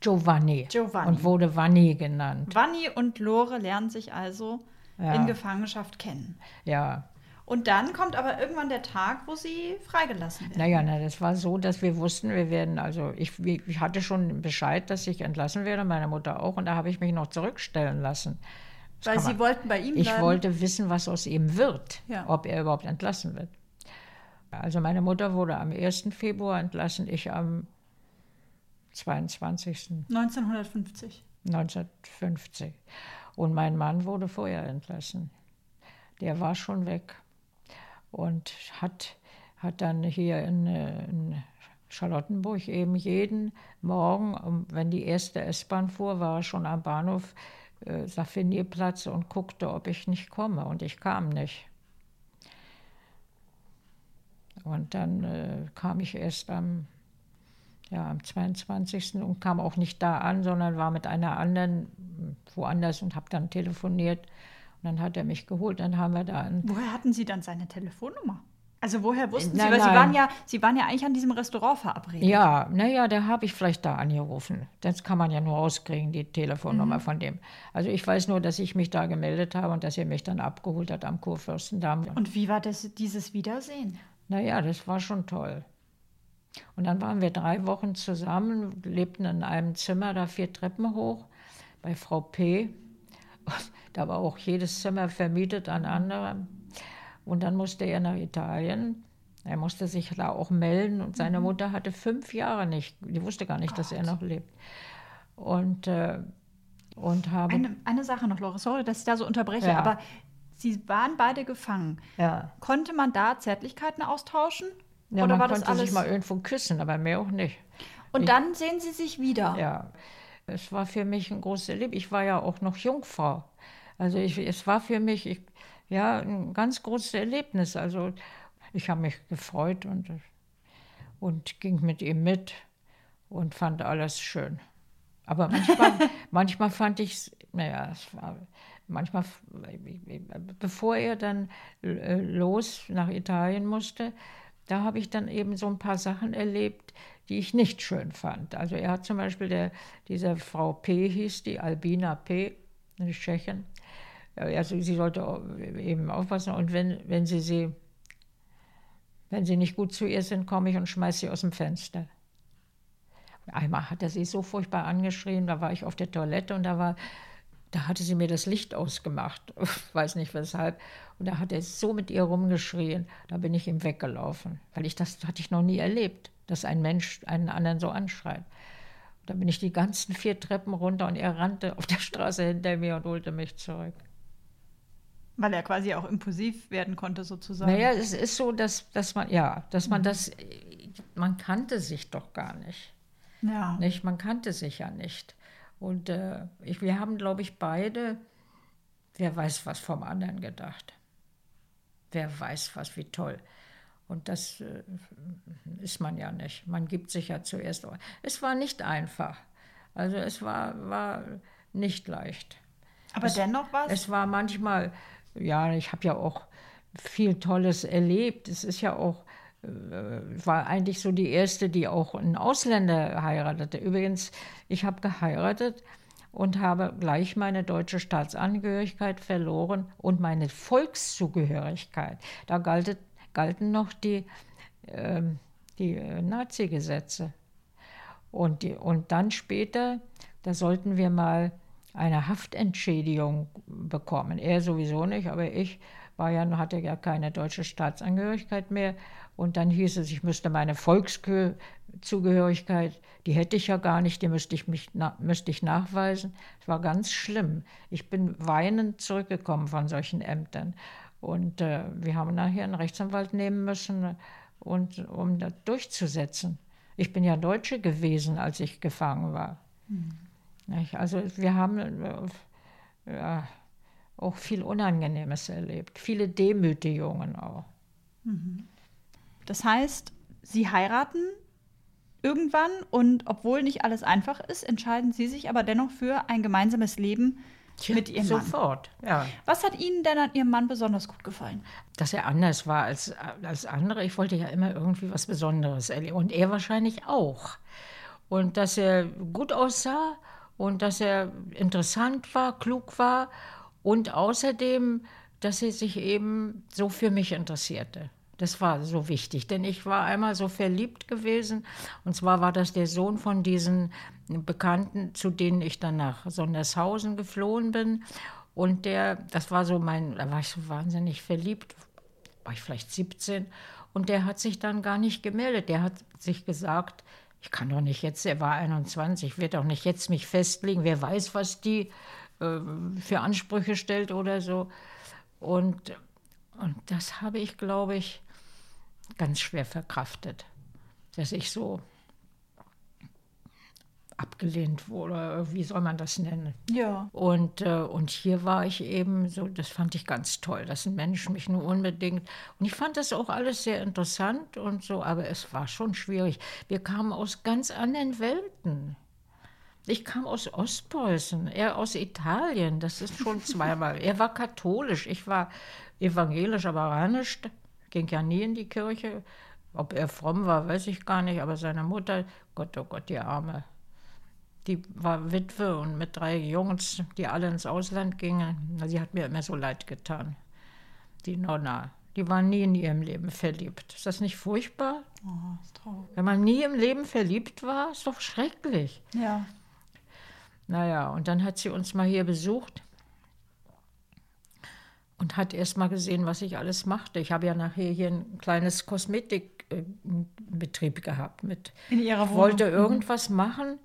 Giovanni. Giovanni. Und wurde Vanni genannt. Vanni und Lore lernen sich also ja. in Gefangenschaft kennen. Ja. Und dann kommt aber irgendwann der Tag, wo sie freigelassen werden. Naja, na, das war so, dass wir wussten, wir werden, also ich, ich hatte schon Bescheid, dass ich entlassen werde, meine Mutter auch, und da habe ich mich noch zurückstellen lassen. Das Weil Sie wollten bei ihm bleiben? Ich wollte wissen, was aus ihm wird, ja. ob er überhaupt entlassen wird. Also meine Mutter wurde am 1. Februar entlassen, ich am 22. 1950. 1950. Und mein Mann wurde vorher entlassen. Der war schon weg und hat, hat dann hier in, in Charlottenburg eben jeden Morgen, wenn die erste S-Bahn fuhr, war er schon am Bahnhof äh, Saffinierplatz und guckte, ob ich nicht komme. Und ich kam nicht. Und dann äh, kam ich erst am ja, am 22. und kam auch nicht da an, sondern war mit einer anderen woanders und habe dann telefoniert. Und dann hat er mich geholt, dann haben wir da einen Woher hatten Sie dann seine Telefonnummer? Also woher wussten nein, Sie? Weil nein. Sie waren, ja, Sie waren ja eigentlich an diesem Restaurant verabredet. Ja, naja, da habe ich vielleicht da angerufen. Das kann man ja nur rauskriegen, die Telefonnummer mhm. von dem. Also ich weiß nur, dass ich mich da gemeldet habe und dass er mich dann abgeholt hat am Kurfürstendamm. Und wie war das, dieses Wiedersehen? Naja, das war schon toll. Und dann waren wir drei Wochen zusammen, lebten in einem Zimmer da vier Treppen hoch bei Frau P. Da war auch jedes Zimmer vermietet an andere. Und dann musste er nach Italien Er musste sich da auch melden und seine Mhm. Mutter hatte fünf Jahre nicht, die wusste gar nicht, dass er noch lebt. Und, äh, und habe. Eine, eine Sache noch, Lore, sorry, dass ich da so unterbreche, Ja. aber Sie waren beide gefangen. ja. Konnte man da Zärtlichkeiten austauschen? Ja, Oder man war das konnte alles? sich mal irgendwo küssen, aber mehr auch nicht. Und ich- dann sehen Sie sich wieder. Ja, es war für mich ein großes Erlebnis. Ich war ja auch noch Jungfrau. Also ich, es war für mich ich, ja, ein ganz großes Erlebnis. Also ich habe mich gefreut und, und ging mit ihm mit und fand alles schön. Aber manchmal, manchmal fand ich es, naja, es war manchmal, bevor er dann äh, los nach Italien musste, da habe ich dann eben so ein paar Sachen erlebt, die ich nicht schön fand. Also er hat zum Beispiel, der, diese Frau P. hieß die, Albina P., eine Tschechin, also sie sollte eben aufpassen und wenn, wenn sie sie, wenn sie nicht gut zu ihr sind, komme ich und schmeiße sie aus dem Fenster. Einmal hat er sie so furchtbar angeschrien, da war ich auf der Toilette und da war, da hatte sie mir das Licht ausgemacht, ich weiß nicht weshalb. Und da hat er so mit ihr rumgeschrien, da bin ich ihm weggelaufen, weil ich das hatte ich noch nie erlebt, dass ein Mensch einen anderen so anschreit. Da bin ich die ganzen vier Treppen runter und er rannte auf der Straße hinter mir und holte mich zurück. Weil er quasi auch impulsiv werden konnte, sozusagen. Naja, es ist so, dass, dass man, ja, dass man das, man kannte sich doch gar nicht. Ja. Nicht? Man kannte sich ja nicht. Und äh, ich, wir haben, glaube ich, beide, wer weiß was vom anderen gedacht. Wer weiß was, wie toll. Und das äh, ist man ja nicht. Man gibt sich ja zuerst. Es war nicht einfach. Also es war, war nicht leicht. Aber dennoch war es. Es war manchmal, ja, ich habe ja auch viel Tolles erlebt. Es ist ja auch, äh, war eigentlich so die erste, die auch einen Ausländer heiratete. Übrigens, ich habe geheiratet und habe gleich meine deutsche Staatsangehörigkeit verloren und meine Volkszugehörigkeit. Da galtet, galten noch die, ähm, die äh, Nazi-Gesetze. Und, die, und dann später, da sollten wir mal eine Haftentschädigung bekommen. Er sowieso nicht, aber ich war ja, hatte ja keine deutsche Staatsangehörigkeit mehr. Und dann hieß es, ich müsste meine Volkszugehörigkeit, die hätte ich ja gar nicht, die müsste ich, mich, na, müsste ich nachweisen. Es war ganz schlimm. Ich bin weinend zurückgekommen von solchen Ämtern. Und äh, wir haben nachher einen Rechtsanwalt nehmen müssen, und, um das durchzusetzen. Ich bin ja Deutsche gewesen, als ich gefangen war. Nicht? Also wir haben äh, ja, auch viel Unangenehmes erlebt, viele Demütigungen auch. Das heißt, Sie heiraten irgendwann und obwohl nicht alles einfach ist, entscheiden Sie sich aber dennoch für ein gemeinsames Leben mit Ihrem Mann. Sofort, ja. Was hat Ihnen denn an Ihrem Mann besonders gut gefallen? Dass er anders war als, als andere. Ich wollte ja immer irgendwie was Besonderes erleben. Und er wahrscheinlich auch. Und dass er gut aussah und dass er interessant war, klug war und außerdem, dass er sich eben so für mich interessierte. Das war so wichtig, denn ich war einmal so verliebt gewesen. Und zwar war das der Sohn von diesen Bekannten, zu denen ich dann nach Sondershausen geflohen bin. Und der, das war so mein, da war ich so wahnsinnig verliebt, war ich vielleicht 17. Und der hat sich dann gar nicht gemeldet. Der hat sich gesagt, ich kann doch nicht jetzt, er war 21, ich werde doch nicht jetzt mich festlegen. Wer weiß, was die äh, für Ansprüche stellt oder so. Und, und das habe ich, glaube ich, ganz schwer verkraftet, dass ich so abgelehnt wurde, wie soll man das nennen? Ja. Und, äh, und hier war ich eben so, das fand ich ganz toll, dass ein Mensch mich nur unbedingt. Und ich fand das auch alles sehr interessant und so, aber es war schon schwierig. Wir kamen aus ganz anderen Welten. Ich kam aus Ostpreußen, er aus Italien, das ist schon zweimal. er war katholisch, ich war evangelisch, aber gar nicht. Ging ja nie in die Kirche. Ob er fromm war, weiß ich gar nicht, aber seine Mutter, Gott, oh Gott, die Arme. Die war Witwe und mit drei Jungs, die alle ins Ausland gingen. Sie hat mir immer so leid getan. Die Nonna. Die war nie in ihrem Leben verliebt. Ist das nicht furchtbar? Oh, ist traurig. Wenn man nie im Leben verliebt war, ist doch schrecklich. Ja. Naja, und dann hat sie uns mal hier besucht. Und hat erst mal gesehen, was ich alles machte. Ich habe ja nachher hier ein kleines Kosmetikbetrieb gehabt. Mit, In Ihrer ich Wohnung? wollte Mhm. irgendwas machen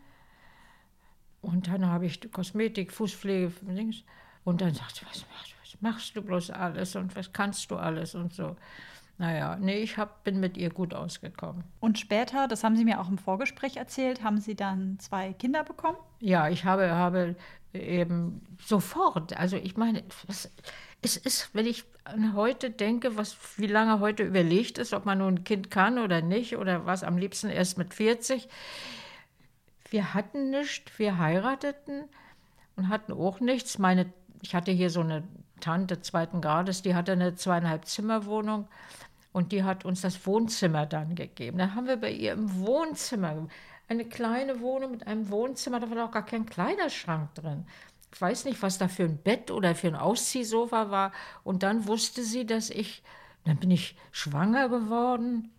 und dann habe ich Kosmetik, Fußpflege, Dings. Und dann sagte was machst, was machst du bloß alles und was kannst du alles und so. Naja, nee, ich hab, bin mit ihr gut ausgekommen. Und später, das haben Sie mir auch im Vorgespräch erzählt, haben Sie dann zwei Kinder bekommen? Ja, ich habe, habe eben sofort, also ich meine, was, es ist, wenn ich an heute denke, was, wie lange heute überlegt ist, ob man nun ein Kind kann oder nicht oder was, am liebsten erst mit 40. Wir hatten nichts, wir heirateten und hatten auch nichts. Meine, ich hatte hier so eine Tante zweiten Grades, die hatte eine zweieinhalb Zimmerwohnung und die hat uns das Wohnzimmer dann gegeben. Da haben wir bei ihr im Wohnzimmer eine kleine Wohnung mit einem Wohnzimmer, da war auch gar kein Kleiderschrank drin. Ich weiß nicht, was da für ein Bett oder für ein Ausziehsofa war. Und dann wusste sie, dass ich, dann bin ich schwanger geworden.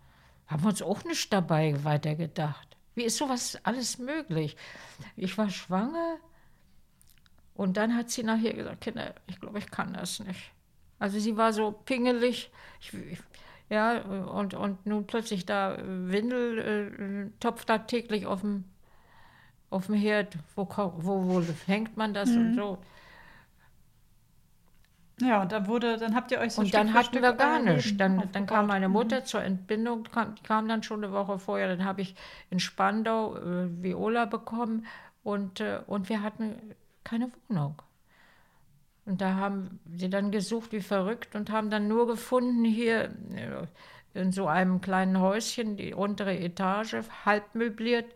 Haben wir uns auch nicht dabei weitergedacht. Wie ist sowas alles möglich? Ich war schwanger und dann hat sie nachher gesagt, Kinder, ich glaube, ich kann das nicht. Also sie war so pingelig. Ich, ich, ja, und, und nun plötzlich da Windeltopf da täglich auf dem, auf dem Herd. Wo, wo, wo hängt man das und so? Ja, und dann wurde, dann habt ihr euch so Und Stück dann hatten Stück wir gar nichts. Dann, dann kam meine Mhm. Mutter zur Entbindung, kam, kam dann schon eine Woche vorher. Dann habe ich in Spandau äh, Viola bekommen und, äh, und wir hatten keine Wohnung. Und da haben sie dann gesucht wie verrückt und haben dann nur gefunden hier äh, in so einem kleinen Häuschen, die untere Etage, halb möbliert.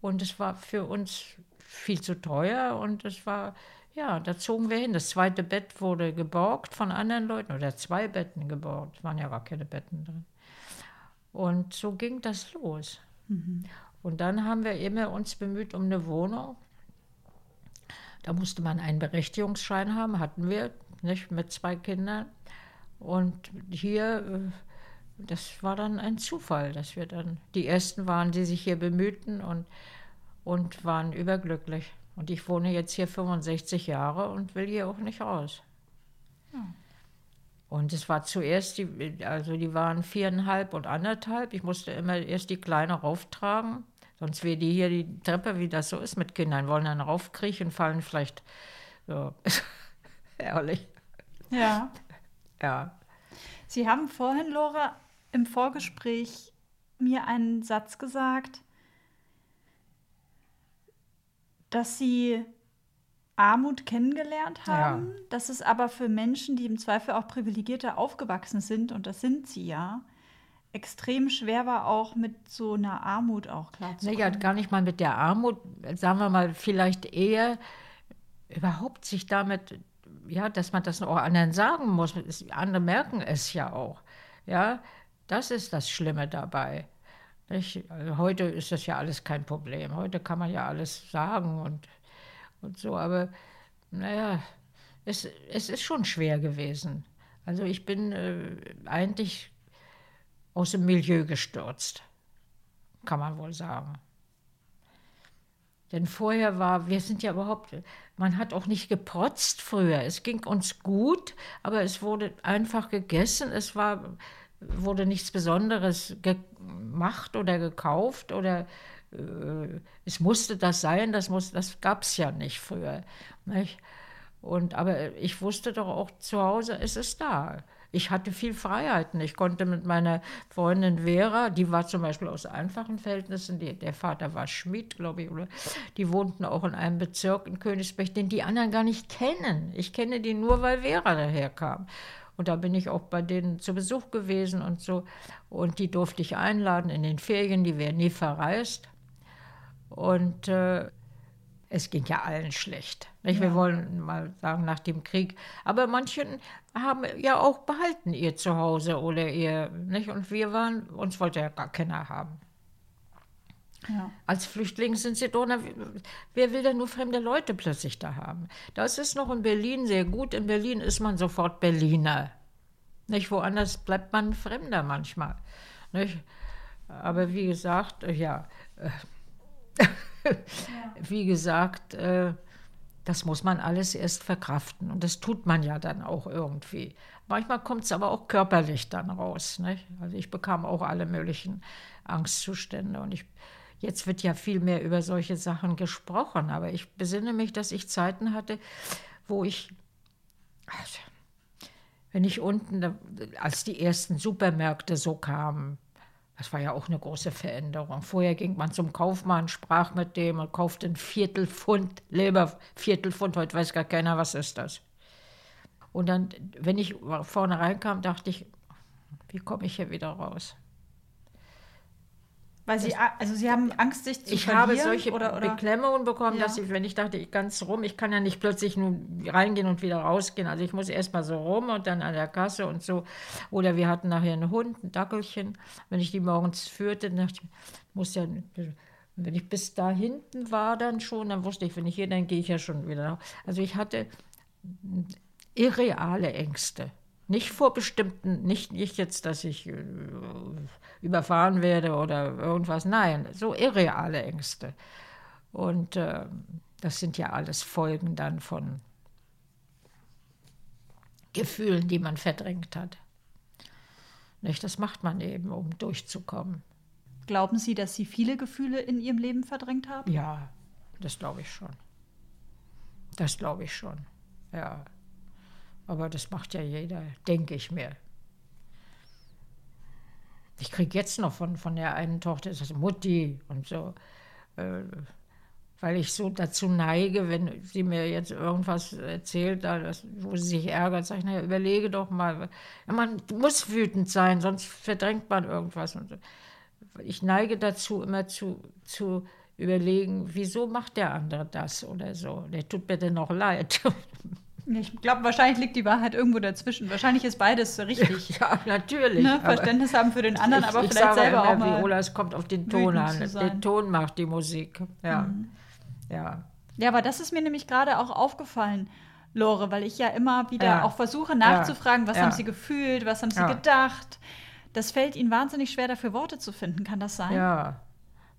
Und es war für uns viel zu teuer und es war, ja, da zogen wir hin. Das zweite Bett wurde geborgt von anderen Leuten oder zwei Betten geborgt. Es waren ja gar keine Betten drin. Und so ging das los. Und dann haben wir immer uns bemüht um eine Wohnung. Da musste man einen Berechtigungsschein haben, hatten wir, nicht, mit zwei Kindern. Und hier, äh, das war dann ein Zufall, dass wir dann die Ersten waren, die sich hier bemühten und, und waren überglücklich. Und ich wohne jetzt hier 65 Jahre und will hier auch nicht raus. Und es war zuerst, die, also die waren viereinhalb und anderthalb. Ich musste immer erst die Kleine rauftragen. Sonst wäre die hier die Treppe, wie das so ist mit Kindern, wollen dann raufkriechen, fallen vielleicht. So. Ehrlich. Ja. Ja. Sie haben vorhin, Lora, im Vorgespräch mir einen Satz gesagt, dass Sie Armut kennengelernt haben, dass es aber für Menschen, die im Zweifel auch privilegierter aufgewachsen sind, und das sind sie ja, extrem schwer war, auch mit so einer Armut auch klarzukommen. Naja, gar nicht mal mit der Armut, sagen wir mal, vielleicht eher überhaupt sich damit, ja, dass man das auch anderen sagen muss. Andere merken es ja auch. Ja, das ist das Schlimme dabei. Also heute ist das ja alles kein Problem. Heute kann man ja alles sagen und, und so. Aber naja, es, es ist schon schwer gewesen. Also ich bin äh, eigentlich aus dem Milieu gestürzt, kann man wohl sagen. Denn vorher war, wir sind ja überhaupt, man hat auch nicht geprotzt früher. Es ging uns gut, aber es wurde einfach gegessen. Es war, wurde nichts Besonderes gemacht oder gekauft oder äh, es musste das sein, das, das gab es ja nicht früher. Nicht? Und, aber ich wusste doch auch zu Hause, es ist da. Ich hatte viel Freiheiten. Ich konnte mit meiner Freundin Vera, die war zum Beispiel aus einfachen Verhältnissen, die, der Vater war Schmied, glaube ich, oder die wohnten auch in einem Bezirk in Königsberg, den die anderen gar nicht kennen. Ich kenne die nur, weil Vera daherkam. Und da bin ich auch bei denen zu Besuch gewesen und so. Und die durfte ich einladen in den Ferien, die wären nie verreist. Und äh, es ging ja allen schlecht. Nicht? Wir wollen mal sagen, nach dem Krieg. Aber manche haben ja auch behalten ihr Zuhause oder ihr, nicht? Und wir waren, uns wollte ja gar keiner haben. Ja. Als Flüchtling sind sie na, wer will denn nur fremde Leute plötzlich da haben? Das ist noch in Berlin sehr gut. In Berlin ist man sofort Berliner. Nicht woanders bleibt man Fremder manchmal. Nicht? Aber wie gesagt, äh, ja, äh, wie gesagt, äh, das muss man alles erst verkraften. Und das tut man ja dann auch irgendwie. Manchmal kommt es aber auch körperlich dann raus. Nicht? Also ich bekam auch alle möglichen Angstzustände. Und ich, jetzt wird ja viel mehr über solche Sachen gesprochen. Aber ich besinne mich, dass ich Zeiten hatte, wo ich, also, wenn ich unten, als die ersten Supermärkte so kamen, das war ja auch eine große Veränderung. Vorher ging man zum Kaufmann, sprach mit dem und kaufte ein Viertelpfund Leber, Viertelpfund, heute weiß gar keiner, was ist das. Und dann, wenn ich vorne reinkam, dachte ich, wie komme ich hier wieder raus? Weil Sie, also Sie haben Angst, sich zu ich verlieren? Ich habe solche oder, oder? Beklemmungen bekommen, Ja. dass ich, wenn ich dachte, ich ganz rum, ich kann ja nicht plötzlich nur reingehen und wieder rausgehen. Also ich muss erst mal so rum und dann an der Kasse und so. Oder wir hatten nachher einen Hund, ein Dackelchen. Wenn ich die morgens führte, dann dachte ich, muss ja, wenn ich bis da hinten war dann schon, dann wusste ich, wenn ich hier, dann gehe ich ja schon wieder. nach- Also ich hatte irreale Ängste. Nicht vor bestimmten, nicht, nicht jetzt, dass ich äh, überfahren werde oder irgendwas. Nein, so irreale Ängste. Und äh, das sind ja alles Folgen dann von Gefühlen, die man verdrängt hat. Nicht, das macht man eben, um durchzukommen. Glauben Sie, dass Sie viele Gefühle in Ihrem Leben verdrängt haben? Ja, das glaube ich schon. Das glaube ich schon. Ja. Aber das macht ja jeder, denke ich mir. Ich kriege jetzt noch von, von der einen Tochter, das Mutti und so, äh, weil ich so dazu neige, wenn sie mir jetzt irgendwas erzählt, da das, wo sie sich ärgert, sage ich, naja, überlege doch mal. Man muss wütend sein, sonst verdrängt man irgendwas. Und so. ich neige dazu, immer zu, zu überlegen, wieso macht der andere das oder so. Der tut mir denn noch leid. Ich glaube, wahrscheinlich liegt die Wahrheit irgendwo dazwischen. Wahrscheinlich ist beides richtig. ja, natürlich. Ne? Verständnis haben für den anderen, ich, aber ich vielleicht selber immer, auch mal. Viola, es kommt auf den Ton an. Mhm. Ton macht die Musik. Ja. Ja. Ja, aber das ist mir nämlich gerade auch aufgefallen, Lore, weil ich ja immer wieder Ja. auch versuche nachzufragen, was Ja. haben Sie gefühlt, was haben Sie Ja. gedacht. Das fällt Ihnen wahnsinnig schwer, dafür Worte zu finden. Kann das sein? Ja,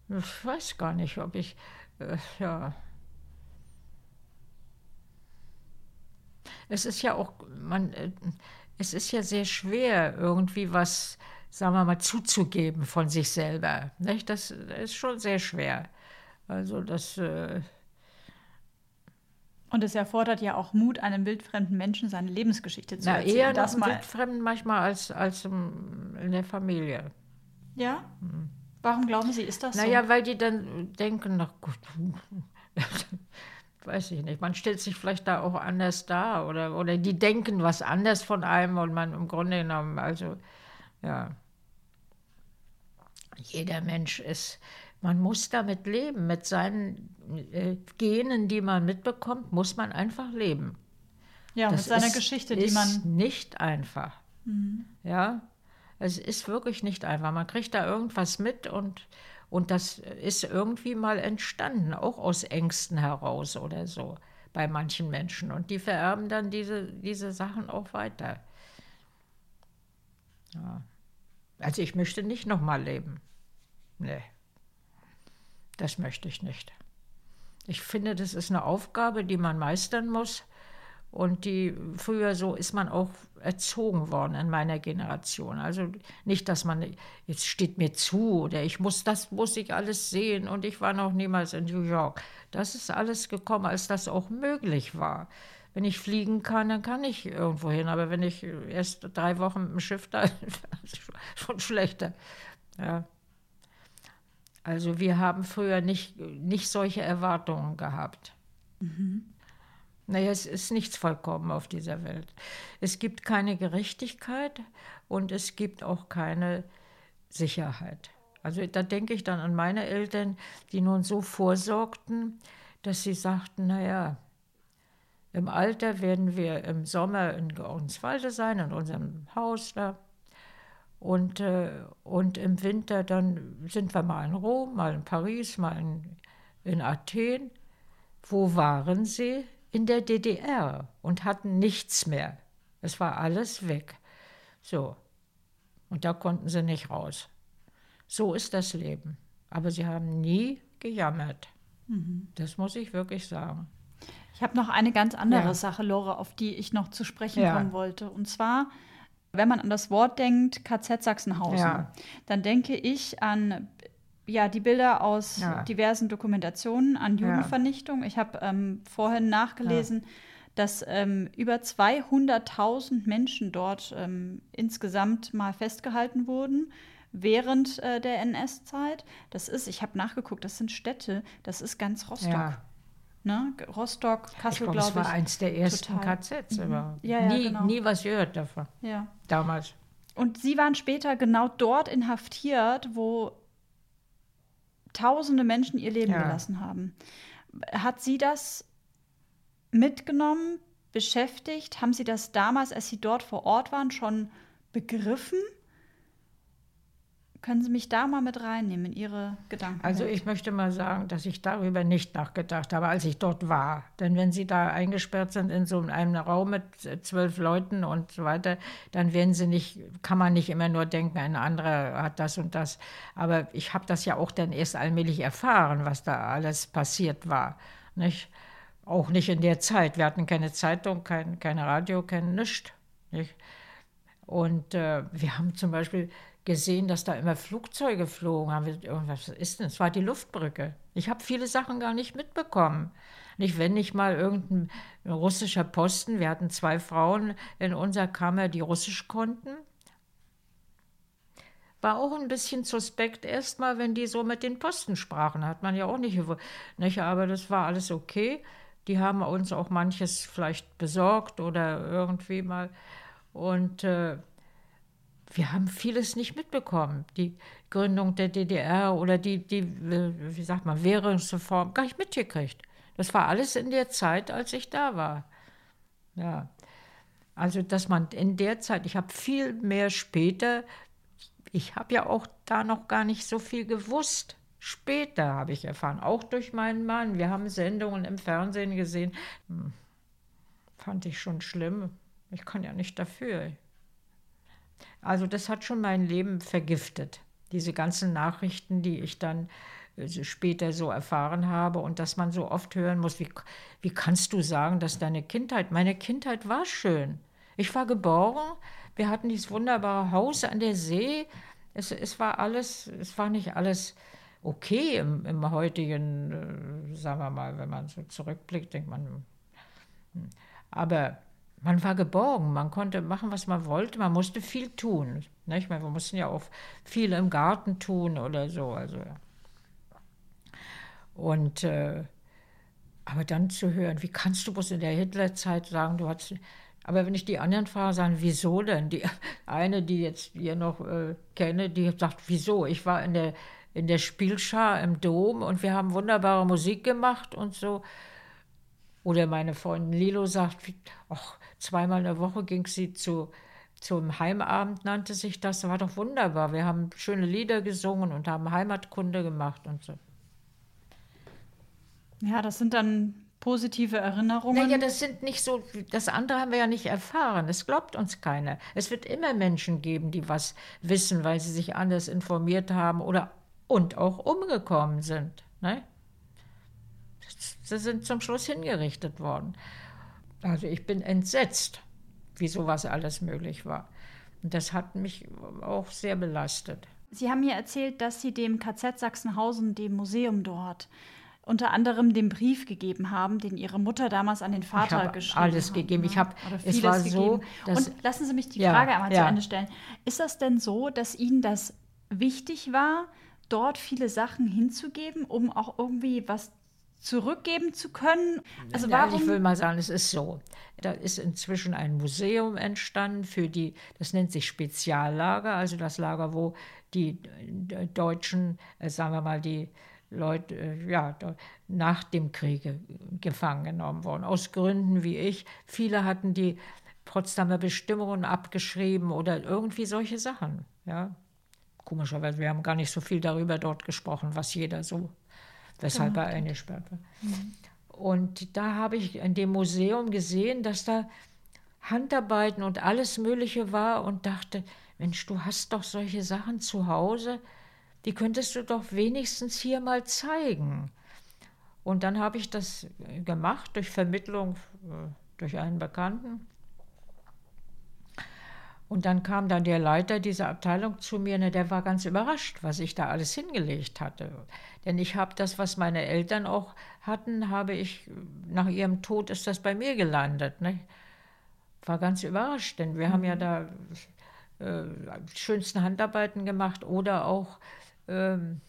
ich weiß gar nicht, ob ich, äh, ja. Es ist ja auch, man, äh, es ist ja sehr schwer, irgendwie was, sagen wir mal, zuzugeben von sich selber. Nicht? Das ist schon sehr schwer. Also das, äh, Und es erfordert ja auch Mut, einem wildfremden Menschen seine Lebensgeschichte zu na, erzählen. eher das mal. wildfremd manchmal als, als in der Familie. Ja? Warum glauben Sie, ist das so? Naja, weil die dann denken, na gut, weiß ich nicht, man stellt sich vielleicht da auch anders dar oder, oder die denken was anders von einem und man im Grunde genommen, also ja, jeder Mensch ist, man muss damit leben, mit seinen äh, Genen, die man mitbekommt, muss man einfach leben. ja, mit Das seiner ist, Geschichte, die ist man. Mhm. nicht einfach. Ja, es ist wirklich nicht einfach. Man kriegt da irgendwas mit und, und das ist irgendwie mal entstanden, auch aus Ängsten heraus oder so bei manchen Menschen. Und die vererben dann diese, diese Sachen auch weiter. Ja. Also ich möchte nicht nochmal leben. Nee, das möchte ich nicht. Ich finde, das ist eine Aufgabe, die man meistern muss. Und die früher so ist man auch erzogen worden in meiner Generation. Also nicht, dass man jetzt steht mir zu oder ich muss das muss ich alles sehen und ich war noch niemals in New York. Das ist alles gekommen, als das auch möglich war. Wenn ich fliegen kann, dann kann ich irgendwo hin. Aber wenn ich erst drei Wochen mit dem Schiff da, schon schlechter. Ja. Also wir haben früher nicht, nicht solche Erwartungen gehabt. Naja, es ist nichts vollkommen auf dieser Welt. Es gibt keine Gerechtigkeit und es gibt auch keine Sicherheit. Also da denke ich dann an meine Eltern, die nun so vorsorgten, dass sie sagten, naja, im Alter werden wir im Sommer in Georgenswalde sein, in unserem Haus da. Und, äh, und im Winter dann sind wir mal in Rom, mal in Paris, mal in, in Athen. Wo waren sie? In der DDR und hatten nichts mehr. Es war alles weg. So. Und da konnten sie nicht raus. So ist das Leben. Aber sie haben nie gejammert. Das muss ich wirklich sagen. Ich habe noch eine ganz andere Ja. Sache, Lore, auf die ich noch zu sprechen Ja. kommen wollte. Und zwar, wenn man an das Wort denkt, KZ Sachsenhausen, Ja. dann denke ich an ja, die Bilder aus Ja. diversen Dokumentationen an Ja. Judenvernichtung. Ich habe ähm, vorhin nachgelesen, dass ähm, über 200.000 Menschen dort ähm, insgesamt mal festgehalten wurden während äh, der NS-Zeit. Das ist, ich habe nachgeguckt, das sind Städte, das ist ganz Rostock. Ja. Ne? Rostock, Ich Kassel, glaube, glaube es war ich. eins der ersten Total. KZs Mhm. Ja, ja, nie, genau. nie was gehört davon, Ja. damals. Und sie waren später genau dort inhaftiert, wo tausende Menschen ihr Leben Ja. gelassen haben. Hat sie das mitgenommen, beschäftigt? Haben Sie das damals, als Sie dort vor Ort waren, schon begriffen? Können Sie mich da mal mit reinnehmen in Ihre Gedanken? Also ich möchte mal sagen, dass ich darüber nicht nachgedacht habe, als ich dort war. Denn wenn Sie da eingesperrt sind in so einem Raum mit zwölf Leuten und so weiter, dann werden Sie nicht, kann man nicht immer nur denken, ein anderer hat das und das. Aber ich habe das ja auch dann erst allmählich erfahren, was da alles passiert war. Nicht? Auch nicht in der Zeit. Wir hatten keine Zeitung, kein, kein Radio, kein nichts. Nicht? Und äh, wir haben zum Beispiel gesehen, dass da immer Flugzeuge flogen. Haben wir, was ist denn? Es war die Luftbrücke. Ich habe viele Sachen gar nicht mitbekommen. Nicht, wenn nicht mal irgendein russischer Posten. Wir hatten zwei Frauen in unserer Kammer, die Russisch konnten. War auch ein bisschen suspekt erstmal, wenn die so mit den Posten sprachen. Hat man ja auch nicht, gewu- nicht. Aber das war alles okay. Die haben uns auch manches vielleicht besorgt oder irgendwie mal. Und äh, wir haben vieles nicht mitbekommen. Die Gründung der DDR oder die, die äh, wie sagt man, Währungsreform, gar nicht mitgekriegt. Das war alles in der Zeit, als ich da war. Ja. Also, dass man in der Zeit, ich habe viel mehr später, ich habe ja auch da noch gar nicht so viel gewusst. Später habe ich erfahren, auch durch meinen Mann. Wir haben Sendungen im Fernsehen gesehen. Hm. Fand ich schon schlimm. Ich kann ja nicht dafür. Also das hat schon mein Leben vergiftet. Diese ganzen Nachrichten, die ich dann äh, später so erfahren habe und dass man so oft hören muss, wie, wie kannst du sagen, dass deine Kindheit, meine Kindheit war schön. Ich war geboren, wir hatten dieses wunderbare Haus an der See. Es, es war alles, es war nicht alles okay im, im heutigen, äh, sagen wir mal, wenn man so zurückblickt, denkt man, hm. aber man war geborgen, man konnte machen, was man wollte, man musste viel tun. Nicht? Wir mussten ja auch viel im Garten tun oder so. Also. Und äh, aber dann zu hören, wie kannst du bloß in der Hitlerzeit sagen, du hast. Aber wenn ich die anderen frage, sagen, wieso denn? Die eine, die jetzt hier noch äh, kenne, die sagt, wieso? Ich war in der, in der Spielschar im Dom und wir haben wunderbare Musik gemacht und so. Oder meine Freundin Lilo sagt, ach, zweimal in der Woche ging sie zu, zum Heimabend, nannte sich das. Das war doch wunderbar. Wir haben schöne Lieder gesungen und haben Heimatkunde gemacht und so. Ja, das sind dann positive Erinnerungen. Naja, das sind nicht so, das andere haben wir ja nicht erfahren. Es glaubt uns keiner. Es wird immer Menschen geben, die was wissen, weil sie sich anders informiert haben oder und auch umgekommen sind. Ne? Sie sind zum Schluss hingerichtet worden. Also ich bin entsetzt, wie sowas alles möglich war. Und das hat mich auch sehr belastet. Sie haben mir erzählt, dass Sie dem KZ Sachsenhausen, dem Museum dort, unter anderem den Brief gegeben haben, den Ihre Mutter damals an den Vater habe geschrieben alles hat, gegeben. ne? Ich habe- Oder es vieles war so, gegeben. dass- Und lassen Sie mich die Ja, Frage einmal zu ja. Ende stellen. Ist das denn so, dass Ihnen das wichtig war, dort viele Sachen hinzugeben, um auch irgendwie was zurückgeben zu können? Also warum? Ich will mal sagen, es ist so. Da ist inzwischen ein Museum entstanden für die, das nennt sich Speziallager, also das Lager, wo die Deutschen, äh, sagen wir mal, die Leute, äh, ja, nach dem Krieg äh, gefangen genommen wurden. Aus Gründen wie ich. Viele hatten die Potsdamer Bestimmungen abgeschrieben oder irgendwie solche Sachen. Ja. Komischerweise, wir haben gar nicht so viel darüber dort gesprochen, was jeder so, weshalb er eingesperrt war. Und da habe ich in dem Museum gesehen, dass da Handarbeiten und alles Mögliche war und dachte, Mensch, du hast doch solche Sachen zu Hause, die könntest du doch wenigstens hier mal zeigen. Und dann habe ich das gemacht durch Vermittlung äh, durch einen Bekannten. Und dann kam dann der Leiter dieser Abteilung zu mir, ne, der war ganz überrascht, was ich da alles hingelegt hatte. Denn ich habe das, was meine Eltern auch hatten, habe ich, nach ihrem Tod ist das bei mir gelandet. Ne? War ganz überrascht, denn wir mhm. haben ja mhm. da äh, schönsten Handarbeiten gemacht oder auch ähm,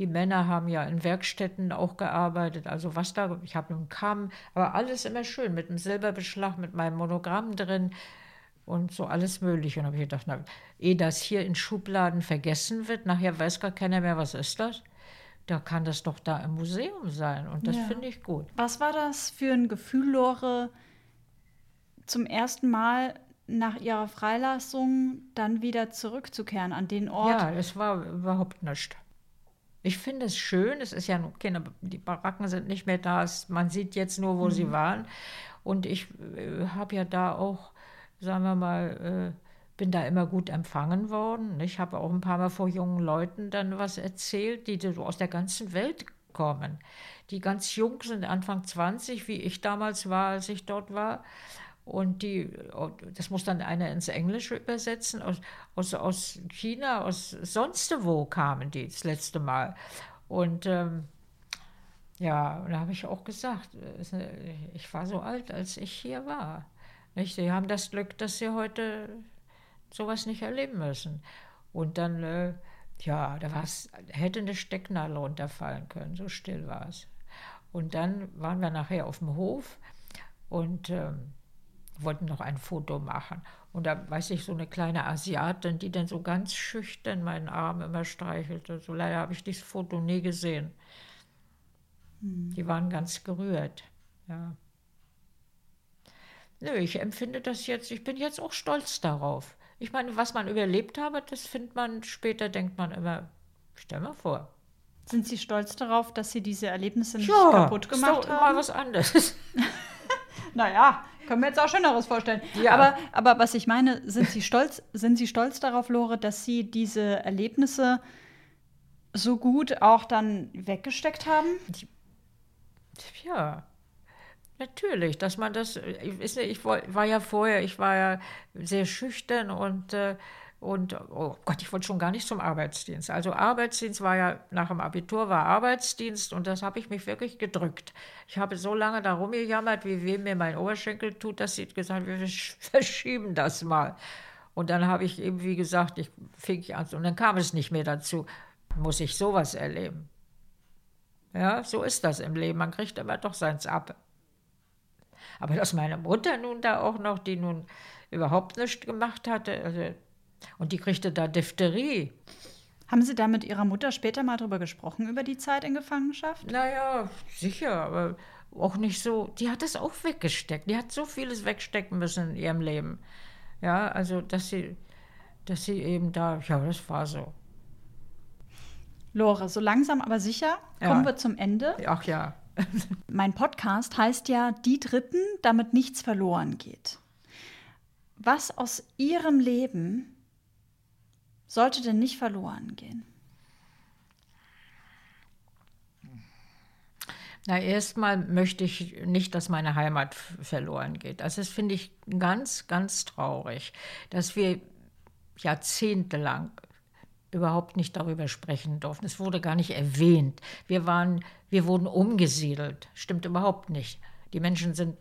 die Männer haben ja in Werkstätten auch gearbeitet. Also was da, ich habe einen Kamm, aber alles immer schön mit einem Silberbeschlag, mit meinem Monogramm drin und so alles Mögliche. Und habe ich gedacht, na, ehe das hier in Schubladen vergessen wird, nachher weiß gar keiner mehr, was ist das. Da kann das doch da im Museum sein. Und das ja. finde ich gut. Was war das für ein Gefühl, Lore, zum ersten Mal nach ihrer Freilassung dann wieder zurückzukehren an den Ort? Ja, es war überhaupt nichts. Ich finde es schön, es ist ja keine, die Baracken sind nicht mehr da, man sieht jetzt nur, wo mhm. sie waren. Und ich äh, habe ja da auch, sagen wir mal, äh, bin da immer gut empfangen worden. Ich habe auch ein paar Mal vor jungen Leuten dann was erzählt, die so aus der ganzen Welt kommen. Die ganz jung sind, Anfang 20, wie ich damals war, als ich dort war. Und die, das muss dann einer ins Englische übersetzen. Aus, aus, aus China, aus sonst wo kamen die das letzte Mal. Und ähm, ja, da habe ich auch gesagt, ich war so alt, als ich hier war. Nicht? Sie haben das Glück, dass sie heute sowas nicht erleben müssen. Und dann, äh, ja, da war's, hätte eine Stecknadel runterfallen können, so still war es. Und dann waren wir nachher auf dem Hof und ähm, wollten noch ein Foto machen. Und da weiß ich, so eine kleine Asiatin, die dann so ganz schüchtern meinen Arm immer streichelte. So leider habe ich dieses Foto nie gesehen. Hm. Die waren ganz gerührt. Ja. Nö, ich empfinde das jetzt, ich bin jetzt auch stolz darauf. Ich meine, was man überlebt habe, das findet man später, denkt man immer, stell mal vor. Sind Sie stolz darauf, dass Sie diese Erlebnisse nicht ja, kaputt gemacht ist doch haben? Ja, was anderes. naja, können wir jetzt auch Schöneres vorstellen. Ja. Aber, aber was ich meine, sind Sie stolz, sind Sie stolz darauf, Lore, dass Sie diese Erlebnisse so gut auch dann weggesteckt haben? Ja, natürlich, dass man das, ich, ich war ja vorher, ich war ja sehr schüchtern und äh, und oh Gott, ich wollte schon gar nicht zum Arbeitsdienst. Also Arbeitsdienst war ja, nach dem Abitur war Arbeitsdienst und das habe ich mich wirklich gedrückt. Ich habe so lange da rumgejammert, wie wem mir mein Oberschenkel tut, dass sie gesagt wir verschieben das mal. Und dann habe ich eben, wie gesagt, ich fing an und dann kam es nicht mehr dazu. Muss ich sowas erleben? Ja, so ist das im Leben. Man kriegt immer doch seins ab. Aber dass meine Mutter nun da auch noch, die nun überhaupt nichts gemacht hatte, also und die kriegte da Diphtherie. Haben Sie da mit Ihrer Mutter später mal drüber gesprochen, über die Zeit in Gefangenschaft? Naja, sicher, aber auch nicht so. Die hat es auch weggesteckt. Die hat so vieles wegstecken müssen in ihrem Leben. Ja, also, dass sie, dass sie eben da, ja, das war so. Lore, so langsam aber sicher kommen ja. wir zum Ende. Ach ja. mein Podcast heißt ja Die Dritten, damit nichts verloren geht. Was aus Ihrem Leben sollte denn nicht verloren gehen? Na, erstmal möchte ich nicht, dass meine Heimat verloren geht. Also das finde ich ganz, ganz traurig, dass wir jahrzehntelang überhaupt nicht darüber sprechen durften. Es wurde gar nicht erwähnt. Wir, waren, wir wurden umgesiedelt. Stimmt überhaupt nicht. Die Menschen sind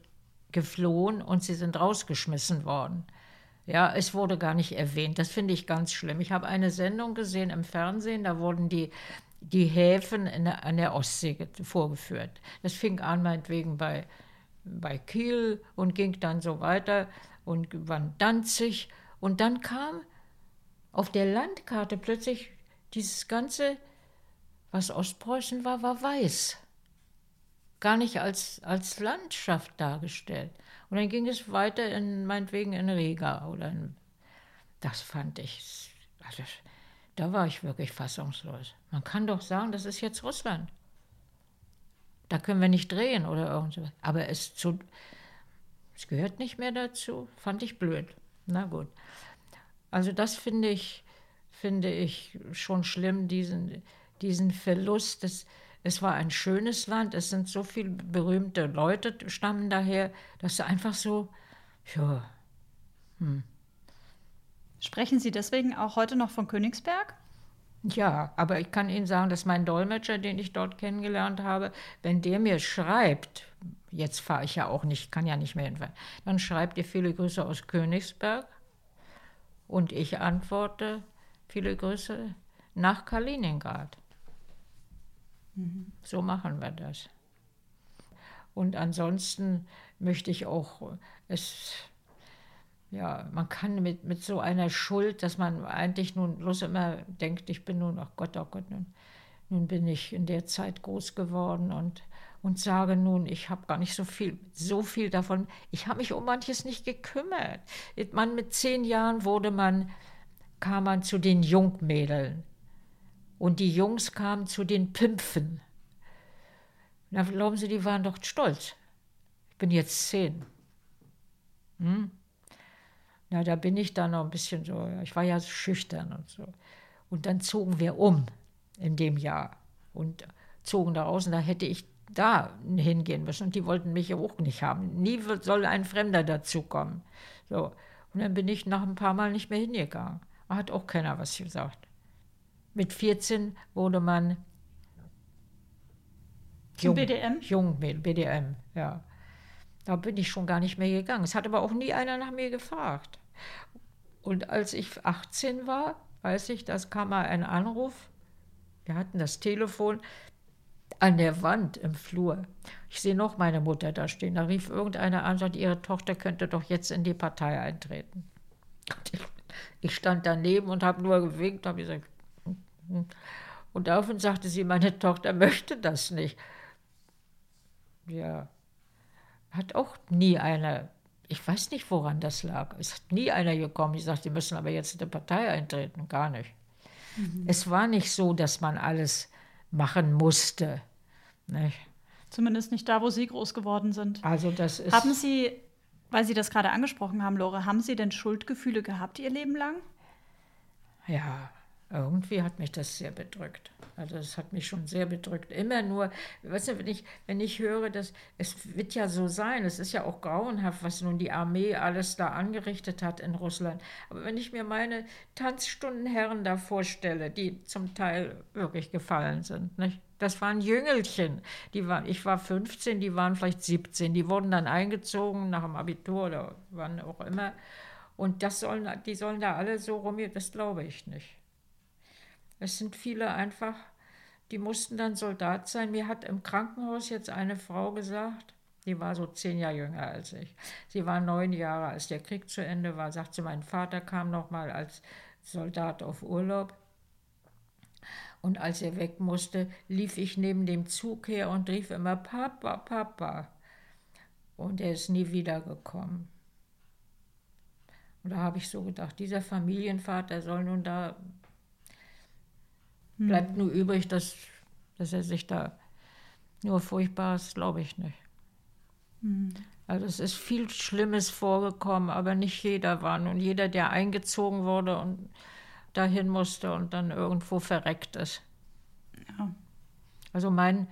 geflohen und sie sind rausgeschmissen worden. Ja, es wurde gar nicht erwähnt. Das finde ich ganz schlimm. Ich habe eine Sendung gesehen im Fernsehen, da wurden die, die Häfen der, an der Ostsee vorgeführt. Das fing an meinetwegen bei, bei Kiel und ging dann so weiter und wann Danzig. Und dann kam auf der Landkarte plötzlich dieses ganze, was Ostpreußen war, war weiß. Gar nicht als, als Landschaft dargestellt. Und dann ging es weiter in, meinetwegen in Riga oder in, das fand ich, also da war ich wirklich fassungslos. Man kann doch sagen, das ist jetzt Russland. Da können wir nicht drehen oder irgendwas. Aber es, zu, es gehört nicht mehr dazu. Fand ich blöd. Na gut. Also das finde ich, finde ich schon schlimm, diesen, diesen Verlust des, es war ein schönes Land, es sind so viele berühmte Leute stammen daher, dass einfach so, ja. Hm. Sprechen Sie deswegen auch heute noch von Königsberg? Ja, aber ich kann Ihnen sagen, dass mein Dolmetscher, den ich dort kennengelernt habe, wenn der mir schreibt, jetzt fahre ich ja auch nicht, kann ja nicht mehr hinfahren, dann schreibt er viele Grüße aus Königsberg und ich antworte viele Grüße nach Kaliningrad. Mhm. So machen wir das. Und ansonsten möchte ich auch, es ja, man kann mit, mit so einer Schuld, dass man eigentlich nun bloß immer denkt, ich bin nun, ach Gott, ach Gott, nun, nun bin ich in der Zeit groß geworden und, und sage nun, ich habe gar nicht so viel, so viel davon, ich habe mich um manches nicht gekümmert. Man, mit zehn Jahren wurde man, kam man zu den Jungmädeln und die Jungs kamen zu den Pimpfen. Na, glauben Sie, die waren doch stolz. Ich bin jetzt zehn. Hm? Na, da bin ich dann noch ein bisschen so, ich war ja so schüchtern und so. Und dann zogen wir um in dem Jahr und zogen da raus und da hätte ich da hingehen müssen und die wollten mich auch nicht haben. Nie soll ein Fremder dazukommen. So. Und dann bin ich nach ein paar Mal nicht mehr hingegangen. Da hat auch keiner was gesagt. Mit 14 wurde man jung, BDM? Jung, BDM, ja. Da bin ich schon gar nicht mehr gegangen. Es hat aber auch nie einer nach mir gefragt. Und als ich 18 war, weiß ich, das kam mal ein Anruf. Wir hatten das Telefon an der Wand im Flur. Ich sehe noch meine Mutter da stehen. Da rief irgendeiner an und sagte, ihre Tochter könnte doch jetzt in die Partei eintreten. Ich stand daneben und habe nur gewinkt, habe gesagt, und daraufhin sagte sie, meine Tochter möchte das nicht. Ja, hat auch nie einer ich weiß nicht, woran das lag. Es hat nie einer gekommen, die sagt, die müssen aber jetzt in die Partei eintreten. Gar nicht. Mhm. Es war nicht so, dass man alles machen musste. Nicht? Zumindest nicht da, wo Sie groß geworden sind. Also das ist. Haben Sie, weil Sie das gerade angesprochen haben, Lore, haben Sie denn Schuldgefühle gehabt Ihr Leben lang? Ja, irgendwie hat mich das sehr bedrückt. Also das hat mich schon sehr bedrückt. Immer nur, weißt du, wenn ich, wenn ich höre, dass es wird ja so sein, es ist ja auch grauenhaft, was nun die Armee alles da angerichtet hat in Russland. Aber wenn ich mir meine Tanzstundenherren da vorstelle, die zum Teil wirklich gefallen sind, nicht? Das waren Jüngelchen. Die war, ich war 15, die waren vielleicht 17. Die wurden dann eingezogen nach dem Abitur oder wann auch immer. Und das sollen, die sollen da alle so rum, das glaube ich nicht. Es sind viele einfach, die mussten dann Soldat sein. Mir hat im Krankenhaus jetzt eine Frau gesagt, die war so zehn Jahre jünger als ich. Sie war neun Jahre, als der Krieg zu Ende war, sagt sie, mein Vater kam noch mal als Soldat auf Urlaub. Und als er weg musste, lief ich neben dem Zug her und rief immer Papa, Papa. Und er ist nie wiedergekommen. Und da habe ich so gedacht, dieser Familienvater soll nun da hm. Bleibt nur übrig, dass, dass er sich da nur Furchtbares, glaube ich nicht. Hm. Also es ist viel Schlimmes vorgekommen, aber nicht jeder war. Und jeder, der eingezogen wurde und dahin musste und dann irgendwo verreckt ist. Ja. Also mein,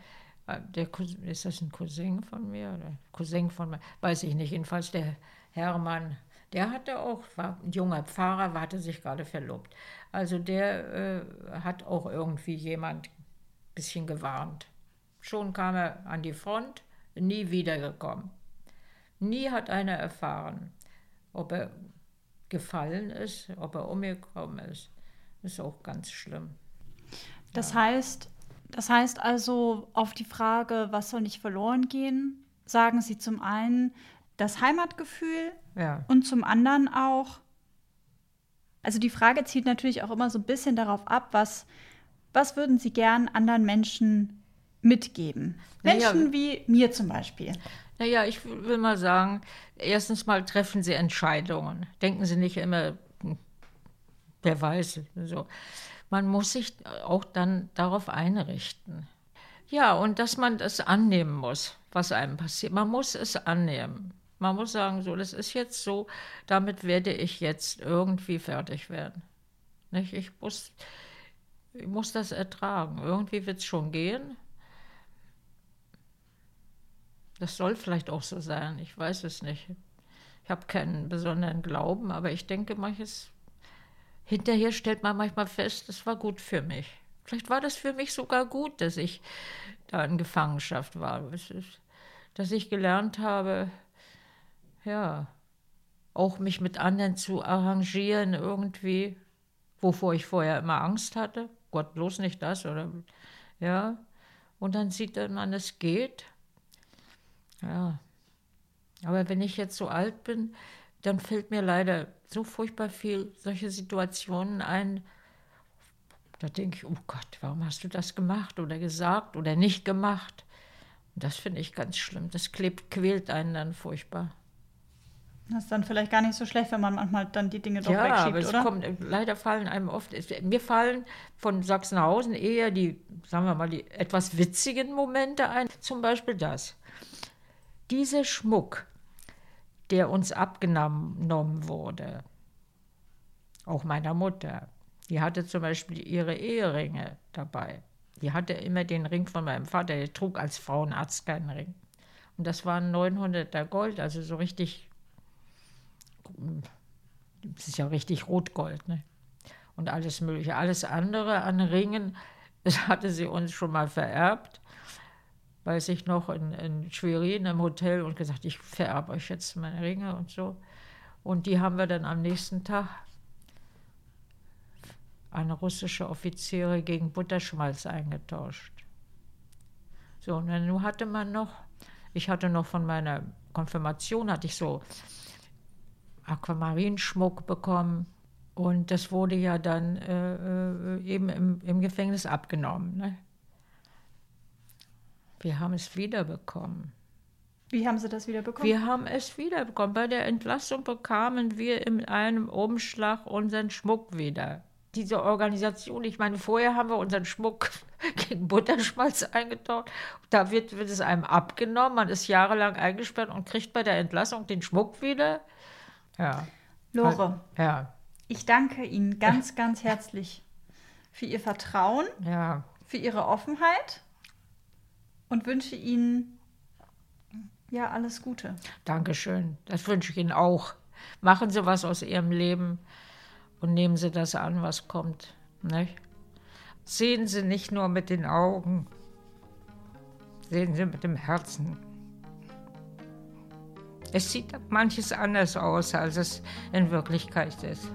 äh, der ist das ein Cousin von mir oder Cousin von mir, weiß ich nicht. Jedenfalls der Hermann, der hatte auch, war ein junger Pfarrer, hatte sich gerade verlobt. Also der äh, hat auch irgendwie jemand ein bisschen gewarnt. Schon kam er an die Front, nie wiedergekommen. Nie hat einer erfahren, ob er gefallen ist, ob er umgekommen ist. Ist auch ganz schlimm. Das ja. heißt, das heißt also auf die Frage, was soll nicht verloren gehen, sagen Sie zum einen das Heimatgefühl ja. und zum anderen auch also die Frage zielt natürlich auch immer so ein bisschen darauf ab, was, was würden Sie gern anderen Menschen mitgeben? Menschen naja, wie mir zum Beispiel. Naja, ich will mal sagen, erstens mal treffen Sie Entscheidungen. Denken Sie nicht immer, hm, wer weiß, so. Man muss sich auch dann darauf einrichten. Ja, und dass man das annehmen muss, was einem passiert. Man muss es annehmen. Man muss sagen, so, das ist jetzt so, damit werde ich jetzt irgendwie fertig werden. Nicht? Ich, muss, ich muss das ertragen. Irgendwie wird es schon gehen. Das soll vielleicht auch so sein, ich weiß es nicht. Ich habe keinen besonderen Glauben, aber ich denke, manches hinterher stellt man manchmal fest, das war gut für mich. Vielleicht war das für mich sogar gut, dass ich da in Gefangenschaft war. Dass ich gelernt habe, ja, auch mich mit anderen zu arrangieren irgendwie, wovor ich vorher immer Angst hatte. Gott, bloß nicht das oder ja. Und dann sieht man, es geht. Ja. Aber wenn ich jetzt so alt bin, dann fällt mir leider so furchtbar viel solche Situationen ein. Da denke ich, oh Gott, warum hast du das gemacht oder gesagt oder nicht gemacht? Und das finde ich ganz schlimm. Das klebt, quält einen dann furchtbar. Das ist dann vielleicht gar nicht so schlecht, wenn man manchmal dann die Dinge doch ja, wegschiebt, aber es oder? Kommt, leider fallen einem oft, mir fallen von Sachsenhausen eher die, sagen wir mal, die etwas witzigen Momente ein. Zum Beispiel das. Dieser Schmuck, der uns abgenommen wurde, auch meiner Mutter, die hatte zum Beispiel ihre Eheringe dabei. Die hatte immer den Ring von meinem Vater, der trug als Frauenarzt keinen Ring. Und das waren 900er Gold, also so richtig das ist ja richtig Rotgold, ne? Und alles Mögliche. Alles andere an Ringen, das hatte sie uns schon mal vererbt. Weiß ich noch, in, in Schwerin im Hotel und gesagt, ich vererbe euch jetzt meine Ringe und so. Und die haben wir dann am nächsten Tag an russische Offiziere gegen Butterschmalz eingetauscht. So, und dann hatte man noch, ich hatte noch von meiner Konfirmation, hatte ich so Aquamarinschmuck bekommen. Und das wurde ja dann äh, äh, eben im, im, Gefängnis abgenommen. Ne? Wir haben es wiederbekommen. Wie haben Sie das wiederbekommen? Wir haben es wiederbekommen. Bei der Entlassung bekamen wir in einem Umschlag unseren Schmuck wieder. Diese Organisation, ich meine, vorher haben wir unseren Schmuck gegen Butterschmalz eingetauscht. Da wird, wird es einem abgenommen, man ist jahrelang eingesperrt und kriegt bei der Entlassung den Schmuck wieder. Ja. Lore. Ja. Ich danke Ihnen ganz, ganz herzlich für Ihr Vertrauen, ja. für Ihre Offenheit und wünsche Ihnen ja alles Gute. Dankeschön. Das wünsche ich Ihnen auch. Machen Sie was aus Ihrem Leben und nehmen Sie das an, was kommt. Nicht? Sehen Sie nicht nur mit den Augen, sehen Sie mit dem Herzen. Es sieht manches anders aus, als es in Wirklichkeit ist.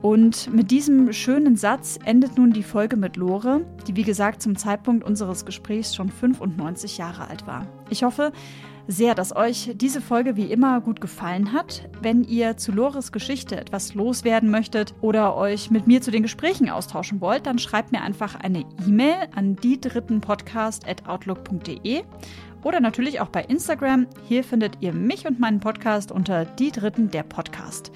Und mit diesem schönen Satz endet nun die Folge mit Lore, die wie gesagt zum Zeitpunkt unseres Gesprächs schon 95 Jahre alt war. Ich hoffe sehr, dass euch diese Folge wie immer gut gefallen hat. Wenn ihr zu Lores Geschichte etwas loswerden möchtet oder euch mit mir zu den Gesprächen austauschen wollt, dann schreibt mir einfach eine E-Mail an die dritten Podcast@outlook.de oder natürlich auch bei Instagram. Hier findet ihr mich und meinen Podcast unter Die Dritten der Podcast.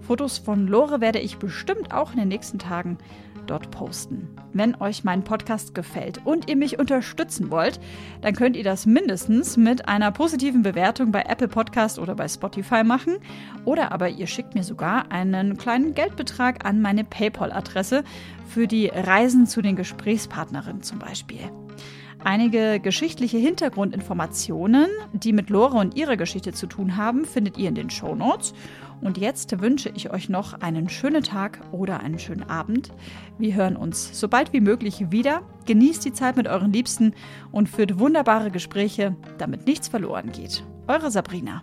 Fotos von Lore werde ich bestimmt auch in den nächsten Tagen dort posten. Wenn euch mein Podcast gefällt und ihr mich unterstützen wollt, dann könnt ihr das mindestens mit einer positiven Bewertung bei Apple Podcast oder bei Spotify machen. Oder aber ihr schickt mir sogar einen kleinen Geldbetrag an meine PayPal-Adresse für die Reisen zu den Gesprächspartnerinnen zum Beispiel. Einige geschichtliche Hintergrundinformationen, die mit Lore und ihrer Geschichte zu tun haben, findet ihr in den Show Notes. Und jetzt wünsche ich euch noch einen schönen Tag oder einen schönen Abend. Wir hören uns so bald wie möglich wieder. Genießt die Zeit mit euren Liebsten und führt wunderbare Gespräche, damit nichts verloren geht. Eure Sabrina.